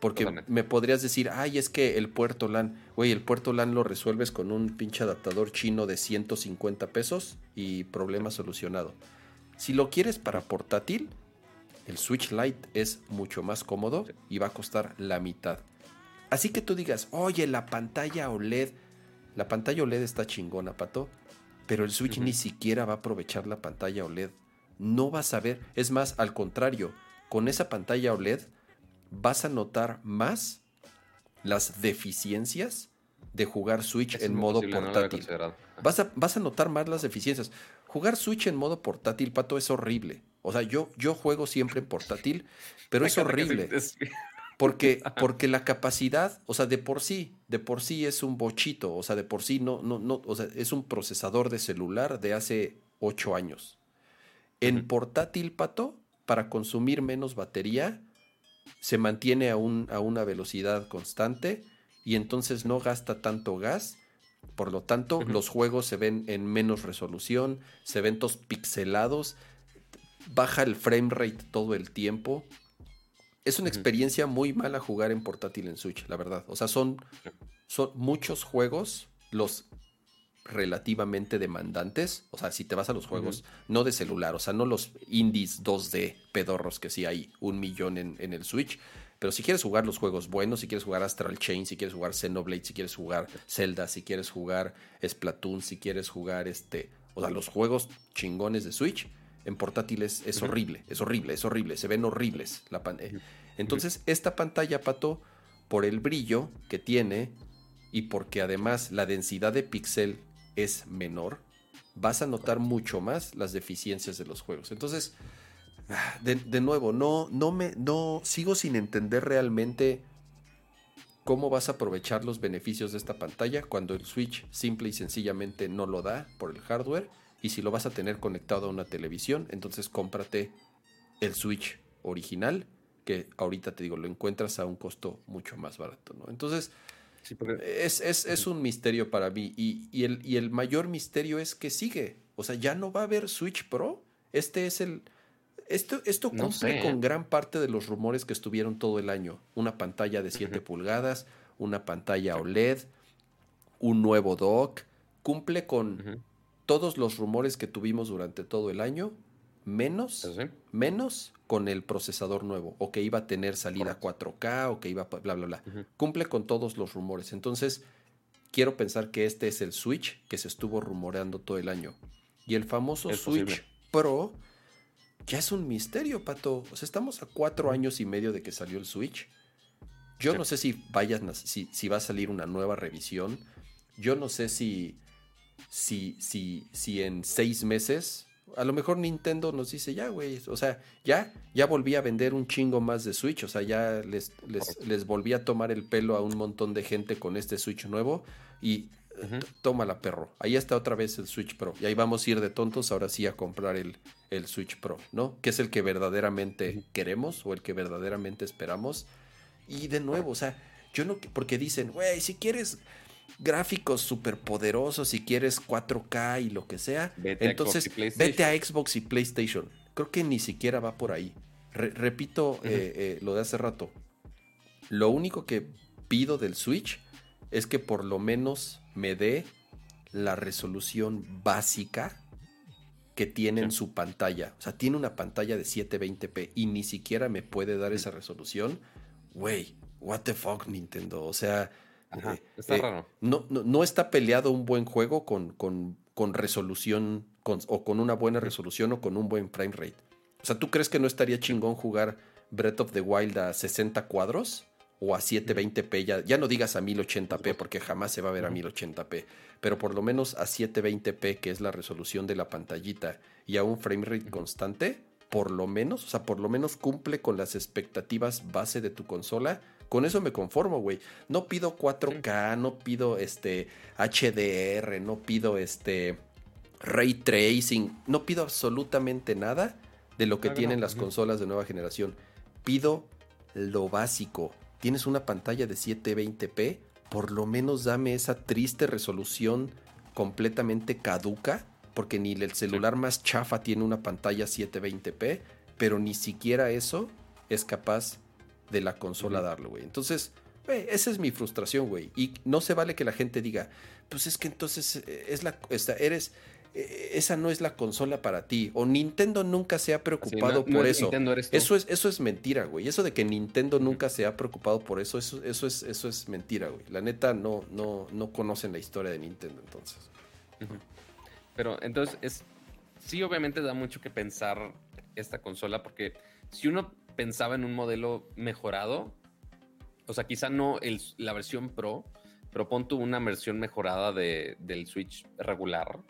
Porque me podrías decir, ay, es que el puerto LAN, güey, el puerto LAN lo resuelves con un pinche adaptador chino de 150 pesos y problema solucionado. Si lo quieres para portátil, el Switch Lite es mucho más cómodo y va a costar la mitad. Así que tú digas, oye, la pantalla OLED, la pantalla OLED está chingona, pato, pero el Switch ni siquiera va a aprovechar la pantalla OLED. No vas a ver, es más, al contrario, con esa pantalla OLED vas a notar más las deficiencias de jugar Switch en modo portátil. vas, a, vas a notar más las deficiencias. Jugar Switch en modo portátil, Pato, es horrible. O sea, yo, yo juego siempre en portátil, pero es horrible. Porque, porque la capacidad, o sea, de por sí, de por sí es un bochito, o sea, de por sí no, no, no, o sea, es un procesador de celular de hace ocho años. En portátil, Pato, para consumir menos batería, se mantiene a, un, a una velocidad constante y entonces no gasta tanto gas. Por lo tanto, los juegos se ven en menos resolución, se ven todos pixelados, baja el frame rate todo el tiempo. Es una experiencia muy mala jugar en portátil en Switch, la verdad. O sea, son, son muchos juegos los relativamente demandantes. O sea, si te vas a los juegos, no de celular, o sea, no los indies 2D pedorros que sí hay un millón en, el Switch. Pero si quieres jugar los juegos buenos, si quieres jugar Astral Chain, si quieres jugar Xenoblade, si quieres jugar Zelda, si quieres jugar Splatoon, si quieres jugar este. O sea, los juegos chingones de Switch en portátiles es horrible, es horrible, es horrible, se ven horribles la pantalla. Entonces, esta pantalla, Pato, por el brillo que tiene y porque además la densidad de pixel es menor, vas a notar mucho más las deficiencias de los juegos. Entonces, ah, de, nuevo, no, no me, no, sigo sin entender realmente cómo vas a aprovechar los beneficios de esta pantalla cuando el Switch simple y sencillamente no lo da por el hardware. Y si lo vas a tener conectado a una televisión, entonces cómprate el Switch original, que ahorita te digo, lo encuentras a un costo mucho más barato, ¿no? Entonces, es, un misterio para mí. Y, el, y el mayor misterio es que sigue. O sea, ya no va a haber Switch Pro. Este es el. Esto, esto cumple con gran parte de los rumores que estuvieron todo el año. Una pantalla de 7 pulgadas, una pantalla OLED, un nuevo dock. Cumple con todos los rumores que tuvimos durante todo el año, menos, menos con el procesador nuevo, o que iba a tener salida 4K, o que iba a bla, bla, bla. Cumple con todos los rumores. Entonces, quiero pensar que este es el Switch que se estuvo rumoreando todo el año. Y el famoso Switch Pro ya es un misterio, Pato. O sea, estamos a cuatro años y medio de que salió el Switch. Yo no sé si, vayan, si, si va a salir una nueva revisión. Yo no sé si, si, si, si en seis meses a lo mejor Nintendo nos dice, ya, güey, o sea, ya, ya volví a vender un chingo más de Switch, o sea, ya les, les, volví a tomar el pelo a un montón de gente con este Switch nuevo y toma la perro. Ahí está otra vez el Switch Pro. Y ahí vamos a ir de tontos ahora sí a comprar el, el Switch Pro, ¿no? Que es el que verdaderamente queremos o el que verdaderamente esperamos. Y de nuevo, o sea, yo no, porque dicen, güey, si quieres gráficos súper poderosos, si quieres 4K y lo que sea, entonces vete a Xbox y PlayStation. Creo que ni siquiera va por ahí. repito eh, eh, lo de hace rato. Lo único que pido del Switch es que por lo menos me dé la resolución básica que tiene en su pantalla. O sea, tiene una pantalla de 720p y ni siquiera me puede dar esa resolución. Güey, what the fuck, Nintendo. O sea, eh, está eh, raro. No, no, está peleado un buen juego con, con, resolución o con una buena resolución o con un buen frame rate. O sea, ¿tú crees que no estaría chingón jugar Breath of the Wild a 60 cuadros? O a 720p, ya, ya no digas a 1080p porque jamás se va a ver a 1080p, pero por lo menos a 720p, que es la resolución de la pantallita, y a un frame rate constante, por lo menos, o sea, por lo menos cumple con las expectativas base de tu consola con eso me conformo, güey. No pido 4K, no pido este HDR, no pido este ray tracing, no pido absolutamente nada de lo que tienen las consolas de nueva generación. Pido lo básico. Tienes una pantalla de 720p, por lo menos dame esa triste resolución completamente caduca, porque ni el celular más chafa tiene una pantalla 720p, pero ni siquiera eso es capaz de la consola darlo, güey. Entonces, güey, esa es mi frustración, güey. Y no se vale que la gente diga, pues es que entonces eh, es la, eres, eh, esa no es la consola para ti. O Nintendo nunca se ha preocupado por eso. Eso es, eso es mentira, güey. Eso de que Nintendo nunca se ha preocupado por eso, eso, eso es, eso es mentira, güey. La neta no, no, no conocen la historia de Nintendo, entonces. Pero entonces es, sí, obviamente da mucho que pensar esta consola, porque si uno pensaba en un modelo mejorado. O sea, quizá no la versión Pro, pero pon una versión mejorada de, del Switch regular.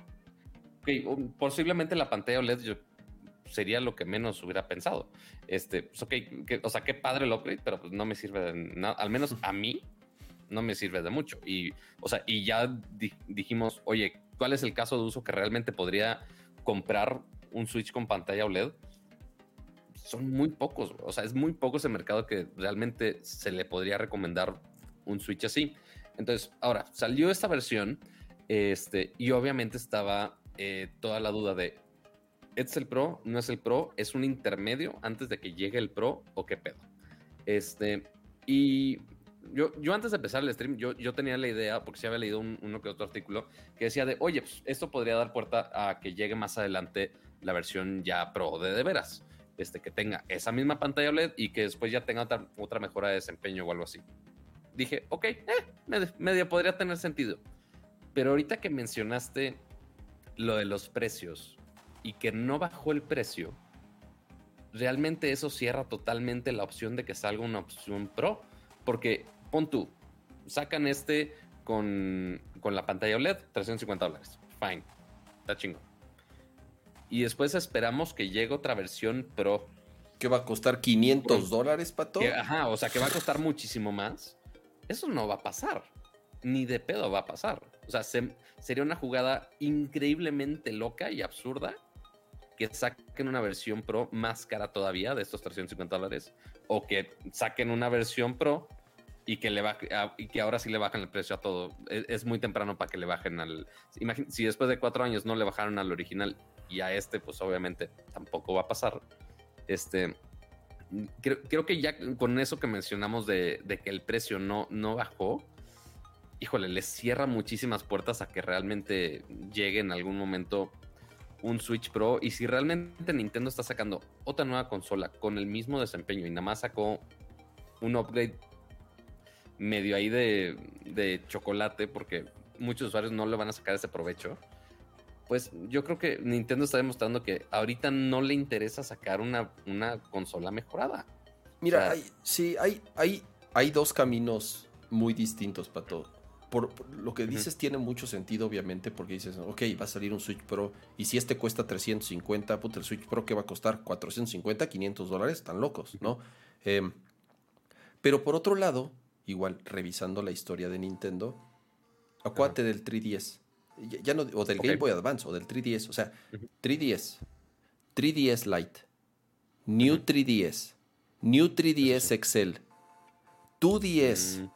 posiblemente la pantalla OLED sería lo que menos hubiera pensado. Este, pues, o sea, qué padre el upgrade, pero pues no me sirve de nada. Al menos a mí no me sirve de mucho. Y, o sea, y ya dijimos, oye, ¿cuál es el caso de uso que realmente podría comprar un Switch con pantalla OLED? Son muy pocos, o sea, es muy poco ese mercado que realmente se le podría recomendar un Switch así. Entonces, ahora, salió esta versión este, y obviamente estaba eh, toda la duda de, ¿es el Pro? ¿No es el Pro? ¿Es un intermedio antes de que llegue el Pro o qué pedo? Este, y yo, yo antes de empezar el stream, yo, yo tenía la idea, porque sí había leído uno que otro artículo, que decía de, oye, pues esto podría dar puerta a que llegue más adelante la versión ya Pro de de veras este, que tenga esa misma pantalla OLED y que después ya tenga otra, mejora de desempeño o algo así. Dije, ok, eh, podría tener sentido. Pero ahorita que mencionaste lo de los precios y que no bajó el precio, realmente eso cierra totalmente la opción de que salga una opción Pro. Porque pon tú, sacan este con, con la pantalla OLED, 350 dólares. Fine, está chingón y después esperamos que llegue otra versión Pro. ¿Que va a costar 500 dólares, Pato? ajá, o sea, que va a costar muchísimo más. Eso no va a pasar. Ni de pedo va a pasar. O sea, sería una jugada increíblemente loca y absurda que saquen una versión Pro más cara todavía de estos 350 dólares. O que saquen una versión Pro y que, le y que ahora sí le bajan el precio a todo. Es, es muy temprano para que le bajen al... si después de cuatro años no le bajaron al original y a este, pues obviamente tampoco va a pasar. Este, creo, que ya con eso que mencionamos de, que el precio no, no bajó, híjole, les cierra muchísimas puertas a que realmente llegue en algún momento un Switch Pro. Y si realmente Nintendo está sacando otra nueva consola con el mismo desempeño y nada más sacó un upgrade medio ahí de, de chocolate, porque muchos usuarios no le van a sacar ese provecho pues yo creo que Nintendo está demostrando que ahorita no le interesa sacar una, una consola mejorada. Mira, sí, hay, hay, hay dos caminos muy distintos, para todo por, lo que dices tiene mucho sentido, obviamente, porque dices, ok, va a salir un Switch Pro, y si este cuesta 350, puta, el Switch Pro, ¿qué va a costar? 450, 500 dólares, están locos, ¿no? Em, pero por otro lado, igual, revisando la historia de Nintendo, acuate del 3DS, ya, no, o del Game Boy Advance, o del 3DS, o sea, 3DS, 3DS Lite, New 3DS, New 3DS XL, 2DS,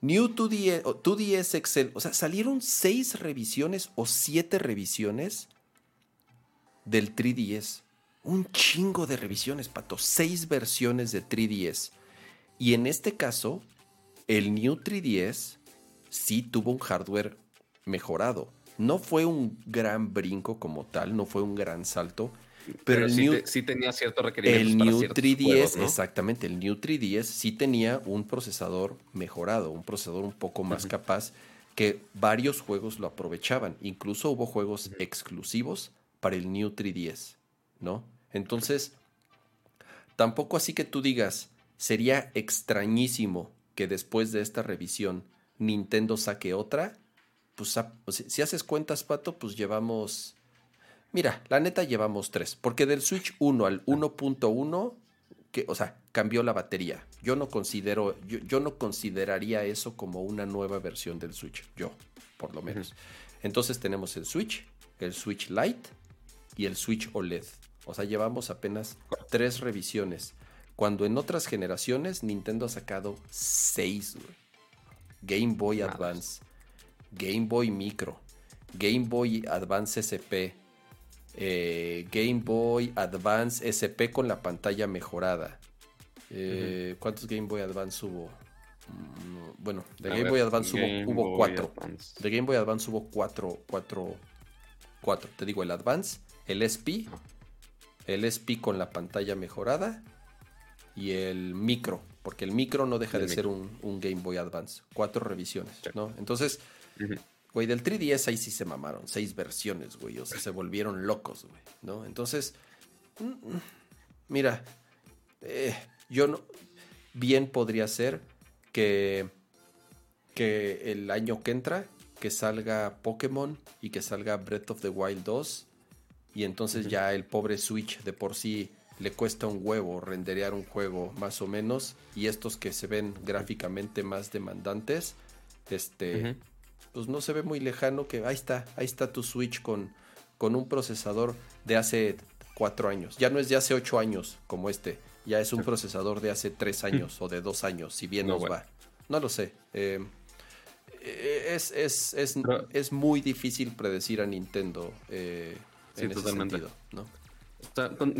New 2DS, 2DS Excel, o sea, salieron seis revisiones o siete revisiones del 3DS. Un chingo de revisiones, pato. Seis versiones de 3DS. Y en este caso, el New 3DS sí tuvo un hardware mejorado. No fue un gran brinco como tal, no fue un gran salto, pero, el sí, New, sí, tenía ciertos requerimientos. El New 3DS, exactamente, el New 3DS sí tenía un procesador mejorado, un procesador un poco más capaz que varios juegos lo aprovechaban. Incluso hubo juegos exclusivos para el New 3DS, ¿no? Entonces, tampoco así que tú digas, sería extrañísimo que después de esta revisión Nintendo saque otra. Pues si haces cuentas, Pato, pues llevamos Mira, la neta llevamos tres, porque del Switch 1 al 1.1, que, o sea, cambió la batería. Yo no considero, yo, no consideraría eso como una nueva versión del Switch, yo, por lo menos. Entonces tenemos el Switch, el Switch Lite y el Switch OLED. O sea, llevamos apenas tres revisiones. Cuando en otras generaciones Nintendo ha sacado seis, Game Boy Advance, Game Boy Micro, Game Boy Advance SP, eh, Game Boy Advance SP con la pantalla mejorada. Eh, ¿Cuántos Game Boy Advance hubo? Mm, bueno, de Game Boy Advance hubo, cuatro. De Game Boy Advance hubo cuatro, cuatro, cuatro. Te digo, el Advance, el SP, el SP con la pantalla mejorada y el micro, porque el micro no deja de ser un, Game Boy Advance. Cuatro revisiones, ¿no? Entonces, Güey, del 3DS ahí sí se mamaron. Seis versiones, güey. O sea, se volvieron locos, güey. ¿No? Entonces, mm, mira, eh, yo no. Bien podría ser que, que el año que entra, que salga Pokémon y que salga Breath of the Wild 2. Y entonces ya el pobre Switch de por sí le cuesta un huevo renderear un juego más o menos. Y estos que se ven gráficamente más demandantes, este, pues no se ve muy lejano que ahí está, ahí está tu Switch con, con un procesador de hace cuatro años. Ya no es de hace ocho años como este, ya es un procesador de hace tres años o de dos años, si bien nos va. No lo sé. Eh, es, es, es, es, muy difícil predecir a Nintendo eh, en ese sentido, ¿no?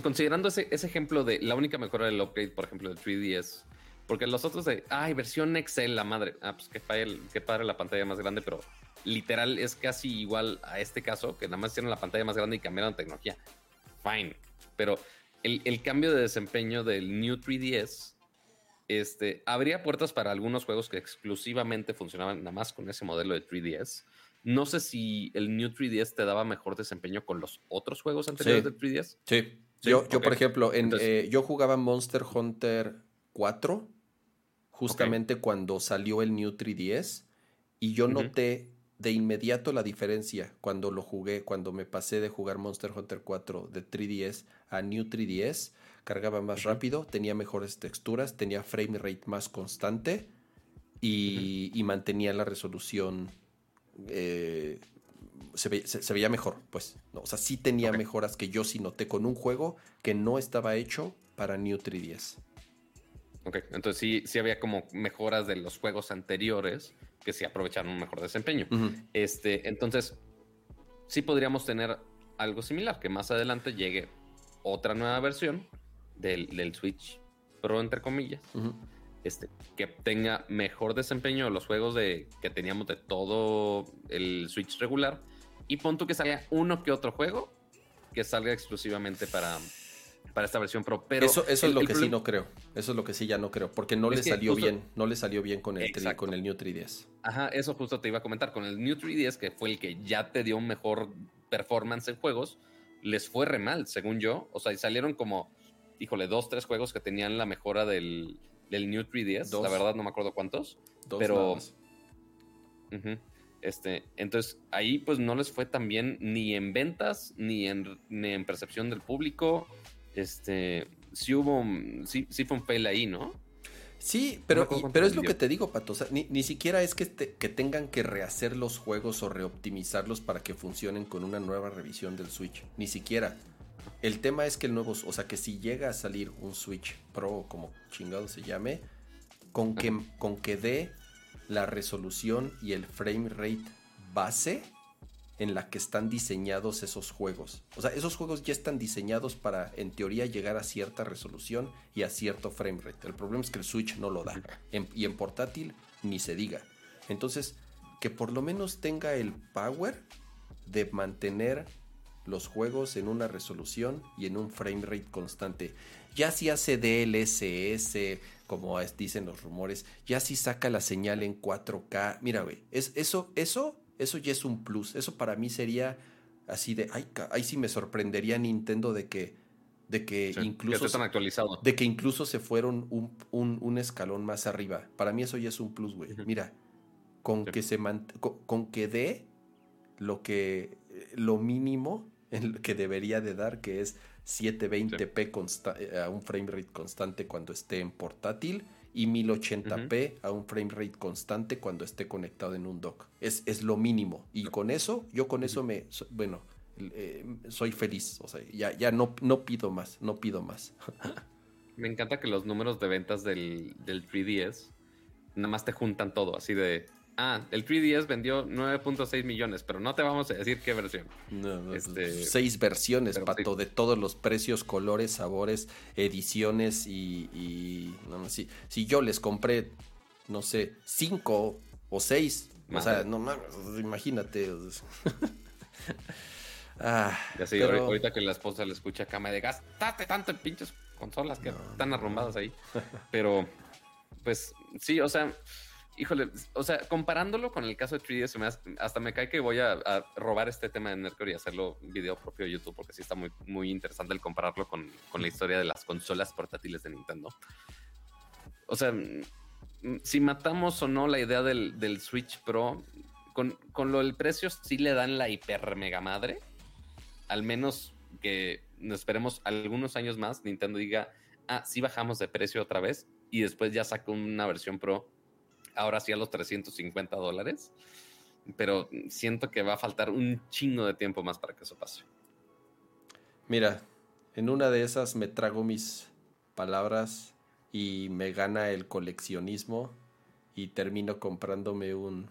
considerando ese, ese ejemplo de la única mejora del upgrade, por ejemplo, del 3DS, porque los otros de, ay, versión Excel, la madre. Ah, pues qué padre, qué padre la pantalla más grande, pero literal es casi igual a este caso, que nada más tienen la pantalla más grande y cambiaron tecnología. Fine. Pero el, cambio de desempeño del New 3DS este, habría puertas para algunos juegos que exclusivamente funcionaban nada más con ese modelo de 3DS. No sé si el New 3DS te daba mejor desempeño con los otros juegos anteriores de 3DS. Sí. Yo, yo por ejemplo, en, eh, yo jugaba Monster Hunter 4 justamente cuando salió el New 3DS y yo noté de inmediato la diferencia cuando lo jugué, cuando me pasé de jugar Monster Hunter 4 de 3DS a New 3DS, cargaba más rápido, tenía mejores texturas, tenía frame rate más constante y, mantenía la resolución, eh, se, veía mejor, pues, o sea, sí tenía mejoras que yo sí noté con un juego que no estaba hecho para New 3DS. Ok, entonces sí, sí había como mejoras de los juegos anteriores que sí aprovecharon un mejor desempeño. Este, entonces, sí podríamos tener algo similar, que más adelante llegue otra nueva versión del, Switch Pro, entre comillas, este, que tenga mejor desempeño los juegos de, que teníamos de todo el Switch regular. Y punto que salga uno que otro juego que salga exclusivamente para, para esta versión Pro. Pero eso, eso es lo que sí no creo. Eso es lo que sí ya no creo. Porque no le salió bien. No le salió bien con el, con el New 3DS. Ajá, eso justo te iba a comentar. Con el New 3DS, que fue el que ya te dio un mejor performance en juegos, les fue re mal, según yo. O sea, salieron como, híjole, dos, tres juegos que tenían la mejora del, del New 3DS. La verdad no me acuerdo cuántos. Dos pero. Este, entonces ahí pues no les fue tan bien ni en ventas ni en, ni en percepción del público. Este, sí hubo, sí, sí fue un fail ahí, ¿no? Sí, pero, pero es lo que te digo, Pato. ni, siquiera es que, que tengan que rehacer los juegos o reoptimizarlos para que funcionen con una nueva revisión del Switch. Ni siquiera. El tema es que el nuevo, o sea, que si llega a salir un Switch Pro, como chingado se llame, con que, con que dé la resolución y el frame rate base en la que están diseñados esos juegos. O sea, esos juegos ya están diseñados para, en teoría, llegar a cierta resolución y a cierto frame rate. El problema es que el Switch no lo da. y en portátil ni se diga. Entonces, que por lo menos tenga el power de mantener los juegos en una resolución y en un frame rate constante. Ya si hace DLSS, como dicen los rumores, ya si saca la señal en 4K. Mira, güey, es, eso, eso, eso ya es un plus. Eso para mí sería así de, ay, ahí sí me sorprendería Nintendo de que, de que incluso, actualizado. de que incluso se fueron un, un, escalón más arriba. Para mí eso ya es un plus, güey. Mira, con que se con que dé lo que lo mínimo que debería de dar, que es 720p eh, a un frame rate constante cuando esté en portátil y 1080p a un frame rate constante cuando esté conectado en un dock. Es, es lo mínimo. Y con eso, yo con eso me, bueno, eh, soy feliz. O sea, ya, ya no, no pido más, no pido más. me encanta que los números de ventas del, del 3DS nada más te juntan todo, así de ah, el 3DS vendió 9.6 millones, pero no te vamos a decir qué versión. No, este, seis versiones, Pato, de todos los precios, colores, sabores, ediciones y... si, si, yo les compré, no sé, cinco o seis, o sea, no mames, imagínate. ah, ya sí, ahorita que la esposa le escucha acá me de gastate tanto en pinches consolas que están arrumbadas ahí. Pero, pues, sí, o sea híjole, o sea, comparándolo con el caso de 3DS, hasta me cae que voy a, robar este tema de Nerdcore y hacerlo video propio de YouTube, porque sí está muy, muy interesante el compararlo con, la historia de las consolas portátiles de Nintendo. O sea, mm, si matamos o no la idea del, Switch Pro, con, con, lo del precio sí le dan la hiper mega madre. Al menos que nos esperemos algunos años más, Nintendo diga, ah, sí bajamos de precio otra vez y después ya saca una versión Pro ahora sí a los 350 dólares, pero siento que va a faltar un chingo de tiempo más para que eso pase. Mira, en una de esas me trago mis palabras y me gana el coleccionismo y termino comprándome un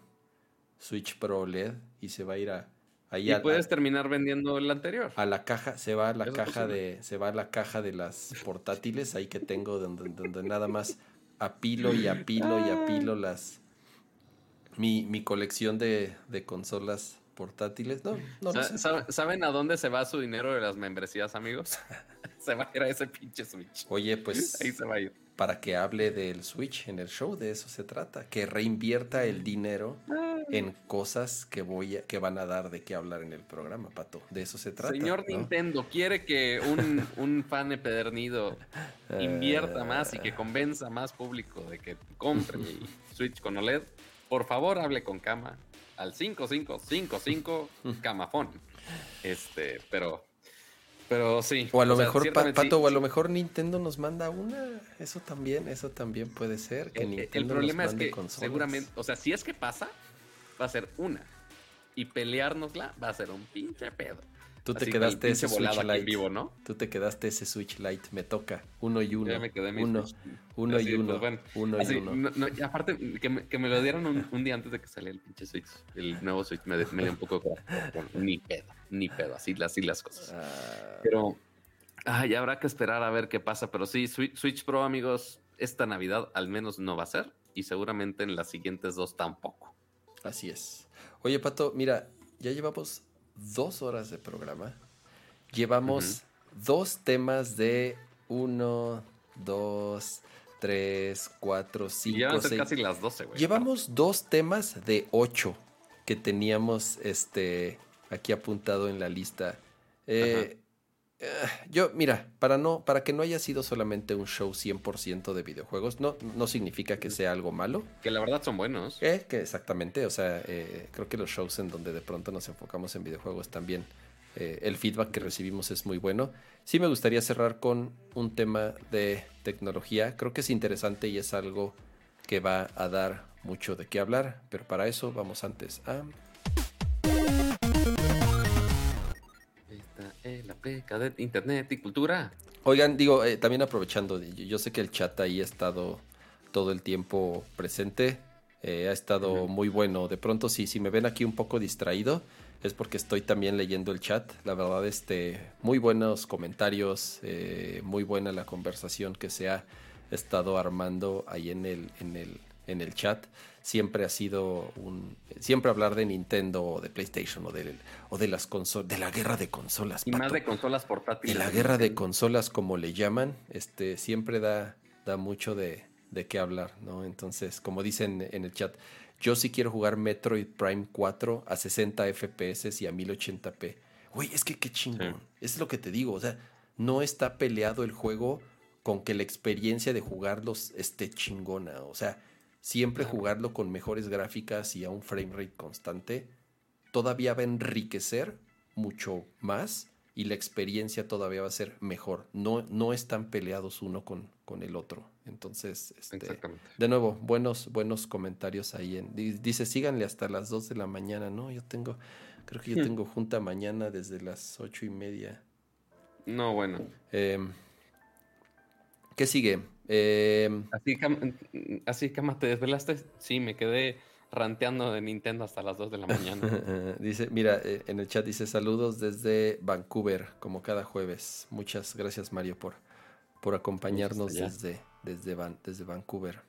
Switch Pro LED y se va a ir a Ahí y puedes terminar vendiendo el anterior. A la caja, se va a la caja de, se va a la caja de las portátiles ahí que tengo donde, donde nada más apilo y apilo y apilo las mi, mi colección de, de, consolas portátiles. No, no, ¿Saben a dónde se va su dinero de las membresías, amigos? se va a ir a ese pinche Switch. Oye, pues ahí se va a ir. Para que hable del Switch en el show, de eso se trata. Que reinvierta el dinero ah. en cosas que voy a, que van a dar de qué hablar en el programa, Pato. De eso se trata. Señor Nintendo, quiere que un, un fan empedernido invierta más y que convenza más público de que compre el Switch con OLED. Por favor, hable con Cama al 5555 Camafón. Este, pero pero sí. O a lo mejor, Pato, o a lo mejor Nintendo nos manda una. Eso también, eso también puede ser. Que el, el problema es que seguramente, o sea, si es que pasa, va a ser una. Y peleárnosla va a ser un pinche pedo. Tú te quedaste ese Switch Lite. vivo, ¿no? Tú te quedaste ese Switch Lite. Me toca. Uno y uno. Ya me quedé uno, uno y uno. Pues uno y uno. y aparte, que me, que me, lo dieron un, día antes de que saliera el pinche Switch. El nuevo Switch me, me dio un poco. ni pedo, ni pedo. Así, así las cosas. Ah. Pero. Ay, habrá que esperar a ver qué pasa. Pero sí, Switch Pro, amigos, esta Navidad al menos no va a ser. Y seguramente en las siguientes dos tampoco. Así es. Oye, Pato, mira, ya llevamos dos horas de programa. Llevamos dos temas de uno, dos, tres, cuatro, cinco, seis. casi las 12, güey. Llevamos dos temas de ocho que teníamos este, aquí apuntado en la lista. Eh, eh, yo, mira, para, no, para que no haya sido solamente un show 100% de videojuegos, no, no significa que sea algo malo. Que la verdad son buenos. Eh, que exactamente, o sea, creo que los shows en donde de pronto nos enfocamos en videojuegos también, el feedback que recibimos es muy bueno. Sí me gustaría cerrar con un tema de tecnología, creo que es interesante y es algo que va a dar mucho de qué hablar, pero para eso vamos antes a... la peca de Internet y cultura. Oigan, digo, eh, también aprovechando, yo sé que el chat ahí ha estado todo el tiempo presente, eh, ha estado muy bueno. De pronto, si, si me ven aquí un poco distraído, es porque estoy también leyendo el chat. La verdad, este, muy buenos comentarios, eh, muy buena la conversación que se ha estado armando ahí en el, en el, en el chat siempre ha sido un siempre hablar de Nintendo o de PlayStation o de, o de las consolas de la guerra de consolas y más de consolas portátiles. Y la guerra de consolas como le llaman este siempre da da mucho de, de qué hablar no entonces como dicen en el chat yo sí quiero jugar Metroid Prime 4 a 60 FPS y a 1080p güey es que qué chingón. Es lo que te digo o sea no está peleado el juego con que la experiencia de jugarlos esté chingona o sea siempre jugarlo con mejores gráficas y a un frame rate constante, todavía va a enriquecer mucho más y la experiencia todavía va a ser mejor. No, no están peleados uno con, con el otro. Entonces, este, de nuevo, buenos, buenos comentarios ahí. En, dice, síganle hasta las 2 de la mañana, ¿no? Yo tengo, creo que yo hmm. tengo junta mañana desde las ocho y media. No, bueno. Em, ¿Qué sigue? Eh, así, así, Cama, ¿te desvelaste? Sí, me quedé ranteando de Nintendo hasta las 2 de la mañana. dice, mira, eh, en el chat dice saludos desde Vancouver, como cada jueves. Muchas gracias, Mario, por, por acompañarnos desde, desde, desde Vancouver.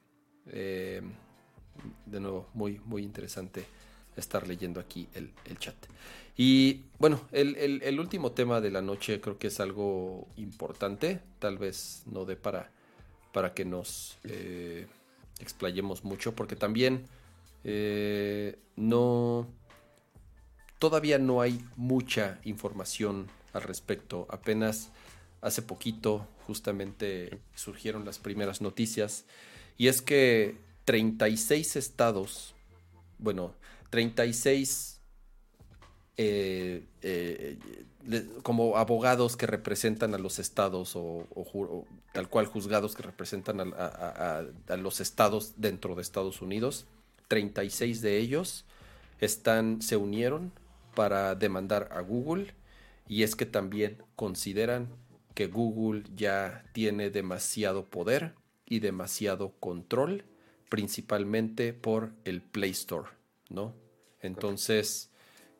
Eh, de nuevo, muy, muy interesante estar leyendo aquí el, chat. Y bueno, el, el, último tema de la noche creo que es algo importante, tal vez no de para para que nos eh, explayemos mucho, porque también eh, no, todavía no hay mucha información al respecto. Apenas hace poquito justamente surgieron las primeras noticias y es que 36 estados, bueno, 36 eh, eh, como abogados que representan a los estados o, tal cual juzgados que representan a, los estados dentro de Estados Unidos. 36 de ellos están, se unieron para demandar a Google y es que también consideran que Google ya tiene demasiado poder y demasiado control, principalmente por el Play Store, ¿no? Entonces,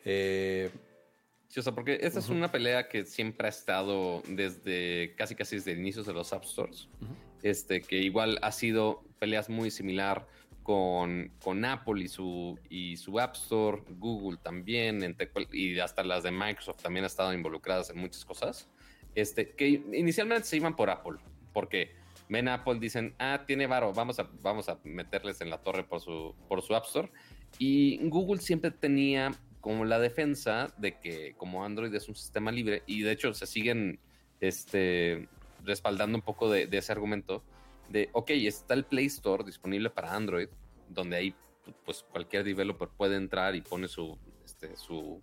eh, Sí, o sea, porque esta es una pelea que siempre ha estado desde casi casi desde el inicio de los App Stores. Este, que igual ha sido peleas muy similar con, con Apple y su, y su App Store, Google también, y hasta las de Microsoft también han estado involucradas en muchas cosas. Este, que inicialmente se iban por Apple, porque ven Apple, dicen, ah, tiene varo, vamos a, vamos a meterles en la torre por su, por su App Store. Y Google siempre tenía como la defensa de que como Android es un sistema libre y de hecho se siguen este, respaldando un poco de, ese argumento de, ok, está el Play Store disponible para Android, donde ahí pues cualquier developer puede entrar y pone su, este, su,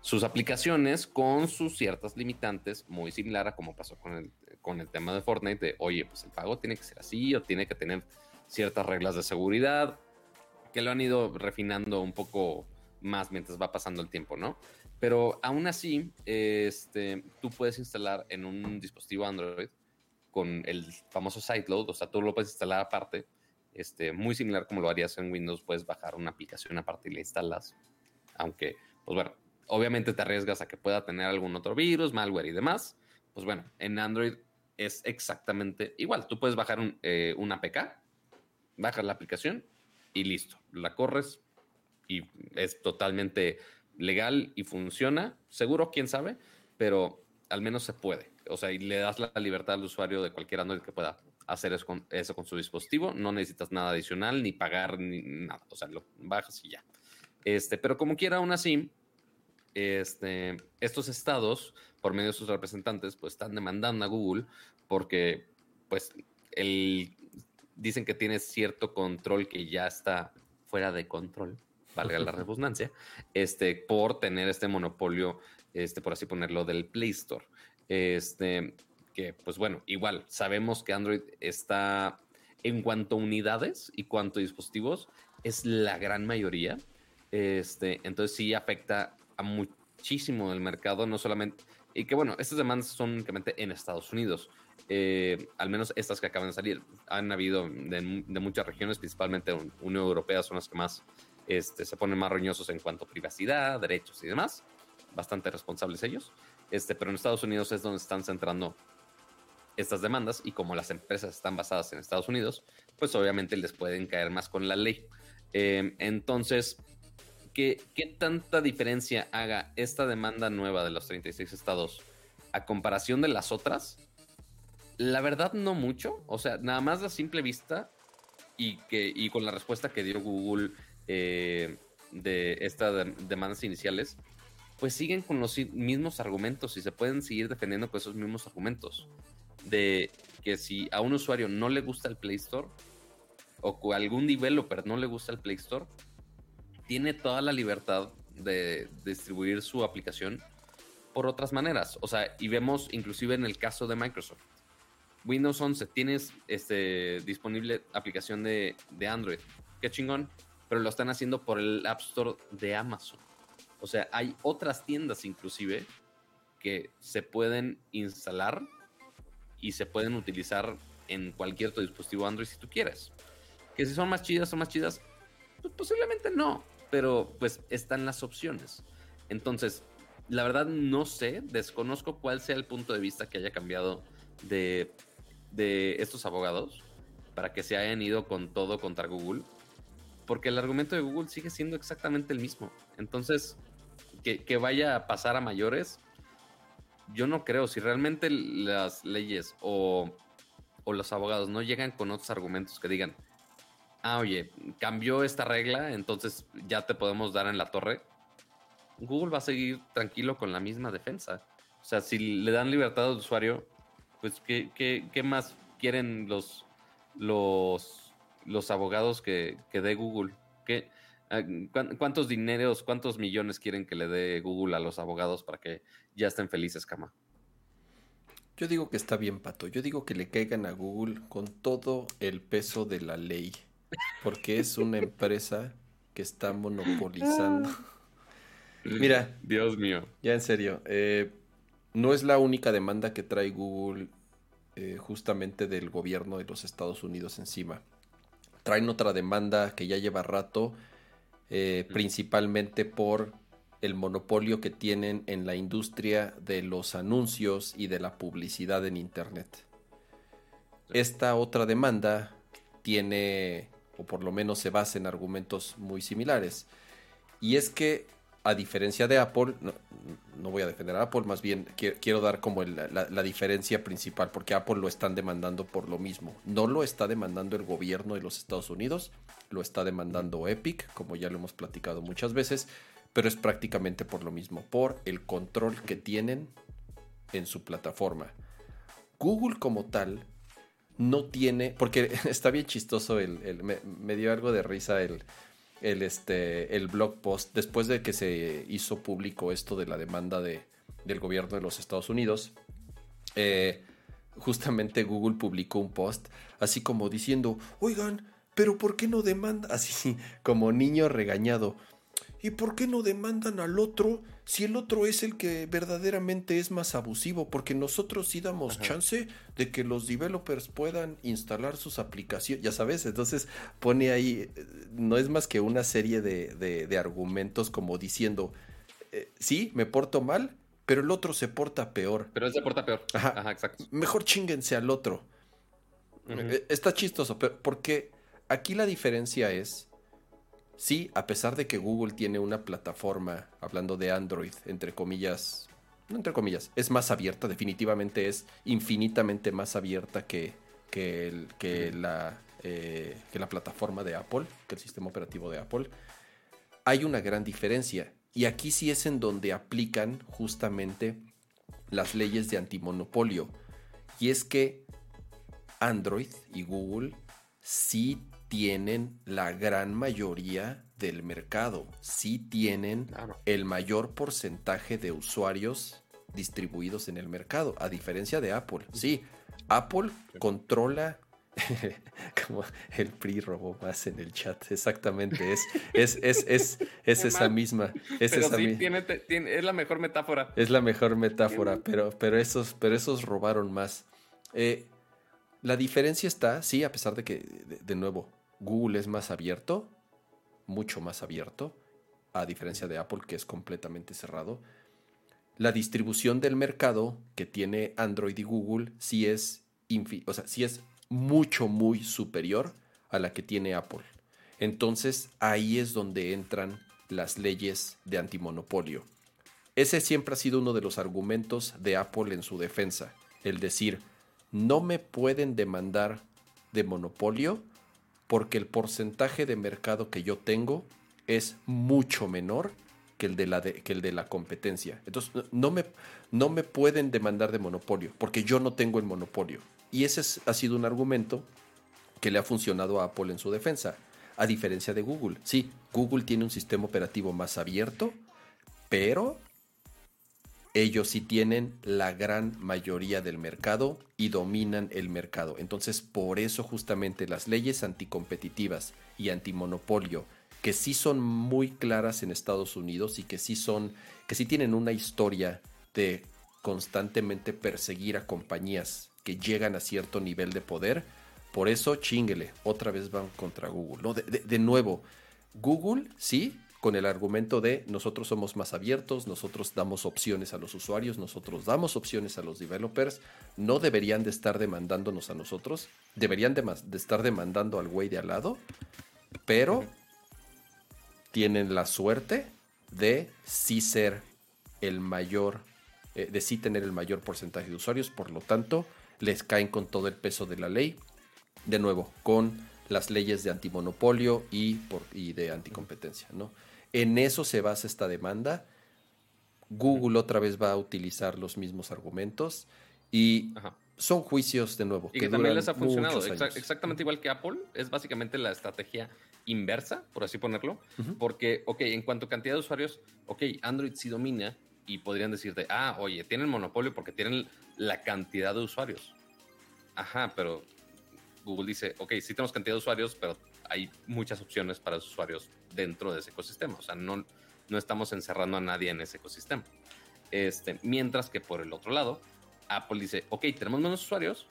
sus aplicaciones con sus ciertas limitantes, muy similar a como pasó con el, con el tema de Fortnite, de, oye, pues el pago tiene que ser así o tiene que tener ciertas reglas de seguridad, que lo han ido refinando un poco más mientras va pasando el tiempo, ¿no? Pero aún así, este, tú puedes instalar en un dispositivo Android con el famoso sideload, o sea, tú lo puedes instalar aparte, este, muy similar como lo harías en Windows, puedes bajar una aplicación aparte y la instalas, aunque, pues bueno, obviamente te arriesgas a que pueda tener algún otro virus, malware y demás, pues bueno, en Android es exactamente igual, tú puedes bajar un, eh, una APK, bajas la aplicación y listo, la corres, y es totalmente legal y funciona. Seguro, quién sabe, pero al menos se puede. o sea, y le das la libertad al usuario de cualquier Android que pueda hacer eso con, eso con su dispositivo. No necesitas nada adicional, ni pagar, ni nada. O sea, lo bajas y ya. Este, pero como quiera, aún así, este, estos estados, por medio de sus representantes, pues están demandando a Google porque, pues, el, dicen que tiene cierto control que ya está fuera de control, valga la redundancia, este, por tener este monopolio, este, por así ponerlo, del Play Store. Este, que, pues bueno, igual, sabemos que Android está en cuanto a unidades y cuanto a dispositivos, es la gran mayoría. Este, entonces sí afecta a muchísimo el mercado, no solamente, y que bueno, estas demandas son únicamente en Estados Unidos. Eh, al menos estas que acaban de salir. Han habido de, muchas regiones, principalmente Unión Europea, son las que más este, se ponen más roñosos en cuanto a privacidad, derechos y demás. Bastante responsables ellos. Este, pero en Estados Unidos es donde están centrando estas demandas y como las empresas están basadas en Estados Unidos, pues obviamente les pueden caer más con la ley. Eh, entonces, ¿qué, ¿qué tanta diferencia haga esta demanda nueva de los 36 estados a comparación de las otras? La verdad, no mucho. O sea, nada más a simple vista y, que, y con la respuesta que dio Google eh, de estas demandas iniciales, pues siguen con los mismos argumentos y se pueden seguir defendiendo con esos mismos argumentos. De que si a un usuario no le gusta el Play Store o a algún developer no le gusta el Play Store, tiene toda la libertad de distribuir su aplicación por otras maneras. O sea, y vemos inclusive en el caso de Microsoft Windows 11 tienes este, disponible aplicación de, Android. Qué chingón. Pero lo están haciendo por el App Store de Amazon. O sea, hay otras tiendas inclusive que se pueden instalar y se pueden utilizar en cualquier dispositivo Android si tú quieres. Que si son más chidas, son más chidas, pues posiblemente no, pero pues están las opciones. Entonces, la verdad no sé, desconozco cuál sea el punto de vista que haya cambiado de de estos abogados para que se hayan ido con todo contra Google, porque el argumento de Google sigue siendo exactamente el mismo. Entonces, que, vaya a pasar a mayores, yo no creo. Si realmente las leyes o, o los abogados no llegan con otros argumentos que digan, ah, oye, cambió esta regla, entonces ya te podemos dar en la torre. Google va a seguir tranquilo con la misma defensa. O sea, si le dan libertad al usuario, pues, ¿qué, qué, más quieren los, los, los abogados que, que dé Google? ¿Qué, ah, ¿Cuántos dineros, cuántos millones quieren que le dé Google a los abogados para que ya estén felices, Cama? Yo digo que está bien, Pato. Yo digo que le caigan a Google con todo el peso de la ley. Porque es una empresa que está monopolizando. Mira. Dios mío. Ya en serio. Eh, no es la única demanda que trae Google eh, justamente del gobierno de los Estados Unidos encima. Traen otra demanda que ya lleva rato, eh, principalmente por el monopolio que tienen en la industria de los anuncios y de la publicidad en Internet. Esta otra demanda tiene, o por lo menos se basa en argumentos muy similares. Y es que a diferencia de Apple, no, voy a defender a Apple, más bien quiero, dar como la, diferencia principal, porque Apple lo están demandando por lo mismo. No lo está demandando el gobierno de los Estados Unidos, lo está demandando Epic, como ya lo hemos platicado muchas veces, pero es prácticamente por lo mismo, por el control que tienen en su plataforma. Google como tal no tiene, porque está bien chistoso, el, me dio algo de risa el el, este, el blog post después de que se hizo público esto de la demanda de, del gobierno de los Estados Unidos. Eh, justamente Google publicó un post así como diciendo, oigan, pero ¿por qué no demanda? Así como niño regañado. ¿Y por qué no demandan al otro si el otro es el que verdaderamente es más abusivo? Porque nosotros sí damos chance de que los developers puedan instalar sus aplicaciones, ya sabes, entonces pone ahí, eh, no es más que una serie de, argumentos como diciendo, eh, sí, me porto mal, pero el otro se porta peor. Pero él se porta peor. Ajá, exacto. Mejor chinguense al otro. Eh, está chistoso, pero porque aquí la diferencia es Sí, a pesar de que Google tiene una plataforma, hablando de Android, entre comillas, no entre comillas, es más abierta, definitivamente es infinitamente más abierta que, que, que, la, eh, que la plataforma de Apple, que el sistema operativo de Apple. Hay una gran diferencia y aquí sí es en donde aplican justamente las leyes de antimonopolio. Y es que Android y Google sí tienen la gran mayoría del mercado, sí tienen el mayor porcentaje de usuarios distribuidos en el mercado, a diferencia de Apple. Sí, Apple controla como el PRI robó más en el chat, exactamente, es, es, es, es, es esa misma. Es, esa es la mejor metáfora. Es la mejor metáfora, pero, pero, esos, pero esos robaron más. Eh, la diferencia está, sí, a pesar de que, de, nuevo, Google es más abierto, mucho más abierto, a diferencia de Apple, que es completamente cerrado. La distribución del mercado que tiene Android y Google sí es, o sea, sí es mucho, muy superior a la que tiene Apple. Entonces ahí es donde entran las leyes de antimonopolio. Ese siempre ha sido uno de los argumentos de Apple en su defensa, el decir, no me pueden demandar de monopolio porque el porcentaje de mercado que yo tengo es mucho menor que el de la, que el de la competencia. Entonces, no me, no me pueden demandar de monopolio porque yo no tengo el monopolio. Y ese ha sido un argumento que le ha funcionado a Apple en su defensa, a diferencia de Google. Sí, Google tiene un sistema operativo más abierto, pero ellos sí tienen la gran mayoría del mercado y dominan el mercado. Entonces, por eso justamente las leyes anticompetitivas y antimonopolio, que sí son muy claras en Estados Unidos y que sí son, que sí tienen una historia de constantemente perseguir a compañías que llegan a cierto nivel de poder. Por eso, chinguele, otra vez van contra Google. De, nuevo, Google sí, con el argumento de nosotros somos más abiertos, nosotros damos opciones a los usuarios, nosotros damos opciones a los developers, no deberían de estar demandándonos a nosotros, deberían de, de estar demandando al güey de al lado, pero tienen la suerte de sí ser el mayor, eh, de sí tener el mayor porcentaje de usuarios, por lo tanto, les caen con todo el peso de la ley, de nuevo, con las leyes de antimonopolio y, por, y de anticompetencia. ¿no? En eso se basa esta demanda. Google otra vez va a utilizar los mismos argumentos y son juicios de nuevo. Y que, también les ha funcionado. exactamente igual que Apple, es básicamente la estrategia inversa, por así ponerlo, porque, ok, en cuanto a cantidad de usuarios, ok, Android sí domina y podrían decirte, ah, oye, tienen monopolio porque tienen la cantidad de usuarios. Ajá, pero Google dice, ok, sí tenemos cantidad de usuarios, pero hay muchas opciones para los usuarios dentro de ese ecosistema. O sea, no, no estamos encerrando a nadie en ese ecosistema. Este, mientras que por el otro lado, Apple dice, ok, tenemos menos usuarios,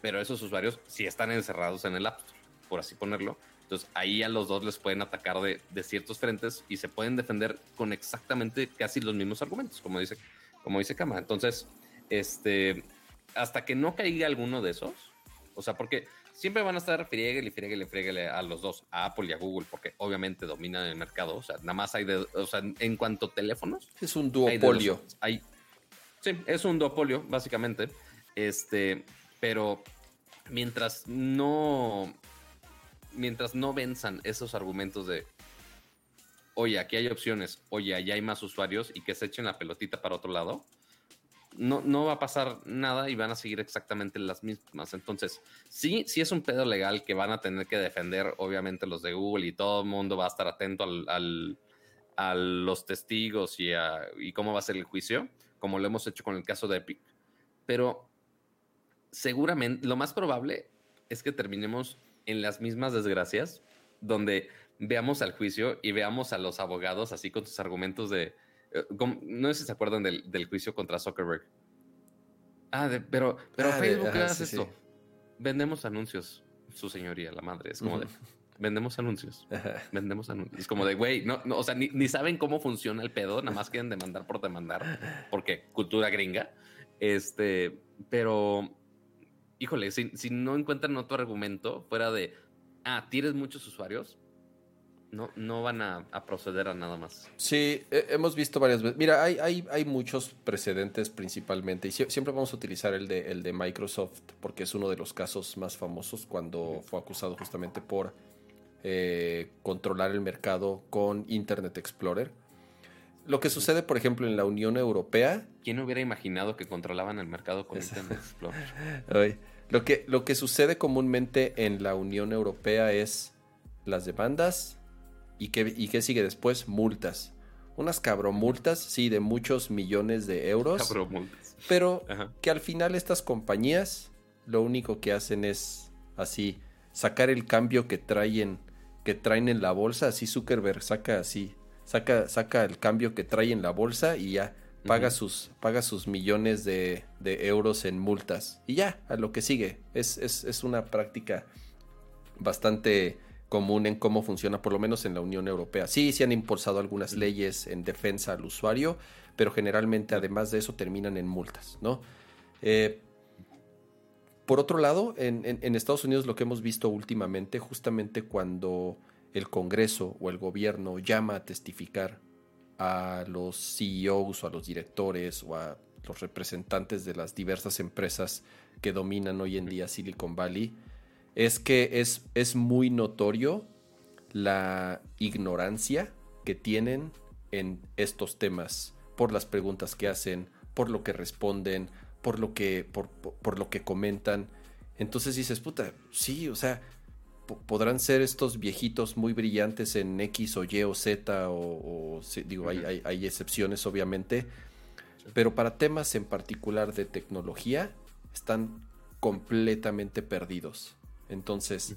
pero esos usuarios sí están encerrados en el App Store, por así ponerlo. Entonces ahí a los dos les pueden atacar de, de, ciertos frentes y se pueden defender con exactamente casi los mismos argumentos, como dice, como dice Kama. Entonces, este, hasta que no caiga alguno de esos, o sea, porque siempre van a estar friegue y friegue y friegue a los dos, a Apple y a Google, porque obviamente dominan el mercado. O sea, nada más hay de, o sea, en cuanto a teléfonos. Es un duopolio. Hay, sí, es un duopolio, básicamente. Este, pero mientras no mientras no venzan esos argumentos de, oye, aquí hay opciones, oye, allá hay más usuarios y que se echen la pelotita para otro lado, no, no va a pasar nada y van a seguir exactamente las mismas. Entonces, sí, sí es un pedo legal que van a tener que defender, obviamente, los de Google y todo el mundo va a estar atento al, a los testigos y, a, y cómo va a ser el juicio, como lo hemos hecho con el caso de Epic. Pero seguramente, lo más probable es que terminemos en las mismas desgracias, donde veamos al juicio y veamos a los abogados así con sus argumentos de... Eh, no sé si se acuerdan del, juicio contra Zuckerberg. Ah, pero, pero ah, Facebook hace esto. Vendemos anuncios, su señoría, la madre. Es como de... Vendemos anuncios. Vendemos anuncios. Es como de, güey, no, no, o sea, ni, saben cómo funciona el pedo, nada más quieren demandar por demandar, porque cultura gringa. Este, pero híjole, si, no encuentran otro argumento fuera de, ah, tienes muchos usuarios, no, no van a, proceder a nada más. Sí, hemos visto varias veces. Mira, hay, hay, hay muchos precedentes principalmente, y siempre vamos a utilizar el de, el de Microsoft, porque es uno de los casos más famosos cuando fue acusado justamente por eh, controlar el mercado con Internet Explorer. Lo que sucede, por ejemplo, en la Unión Europea. ¿Quién hubiera imaginado que controlaban el mercado con Internet Explorer? lo, que, lo que sucede comúnmente en la Unión Europea es las demandas y qué, y qué sigue después, multas. Unas cabromultas, sí, de muchos millones de euros. Cabromultas. Pero que al final estas compañías lo único que hacen es así, sacar el cambio que traen, que traen en la bolsa, así Zuckerberg saca así, saca, saca el cambio que trae en la bolsa y ya paga, sus, paga sus millones de, de, euros en multas. Y ya, a lo que sigue. Es, es, es una práctica bastante común en cómo funciona, por lo menos en la Unión Europea. Sí, se han impulsado algunas leyes en defensa al usuario, pero generalmente además de eso terminan en multas, ¿no? Eh, por otro lado, en, en, Estados Unidos lo que hemos visto últimamente, justamente cuando el Congreso o el gobierno llama a testificar a los CEOs o a los directores o a los representantes de las diversas empresas que dominan hoy en día Silicon Valley, es que es, es muy notorio la ignorancia que tienen en estos temas por las preguntas que hacen, por lo que responden, por lo que, por, por, lo que comentan. Entonces dices, puta, sí, o sea, podrán ser estos viejitos muy brillantes en X o Y o Z, o, digo, hay, hay, excepciones obviamente, pero para temas en particular de tecnología están completamente perdidos. Entonces,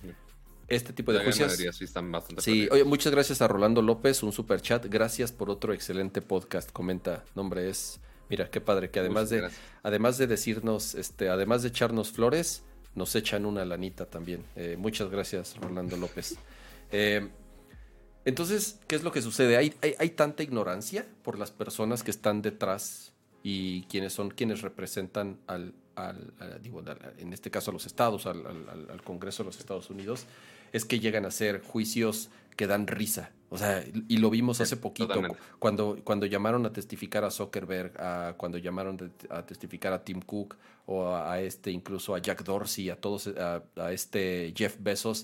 este tipo de juicios. Sí, están bastante sí oye, muchas gracias a Rolando López, un super chat. Gracias por otro excelente podcast. Comenta, nombre es. Mira, qué padre, que además de, además de decirnos, este, además de echarnos flores, nos echan una lanita también. Eh, muchas gracias, Rolando López. Eh, entonces, ¿qué es lo que sucede? Hay, hay, tanta ignorancia por las personas que están detrás y quienes son quienes representan al, al, digo, en este caso a los estados, al, al, Congreso de los Estados Unidos, es que llegan a ser juicios que dan risa. O sea, y lo vimos hace poquito, cuando, cuando llamaron a testificar a Zuckerberg, a, cuando llamaron a testificar a Tim Cook, o a, este, incluso a Jack Dorsey, a todos, a, este Jeff Bezos,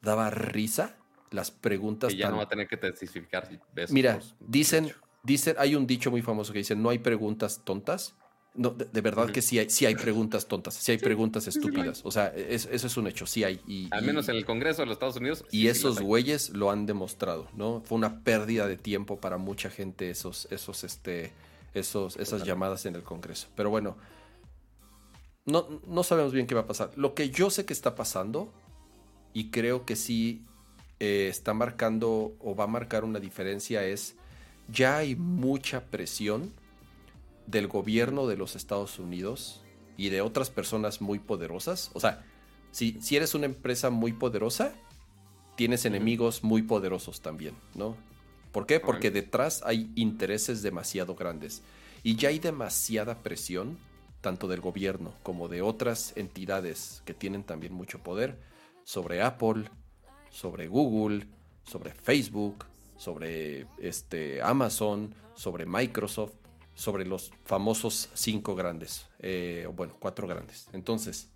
daba risa las preguntas. Y ya no va a tener que testificar Bezos. Mira, dicen, dicen, hay un dicho muy famoso que dice, no hay preguntas tontas, no, de, verdad que sí hay, sí hay preguntas tontas, sí hay preguntas estúpidas. O sea, eso es un hecho, sí hay. Y, Al menos en el Congreso de los Estados Unidos. Y esos güeyes lo han demostrado, ¿no? Fue una pérdida de tiempo para mucha gente esos, esos, este, esos, esas llamadas en el Congreso. Pero bueno, no, no sabemos bien qué va a pasar. Lo que yo sé que está pasando, y creo que sí eh, está marcando o va a marcar una diferencia, es ya hay mucha presión del gobierno de los Estados Unidos y de otras personas muy poderosas. O sea, si, si eres una empresa muy poderosa, tienes enemigos muy poderosos también, ¿no? ¿Por qué? Porque detrás hay intereses demasiado grandes y ya hay demasiada presión, tanto del gobierno como de otras entidades que tienen también mucho poder, sobre Apple, sobre Google, sobre Facebook, sobre este, Amazon, sobre Microsoft, sobre los famosos cinco grandes, eh, o bueno, cuatro grandes. Entonces,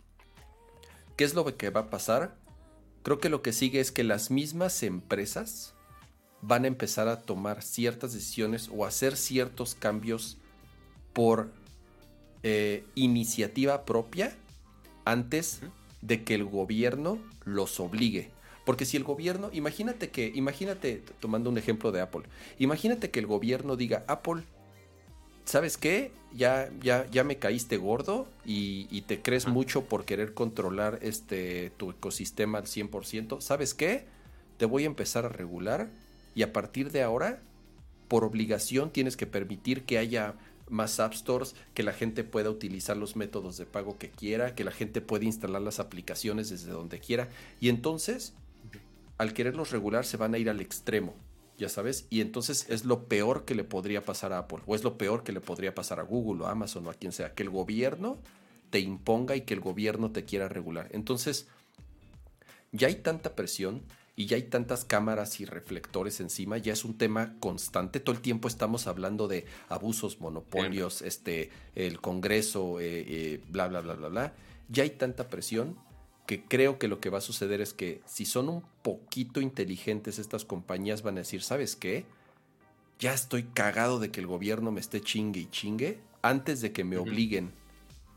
¿qué es lo que va a pasar? Creo que lo que sigue es que las mismas empresas van a empezar a tomar ciertas decisiones o hacer ciertos cambios por eh, iniciativa propia antes de que el gobierno los obligue. Porque si el gobierno, imagínate que, imagínate, tomando un ejemplo de Apple, imagínate que el gobierno diga, Apple, ¿sabes qué? Ya, ya, ya me caíste gordo y, te crees mucho por querer controlar este, tu ecosistema al 100%. ¿Sabes qué? Te voy a empezar a regular y a partir de ahora, por obligación, tienes que permitir que haya más App Stores, que la gente pueda utilizar los métodos de pago que quiera, que la gente pueda instalar las aplicaciones desde donde quiera. Y entonces, al quererlos regular, se van a ir al extremo ya sabes, y entonces es lo peor que le podría pasar a Apple, o es lo peor que le podría pasar a Google o a Amazon o a quien sea, que el gobierno te imponga y que el gobierno te quiera regular. Entonces, ya hay tanta presión y ya hay tantas cámaras y reflectores encima, ya es un tema constante. Todo el tiempo estamos hablando de abusos, monopolios, este, el Congreso, eh, eh, bla, bla, bla, bla, bla. Ya hay tanta presión que creo que lo que va a suceder es que si son un poquito inteligentes estas compañías van a decir, ¿sabes qué? Ya estoy cagado de que el gobierno me esté chingue y chingue antes de que me obliguen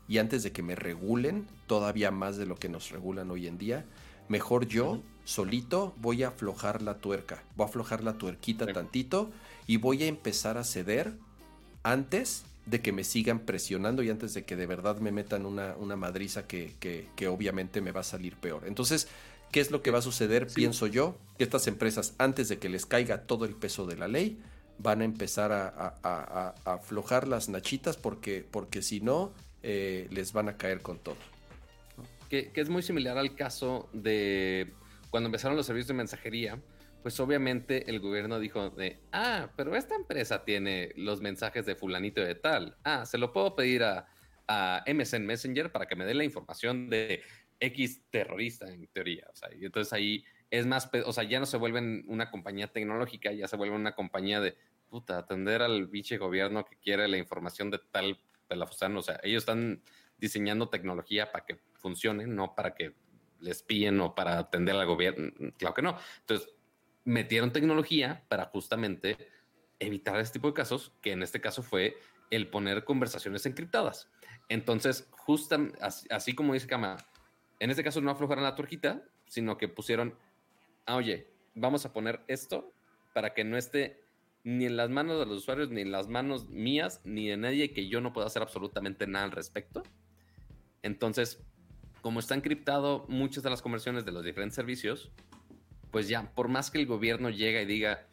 y antes de que me regulen todavía más de lo que nos regulan hoy en día. Mejor yo solito voy a aflojar la tuerca, voy a aflojar la tuerquita tantito y voy a empezar a ceder antes de que me sigan presionando y antes de que de verdad me metan una, una madriza que, que, obviamente me va a salir peor. Entonces, ¿qué es lo que va a suceder? Pienso yo, que estas empresas, antes de que les caiga todo el peso de la ley, van a empezar a, aflojar las nachitas porque, porque si no, eh, les van a caer con todo. Que, que es muy similar al caso de cuando empezaron los servicios de mensajería pues obviamente el gobierno dijo de, ah, pero esta empresa tiene los mensajes de fulanito de tal. Ah, se lo puedo pedir a, a MSN Messenger para que me dé la información de X terrorista en teoría. O sea, y entonces ahí es más, o sea, ya no se vuelven una compañía tecnológica, ya se vuelven una compañía de, puta, atender al biche gobierno que quiere la información de tal pelafustano. O sea, ellos están diseñando tecnología para que funcione, no para que les piden o para atender al gobierno. Claro que no. Entonces, metieron tecnología para justamente evitar este tipo de casos, que en este caso fue el poner conversaciones encriptadas. Entonces, justo así, como dice Kama, en este caso no aflojaron la tuerquita, sino que pusieron, ah, oye, vamos a poner esto para que no esté ni en las manos de los usuarios, ni en las manos mías, ni de nadie que yo no pueda hacer absolutamente nada al respecto. Entonces, como está encriptado muchas de las conversiones de los diferentes servicios, pues ya, por más que el gobierno llegue y diga,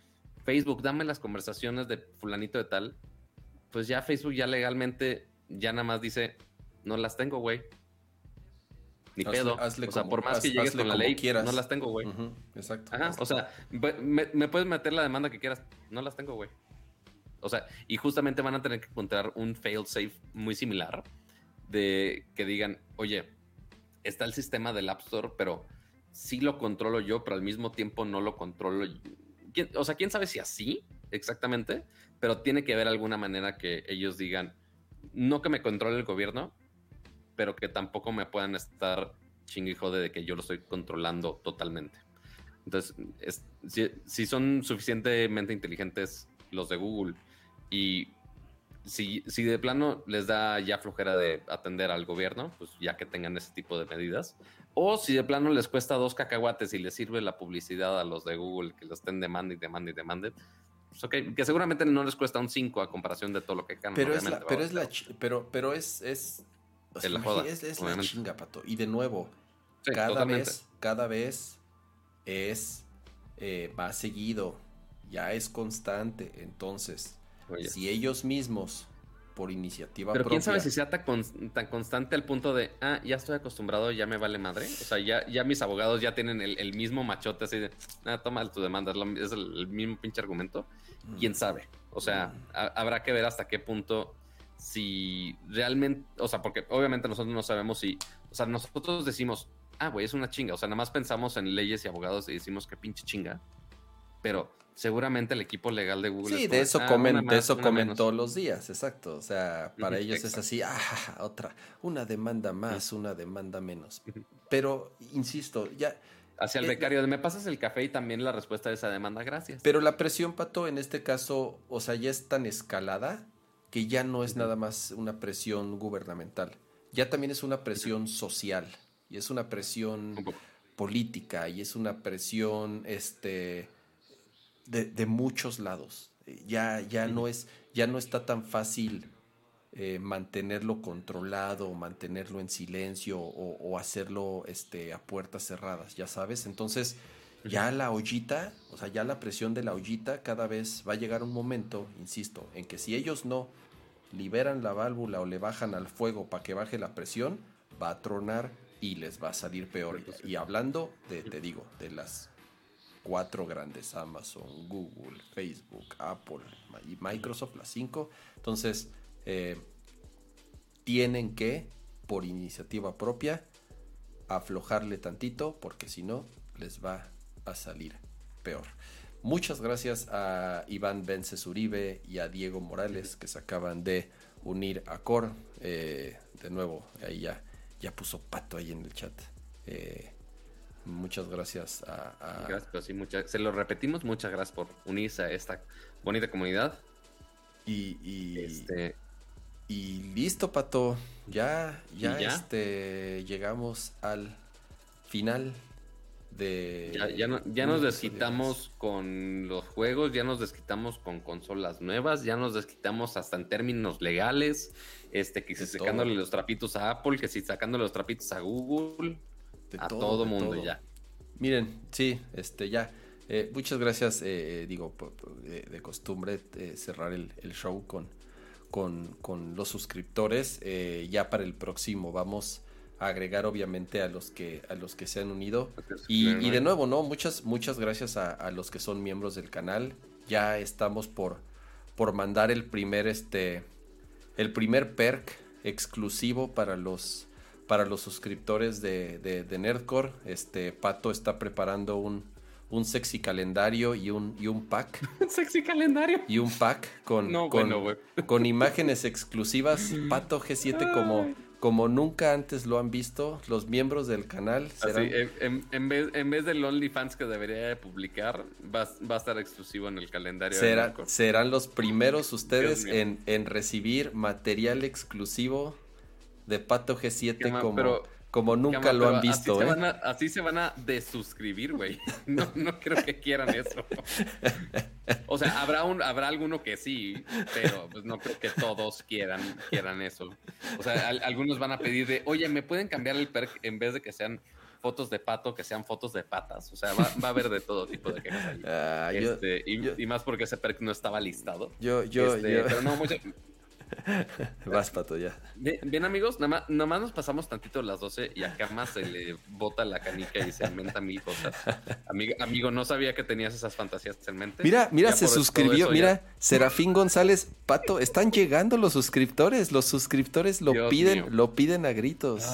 Facebook, dame las conversaciones de fulanito de tal, pues ya Facebook ya legalmente ya nada más dice, no las tengo, güey. Ni pedo. o sea, por más que llegues con la ley, no las tengo, güey. exacto. Ajá, o sea, me, me, puedes meter la demanda que quieras, no las tengo, güey. O sea, y justamente van a tener que encontrar un fail safe muy similar de que digan, oye, está el sistema del App Store, pero sí lo controlo yo, pero al mismo tiempo no lo controlo. O sea, quién sabe si así exactamente, pero tiene que haber alguna manera que ellos digan, no que me controle el gobierno, pero que tampoco me puedan estar chingue y jode de que yo lo estoy controlando totalmente. Entonces, si, si, son suficientemente inteligentes los de Google y si, si de plano les da ya flojera de atender al gobierno, pues ya que tengan ese tipo de medidas, o si de plano les cuesta dos cacahuates y les sirve la publicidad a los de Google que lo estén demandando y demandando y demanden, pues ok, que seguramente no les cuesta un 5 a comparación de todo lo que ganan. Pero es la, pero es la pero, pero es, es, es, la, chinga, pato. Y de nuevo, cada vez, cada vez es eh, va seguido, ya es constante. Entonces, si ellos mismos por iniciativa Pero quién sabe si sea tan, tan, constante al punto de, ah, ya estoy acostumbrado, ya me vale madre. O sea, ya, ya mis abogados ya tienen el, mismo machote así de, ah, toma tu demanda, es, el, mismo pinche argumento. Mm. Quién sabe. O sea, mm. habrá que ver hasta qué punto si realmente, o sea, porque obviamente nosotros no sabemos si, o sea, nosotros decimos, ah, güey, es una chinga. O sea, nada más pensamos en leyes y abogados y decimos que pinche chinga. Pero seguramente el equipo legal de Google. Sí, de eso ah, comen, de eso comen todos los días, exacto. O sea, para ellos es así, ah, otra, una demanda más, una demanda menos. Pero, insisto, ya. Hacia el becario, me pasas el café y también la respuesta de esa demanda, gracias. Pero la presión, Pato, en este caso, o sea, ya es tan escalada que ya no es nada más una presión gubernamental, ya también es una presión social y es una presión política y es una presión, este, de, muchos lados. Ya, ya, no es, ya no está tan fácil eh, mantenerlo controlado, mantenerlo en silencio o, hacerlo este, a puertas cerradas, ya sabes. Entonces, ya la ollita, o sea, ya la presión de la ollita cada vez va a llegar un momento, insisto, en que si ellos no liberan la válvula o le bajan al fuego para que baje la presión, va a tronar y les va a salir peor. Y hablando de, te digo, de las cuatro grandes, Amazon, Google, Facebook, Apple y Microsoft, las cinco. Entonces, eh, tienen que, por iniciativa propia, aflojarle tantito, porque si no, les va a salir peor. Muchas gracias a Iván Vences Uribe y a Diego Morales que se acaban de unir a Core. Eh, de nuevo, ahí ya, ya puso pato ahí en el chat. Eh, muchas gracias a... Gracias, sí, se lo repetimos, muchas gracias por unirse a esta bonita comunidad. Y, y, este... y listo, pato. Ya, ya, Este, llegamos al final de... Ya, ya, nos desquitamos con los juegos, ya nos desquitamos con consolas nuevas, ya nos desquitamos hasta en términos legales, este, que si sacándole los trapitos a Apple, que si sacándole los trapitos a Google, a todo, mundo ya. Miren, sí, este, ya. Eh, muchas gracias, eh, digo, de, costumbre eh, cerrar el, show con, con, con los suscriptores. ya para el próximo vamos agregar obviamente a los que a los que se han unido y, de nuevo no muchas muchas gracias a, los que son miembros del canal ya estamos por por mandar el primer este el primer perk exclusivo para los para los suscriptores de, de, Nerdcore este Pato está preparando un un sexy calendario y un, y un pack. sexy calendario. Y un pack con, con, con, imágenes exclusivas. Pato G7 como, como nunca antes lo han visto, los miembros del canal serán... en, vez, en vez del OnlyFans que debería publicar, va, a estar exclusivo en el calendario. serán los primeros ustedes en, en, recibir material exclusivo de Pato G7 como, como nunca lo han visto. Así, se ¿eh? van a, así se van a desuscribir, güey. No, no creo que quieran eso. O sea, habrá un, habrá alguno que sí, pero pues no creo que todos quieran, quieran eso. O sea, algunos van a pedir de, oye, ¿me pueden cambiar el perk en vez de que sean fotos de pato, que sean fotos de patas? O sea, va, a haber de todo tipo de quejas ah, este, y, más porque ese perk no estaba listado. Yo, yo, este, yo. Pero no, mucho, Vas, pato, ya. Bien, amigos, nada más, nos pasamos tantito las 12 y acá más se le bota la canica y se inventa mil cosas. Amigo, amigo, no sabía que tenías esas fantasías en mente. Mira, mira, se suscribió. Mira, Serafín González, pato, están llegando los suscriptores. Los suscriptores lo piden, lo piden a gritos.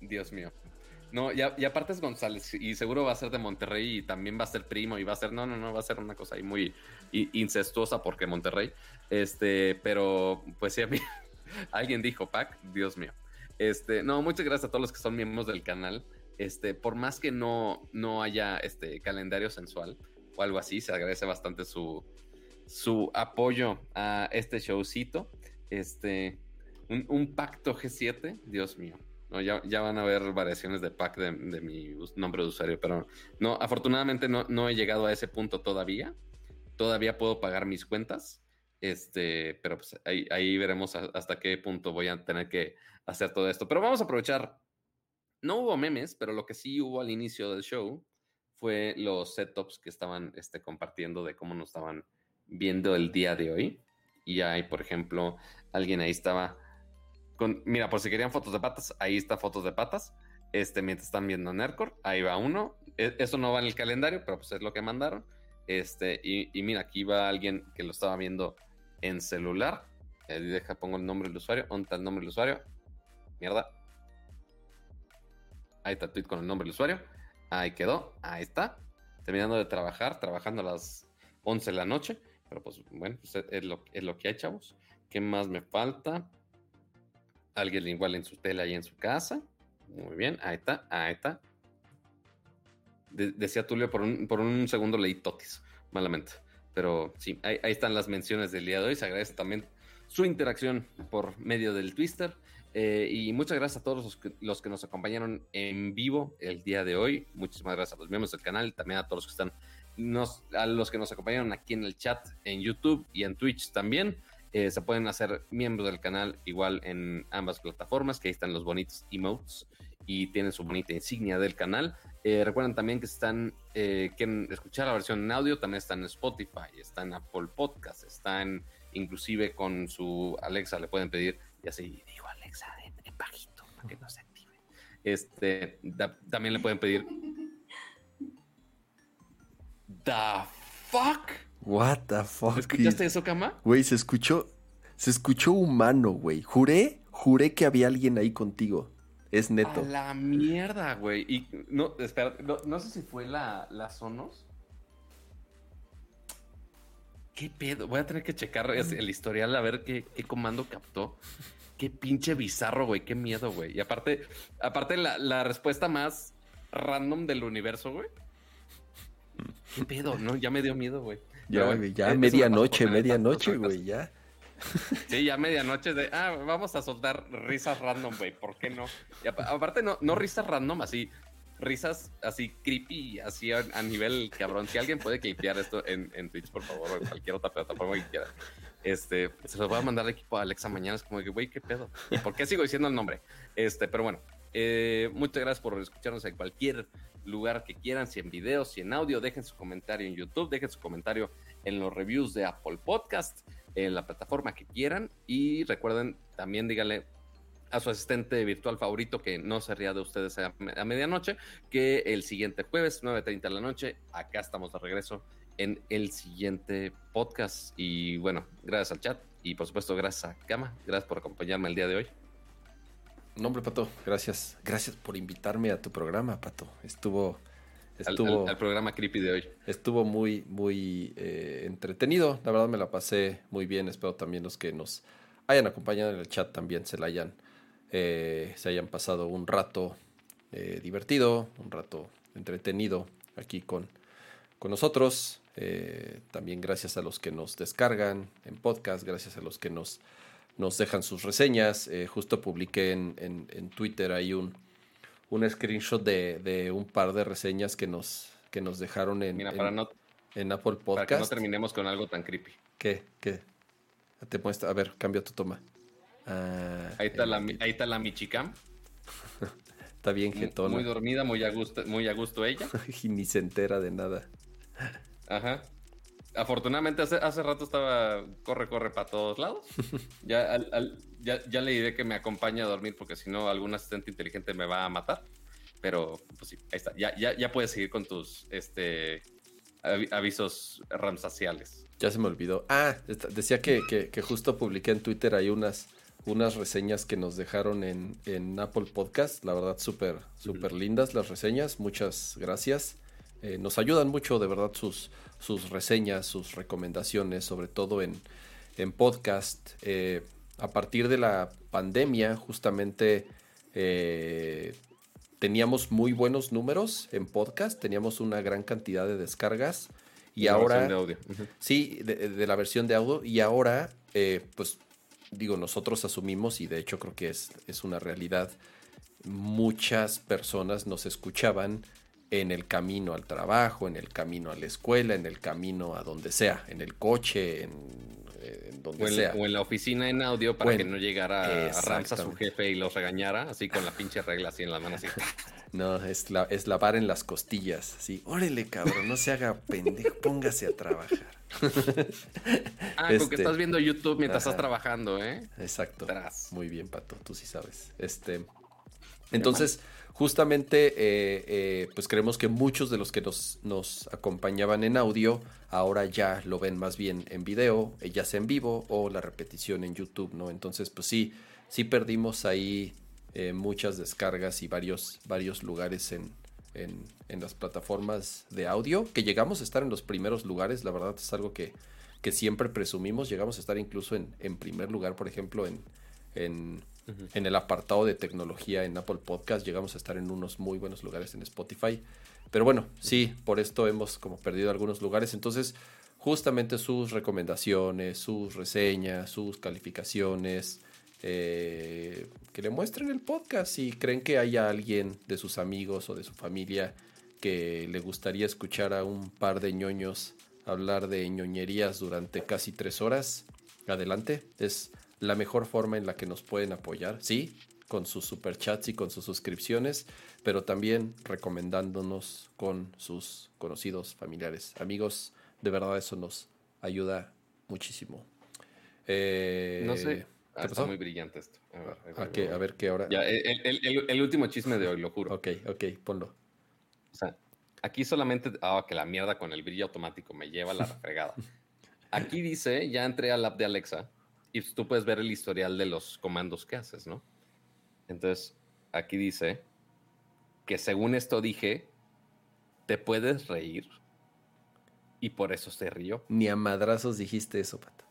Dios mío. No, y, aparte es González, y seguro va a ser de Monterrey y también va a ser primo y va a ser, no, no, no, va a ser una cosa ahí muy incestuosa porque Monterrey. Este, pero pues sí, a mí, alguien dijo Pac, Dios mío. Este, no, muchas gracias a todos los que son miembros del canal. Este, por más que no, no haya este calendario sensual o algo así, se agradece bastante su, su apoyo a este showcito. Este, un pacto G7, Dios mío. No, ya, ya, van a ver variaciones de pack de, mi nombre de usuario, pero no, afortunadamente no, no, he llegado a ese punto todavía. Todavía puedo pagar mis cuentas, este, pero pues ahí, ahí veremos hasta qué punto voy a tener que hacer todo esto. Pero vamos a aprovechar. No hubo memes, pero lo que sí hubo al inicio del show fue los setups que estaban este, compartiendo de cómo nos estaban viendo el día de hoy. Y hay, por ejemplo, alguien ahí estaba mira, por si querían fotos de patas, ahí está fotos de patas. Este, mientras están viendo Nercor, ahí va uno. E, eso no va en el calendario, pero pues es lo que mandaron. Este, y, mira, aquí va alguien que lo estaba viendo en celular. Eh, deja, pongo el nombre del usuario. ¿Dónde el nombre del usuario? Mierda. Ahí está el tweet con el nombre del usuario. Ahí quedó. Ahí está. Terminando de trabajar, trabajando a las 11 de la noche. Pero pues bueno, pues, es, lo, es lo que hay, chavos. ¿Qué más me falta? Alguien igual en su tela y en su casa. Muy bien, ahí está, ahí está. decía Tulio, por un, por un segundo leí totis, malamente. Pero sí, ahí, están las menciones del día de hoy. Se agradece también su interacción por medio del Twister. Eh, y muchas gracias a todos los que, los que, nos acompañaron en vivo el día de hoy. Muchísimas gracias a los miembros del canal, también a todos los que están, nos, a los que nos acompañaron aquí en el chat, en YouTube y en Twitch también. Eh, se pueden hacer miembros del canal igual en ambas plataformas, que ahí están los bonitos emotes y tienen su bonita insignia del canal. Eh, recuerden también que están, eh, quieren escuchar la versión en audio, también están en Spotify, están en Apple Podcast, están inclusive con su Alexa, le pueden pedir, y así digo Alexa en, bajito para que no se active. Este, también le pueden pedir. The fuck? What the fuck? ¿Escuchaste eso, Cama? Güey, se escuchó. Se escuchó humano, güey. Juré, juré que había alguien ahí contigo. Es neto. A la mierda, güey. Y no, espera, no, sé si fue la, la Sonos. ¿Qué pedo? Voy a tener que checar el historial a ver qué, comando captó. Qué pinche bizarro, güey. Qué miedo, güey. Y aparte, aparte la, la respuesta más random del universo, güey. ¿Qué pedo? No, ya me dio miedo, güey. Ya, ya medianoche, medianoche, güey, ya. Sí, ya medianoche de, ah, vamos a soltar risas random, güey, ¿por qué no? Y aparte, no, no risas random, así, risas así creepy, así a, nivel cabrón. Si alguien puede clipear esto en, en, Twitch, por favor, o en cualquier otra plataforma que quiera, este, se los voy a mandar al equipo a Alexa mañana. Es como que, güey, ¿qué pedo? ¿Y por qué sigo diciendo el nombre? Este, pero bueno, eh, muchas gracias por escucharnos en cualquier lugar que quieran, si en video, si en audio, dejen su comentario en YouTube, dejen su comentario en los reviews de Apple Podcast, en la plataforma que quieran y recuerden también díganle a su asistente virtual favorito que no se ría de ustedes a, medianoche, que el siguiente jueves, 9.30 de la noche, acá estamos de regreso en el siguiente podcast. Y bueno, gracias al chat y por supuesto gracias a Kama, gracias por acompañarme el día de hoy. Nombre, Pato, gracias. Gracias por invitarme a tu programa, Pato. Estuvo... Estuvo, al, programa creepy de hoy. Estuvo muy, muy eh, entretenido. La verdad me la pasé muy bien. Espero también los que nos hayan acompañado en el chat también se la hayan, eh, se hayan pasado un rato eh, divertido, un rato entretenido aquí con, con nosotros. también gracias a los que nos descargan en podcast, gracias a los que nos nos dejan sus reseñas. Eh, justo publiqué en, en, Twitter ahí un, un screenshot de, de, un par de reseñas que nos, que nos dejaron en, en, Apple Podcast. Para que no terminemos con algo tan creepy. ¿Qué? ¿Qué? Te muestra, a ver, cambia tu toma. Ah, ahí, está la, ahí está la Michicam. está bien jetona. Muy dormida, muy a gusto, muy a gusto ella. y ni se entera de nada. Ajá afortunadamente hace, hace rato estaba corre, corre para todos lados. Ya, ya, le diré que me acompañe a dormir porque si no algún asistente inteligente me va a matar. Pero pues sí, ahí está. Ya, ya, ya puedes seguir con tus este, avisos ramsaciales. Ya se me olvidó. Ah, decía que, justo publiqué en Twitter ahí unas, unas reseñas que nos dejaron en, Apple Podcast. La verdad, súper, súper lindas las reseñas. Muchas gracias. Eh, nos ayudan mucho, de verdad, sus, sus reseñas, sus recomendaciones, sobre todo en, podcast. Eh, a partir de la pandemia, justamente eh, teníamos muy buenos números en podcast, teníamos una gran cantidad de descargas. Y ahora. Sí, de, la versión de audio. Y ahora, eh, pues, digo, nosotros asumimos, y de hecho creo que es, es una realidad, muchas personas nos escuchaban en el camino al trabajo, en el camino a la escuela, en el camino a donde sea, en el coche, en, eh, donde sea. o en la oficina en audio para que no llegara a Ramsa su jefe y los regañara, así con la pinche regla así en la mano así. No, es, la, es lavar en las costillas, así, órale cabrón, no se haga pendejo, póngase a trabajar. ah, porque este, estás viendo YouTube mientras estás trabajando, ¿eh? Exacto. Muy bien, Pato, tú sí sabes. Este, entonces justamente eh, eh, pues creemos que muchos de los que nos, nos, acompañaban en audio ahora ya lo ven más bien en video, eh, ya sea en vivo o la repetición en YouTube, ¿no? Entonces pues sí, sí perdimos ahí muchas descargas y varios, varios lugares en, en, las plataformas de audio, que llegamos a estar en los primeros lugares, la verdad es algo que, que siempre presumimos, llegamos a estar incluso en, en primer lugar, por ejemplo, en, en en el apartado de tecnología en Apple Podcast. Llegamos a estar en unos muy buenos lugares en Spotify. Pero bueno, sí, por esto hemos como perdido algunos lugares. Entonces, justamente sus recomendaciones, sus reseñas, sus calificaciones, eh, que le muestren el podcast si creen que haya alguien de sus amigos o de su familia que le gustaría escuchar a un par de ñoños hablar de ñoñerías durante casi tres horas. Adelante, es la mejor forma en la que nos pueden apoyar, sí, con sus superchats y con sus suscripciones, pero también recomendándonos con sus conocidos, familiares, amigos. De verdad eso nos ayuda muchísimo. Eh, no sé. Ah, está muy brillante esto. A ver, a ver, qué ahora. Ya, el, último chisme de hoy, lo juro. Ok, ok, ponlo. O sea, aquí solamente. Ah, que la mierda con el brillo automático me lleva a la fregada. Aquí dice: ya entré al app de Alexa y tú puedes ver el historial de los comandos que haces, ¿no? Entonces, aquí dice que según esto dije, te puedes reír. Y por eso se rió. Ni a madrazos dijiste eso, Pato.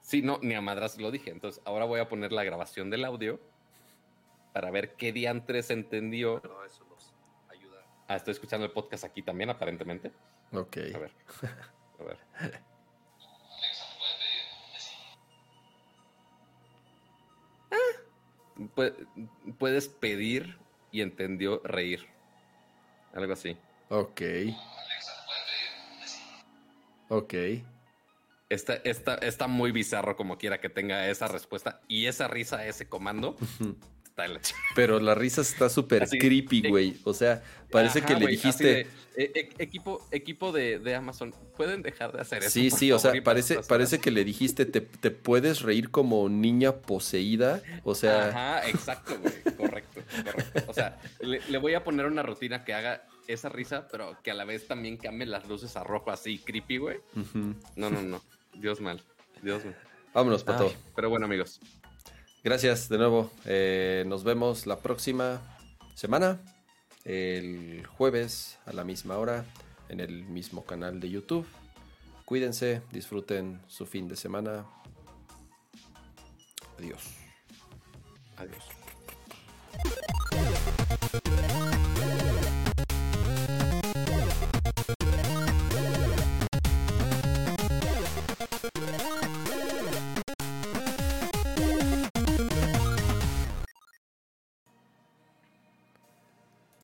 Sí, no, ni a madrazos lo dije. Entonces ahora voy a poner la grabación del audio para ver qué diantres entendió. eso nos ayuda. Ah, estoy escuchando el podcast aquí también, aparentemente. Ok. A ver. A ver. puedes pedir y entendió reír. Algo así. Ok. Ok. Está, está, está muy bizarro como quiera que tenga esa respuesta y esa risa, ese comando. Pero la risa está súper creepy, güey. O sea, parece que le dijiste. E, e, equipo equipo de, Amazon, ¿pueden dejar de hacer eso? Sí, sí, o sea, parece, parece que le dijiste, te, puedes reír como niña poseída. O sea. Ajá, exacto, güey. Correcto, correcto. O sea, le, voy a poner una rutina que haga esa risa, pero que a la vez también cambie las luces a rojo así, creepy, güey. No, no, no. Dios mal. Dios mal. Vámonos, Pato. pero bueno, amigos. Gracias de nuevo. Eh, nos vemos la próxima semana, el jueves a la misma hora, en el mismo canal de YouTube. Cuídense, disfruten su fin de semana. Adiós. Adiós.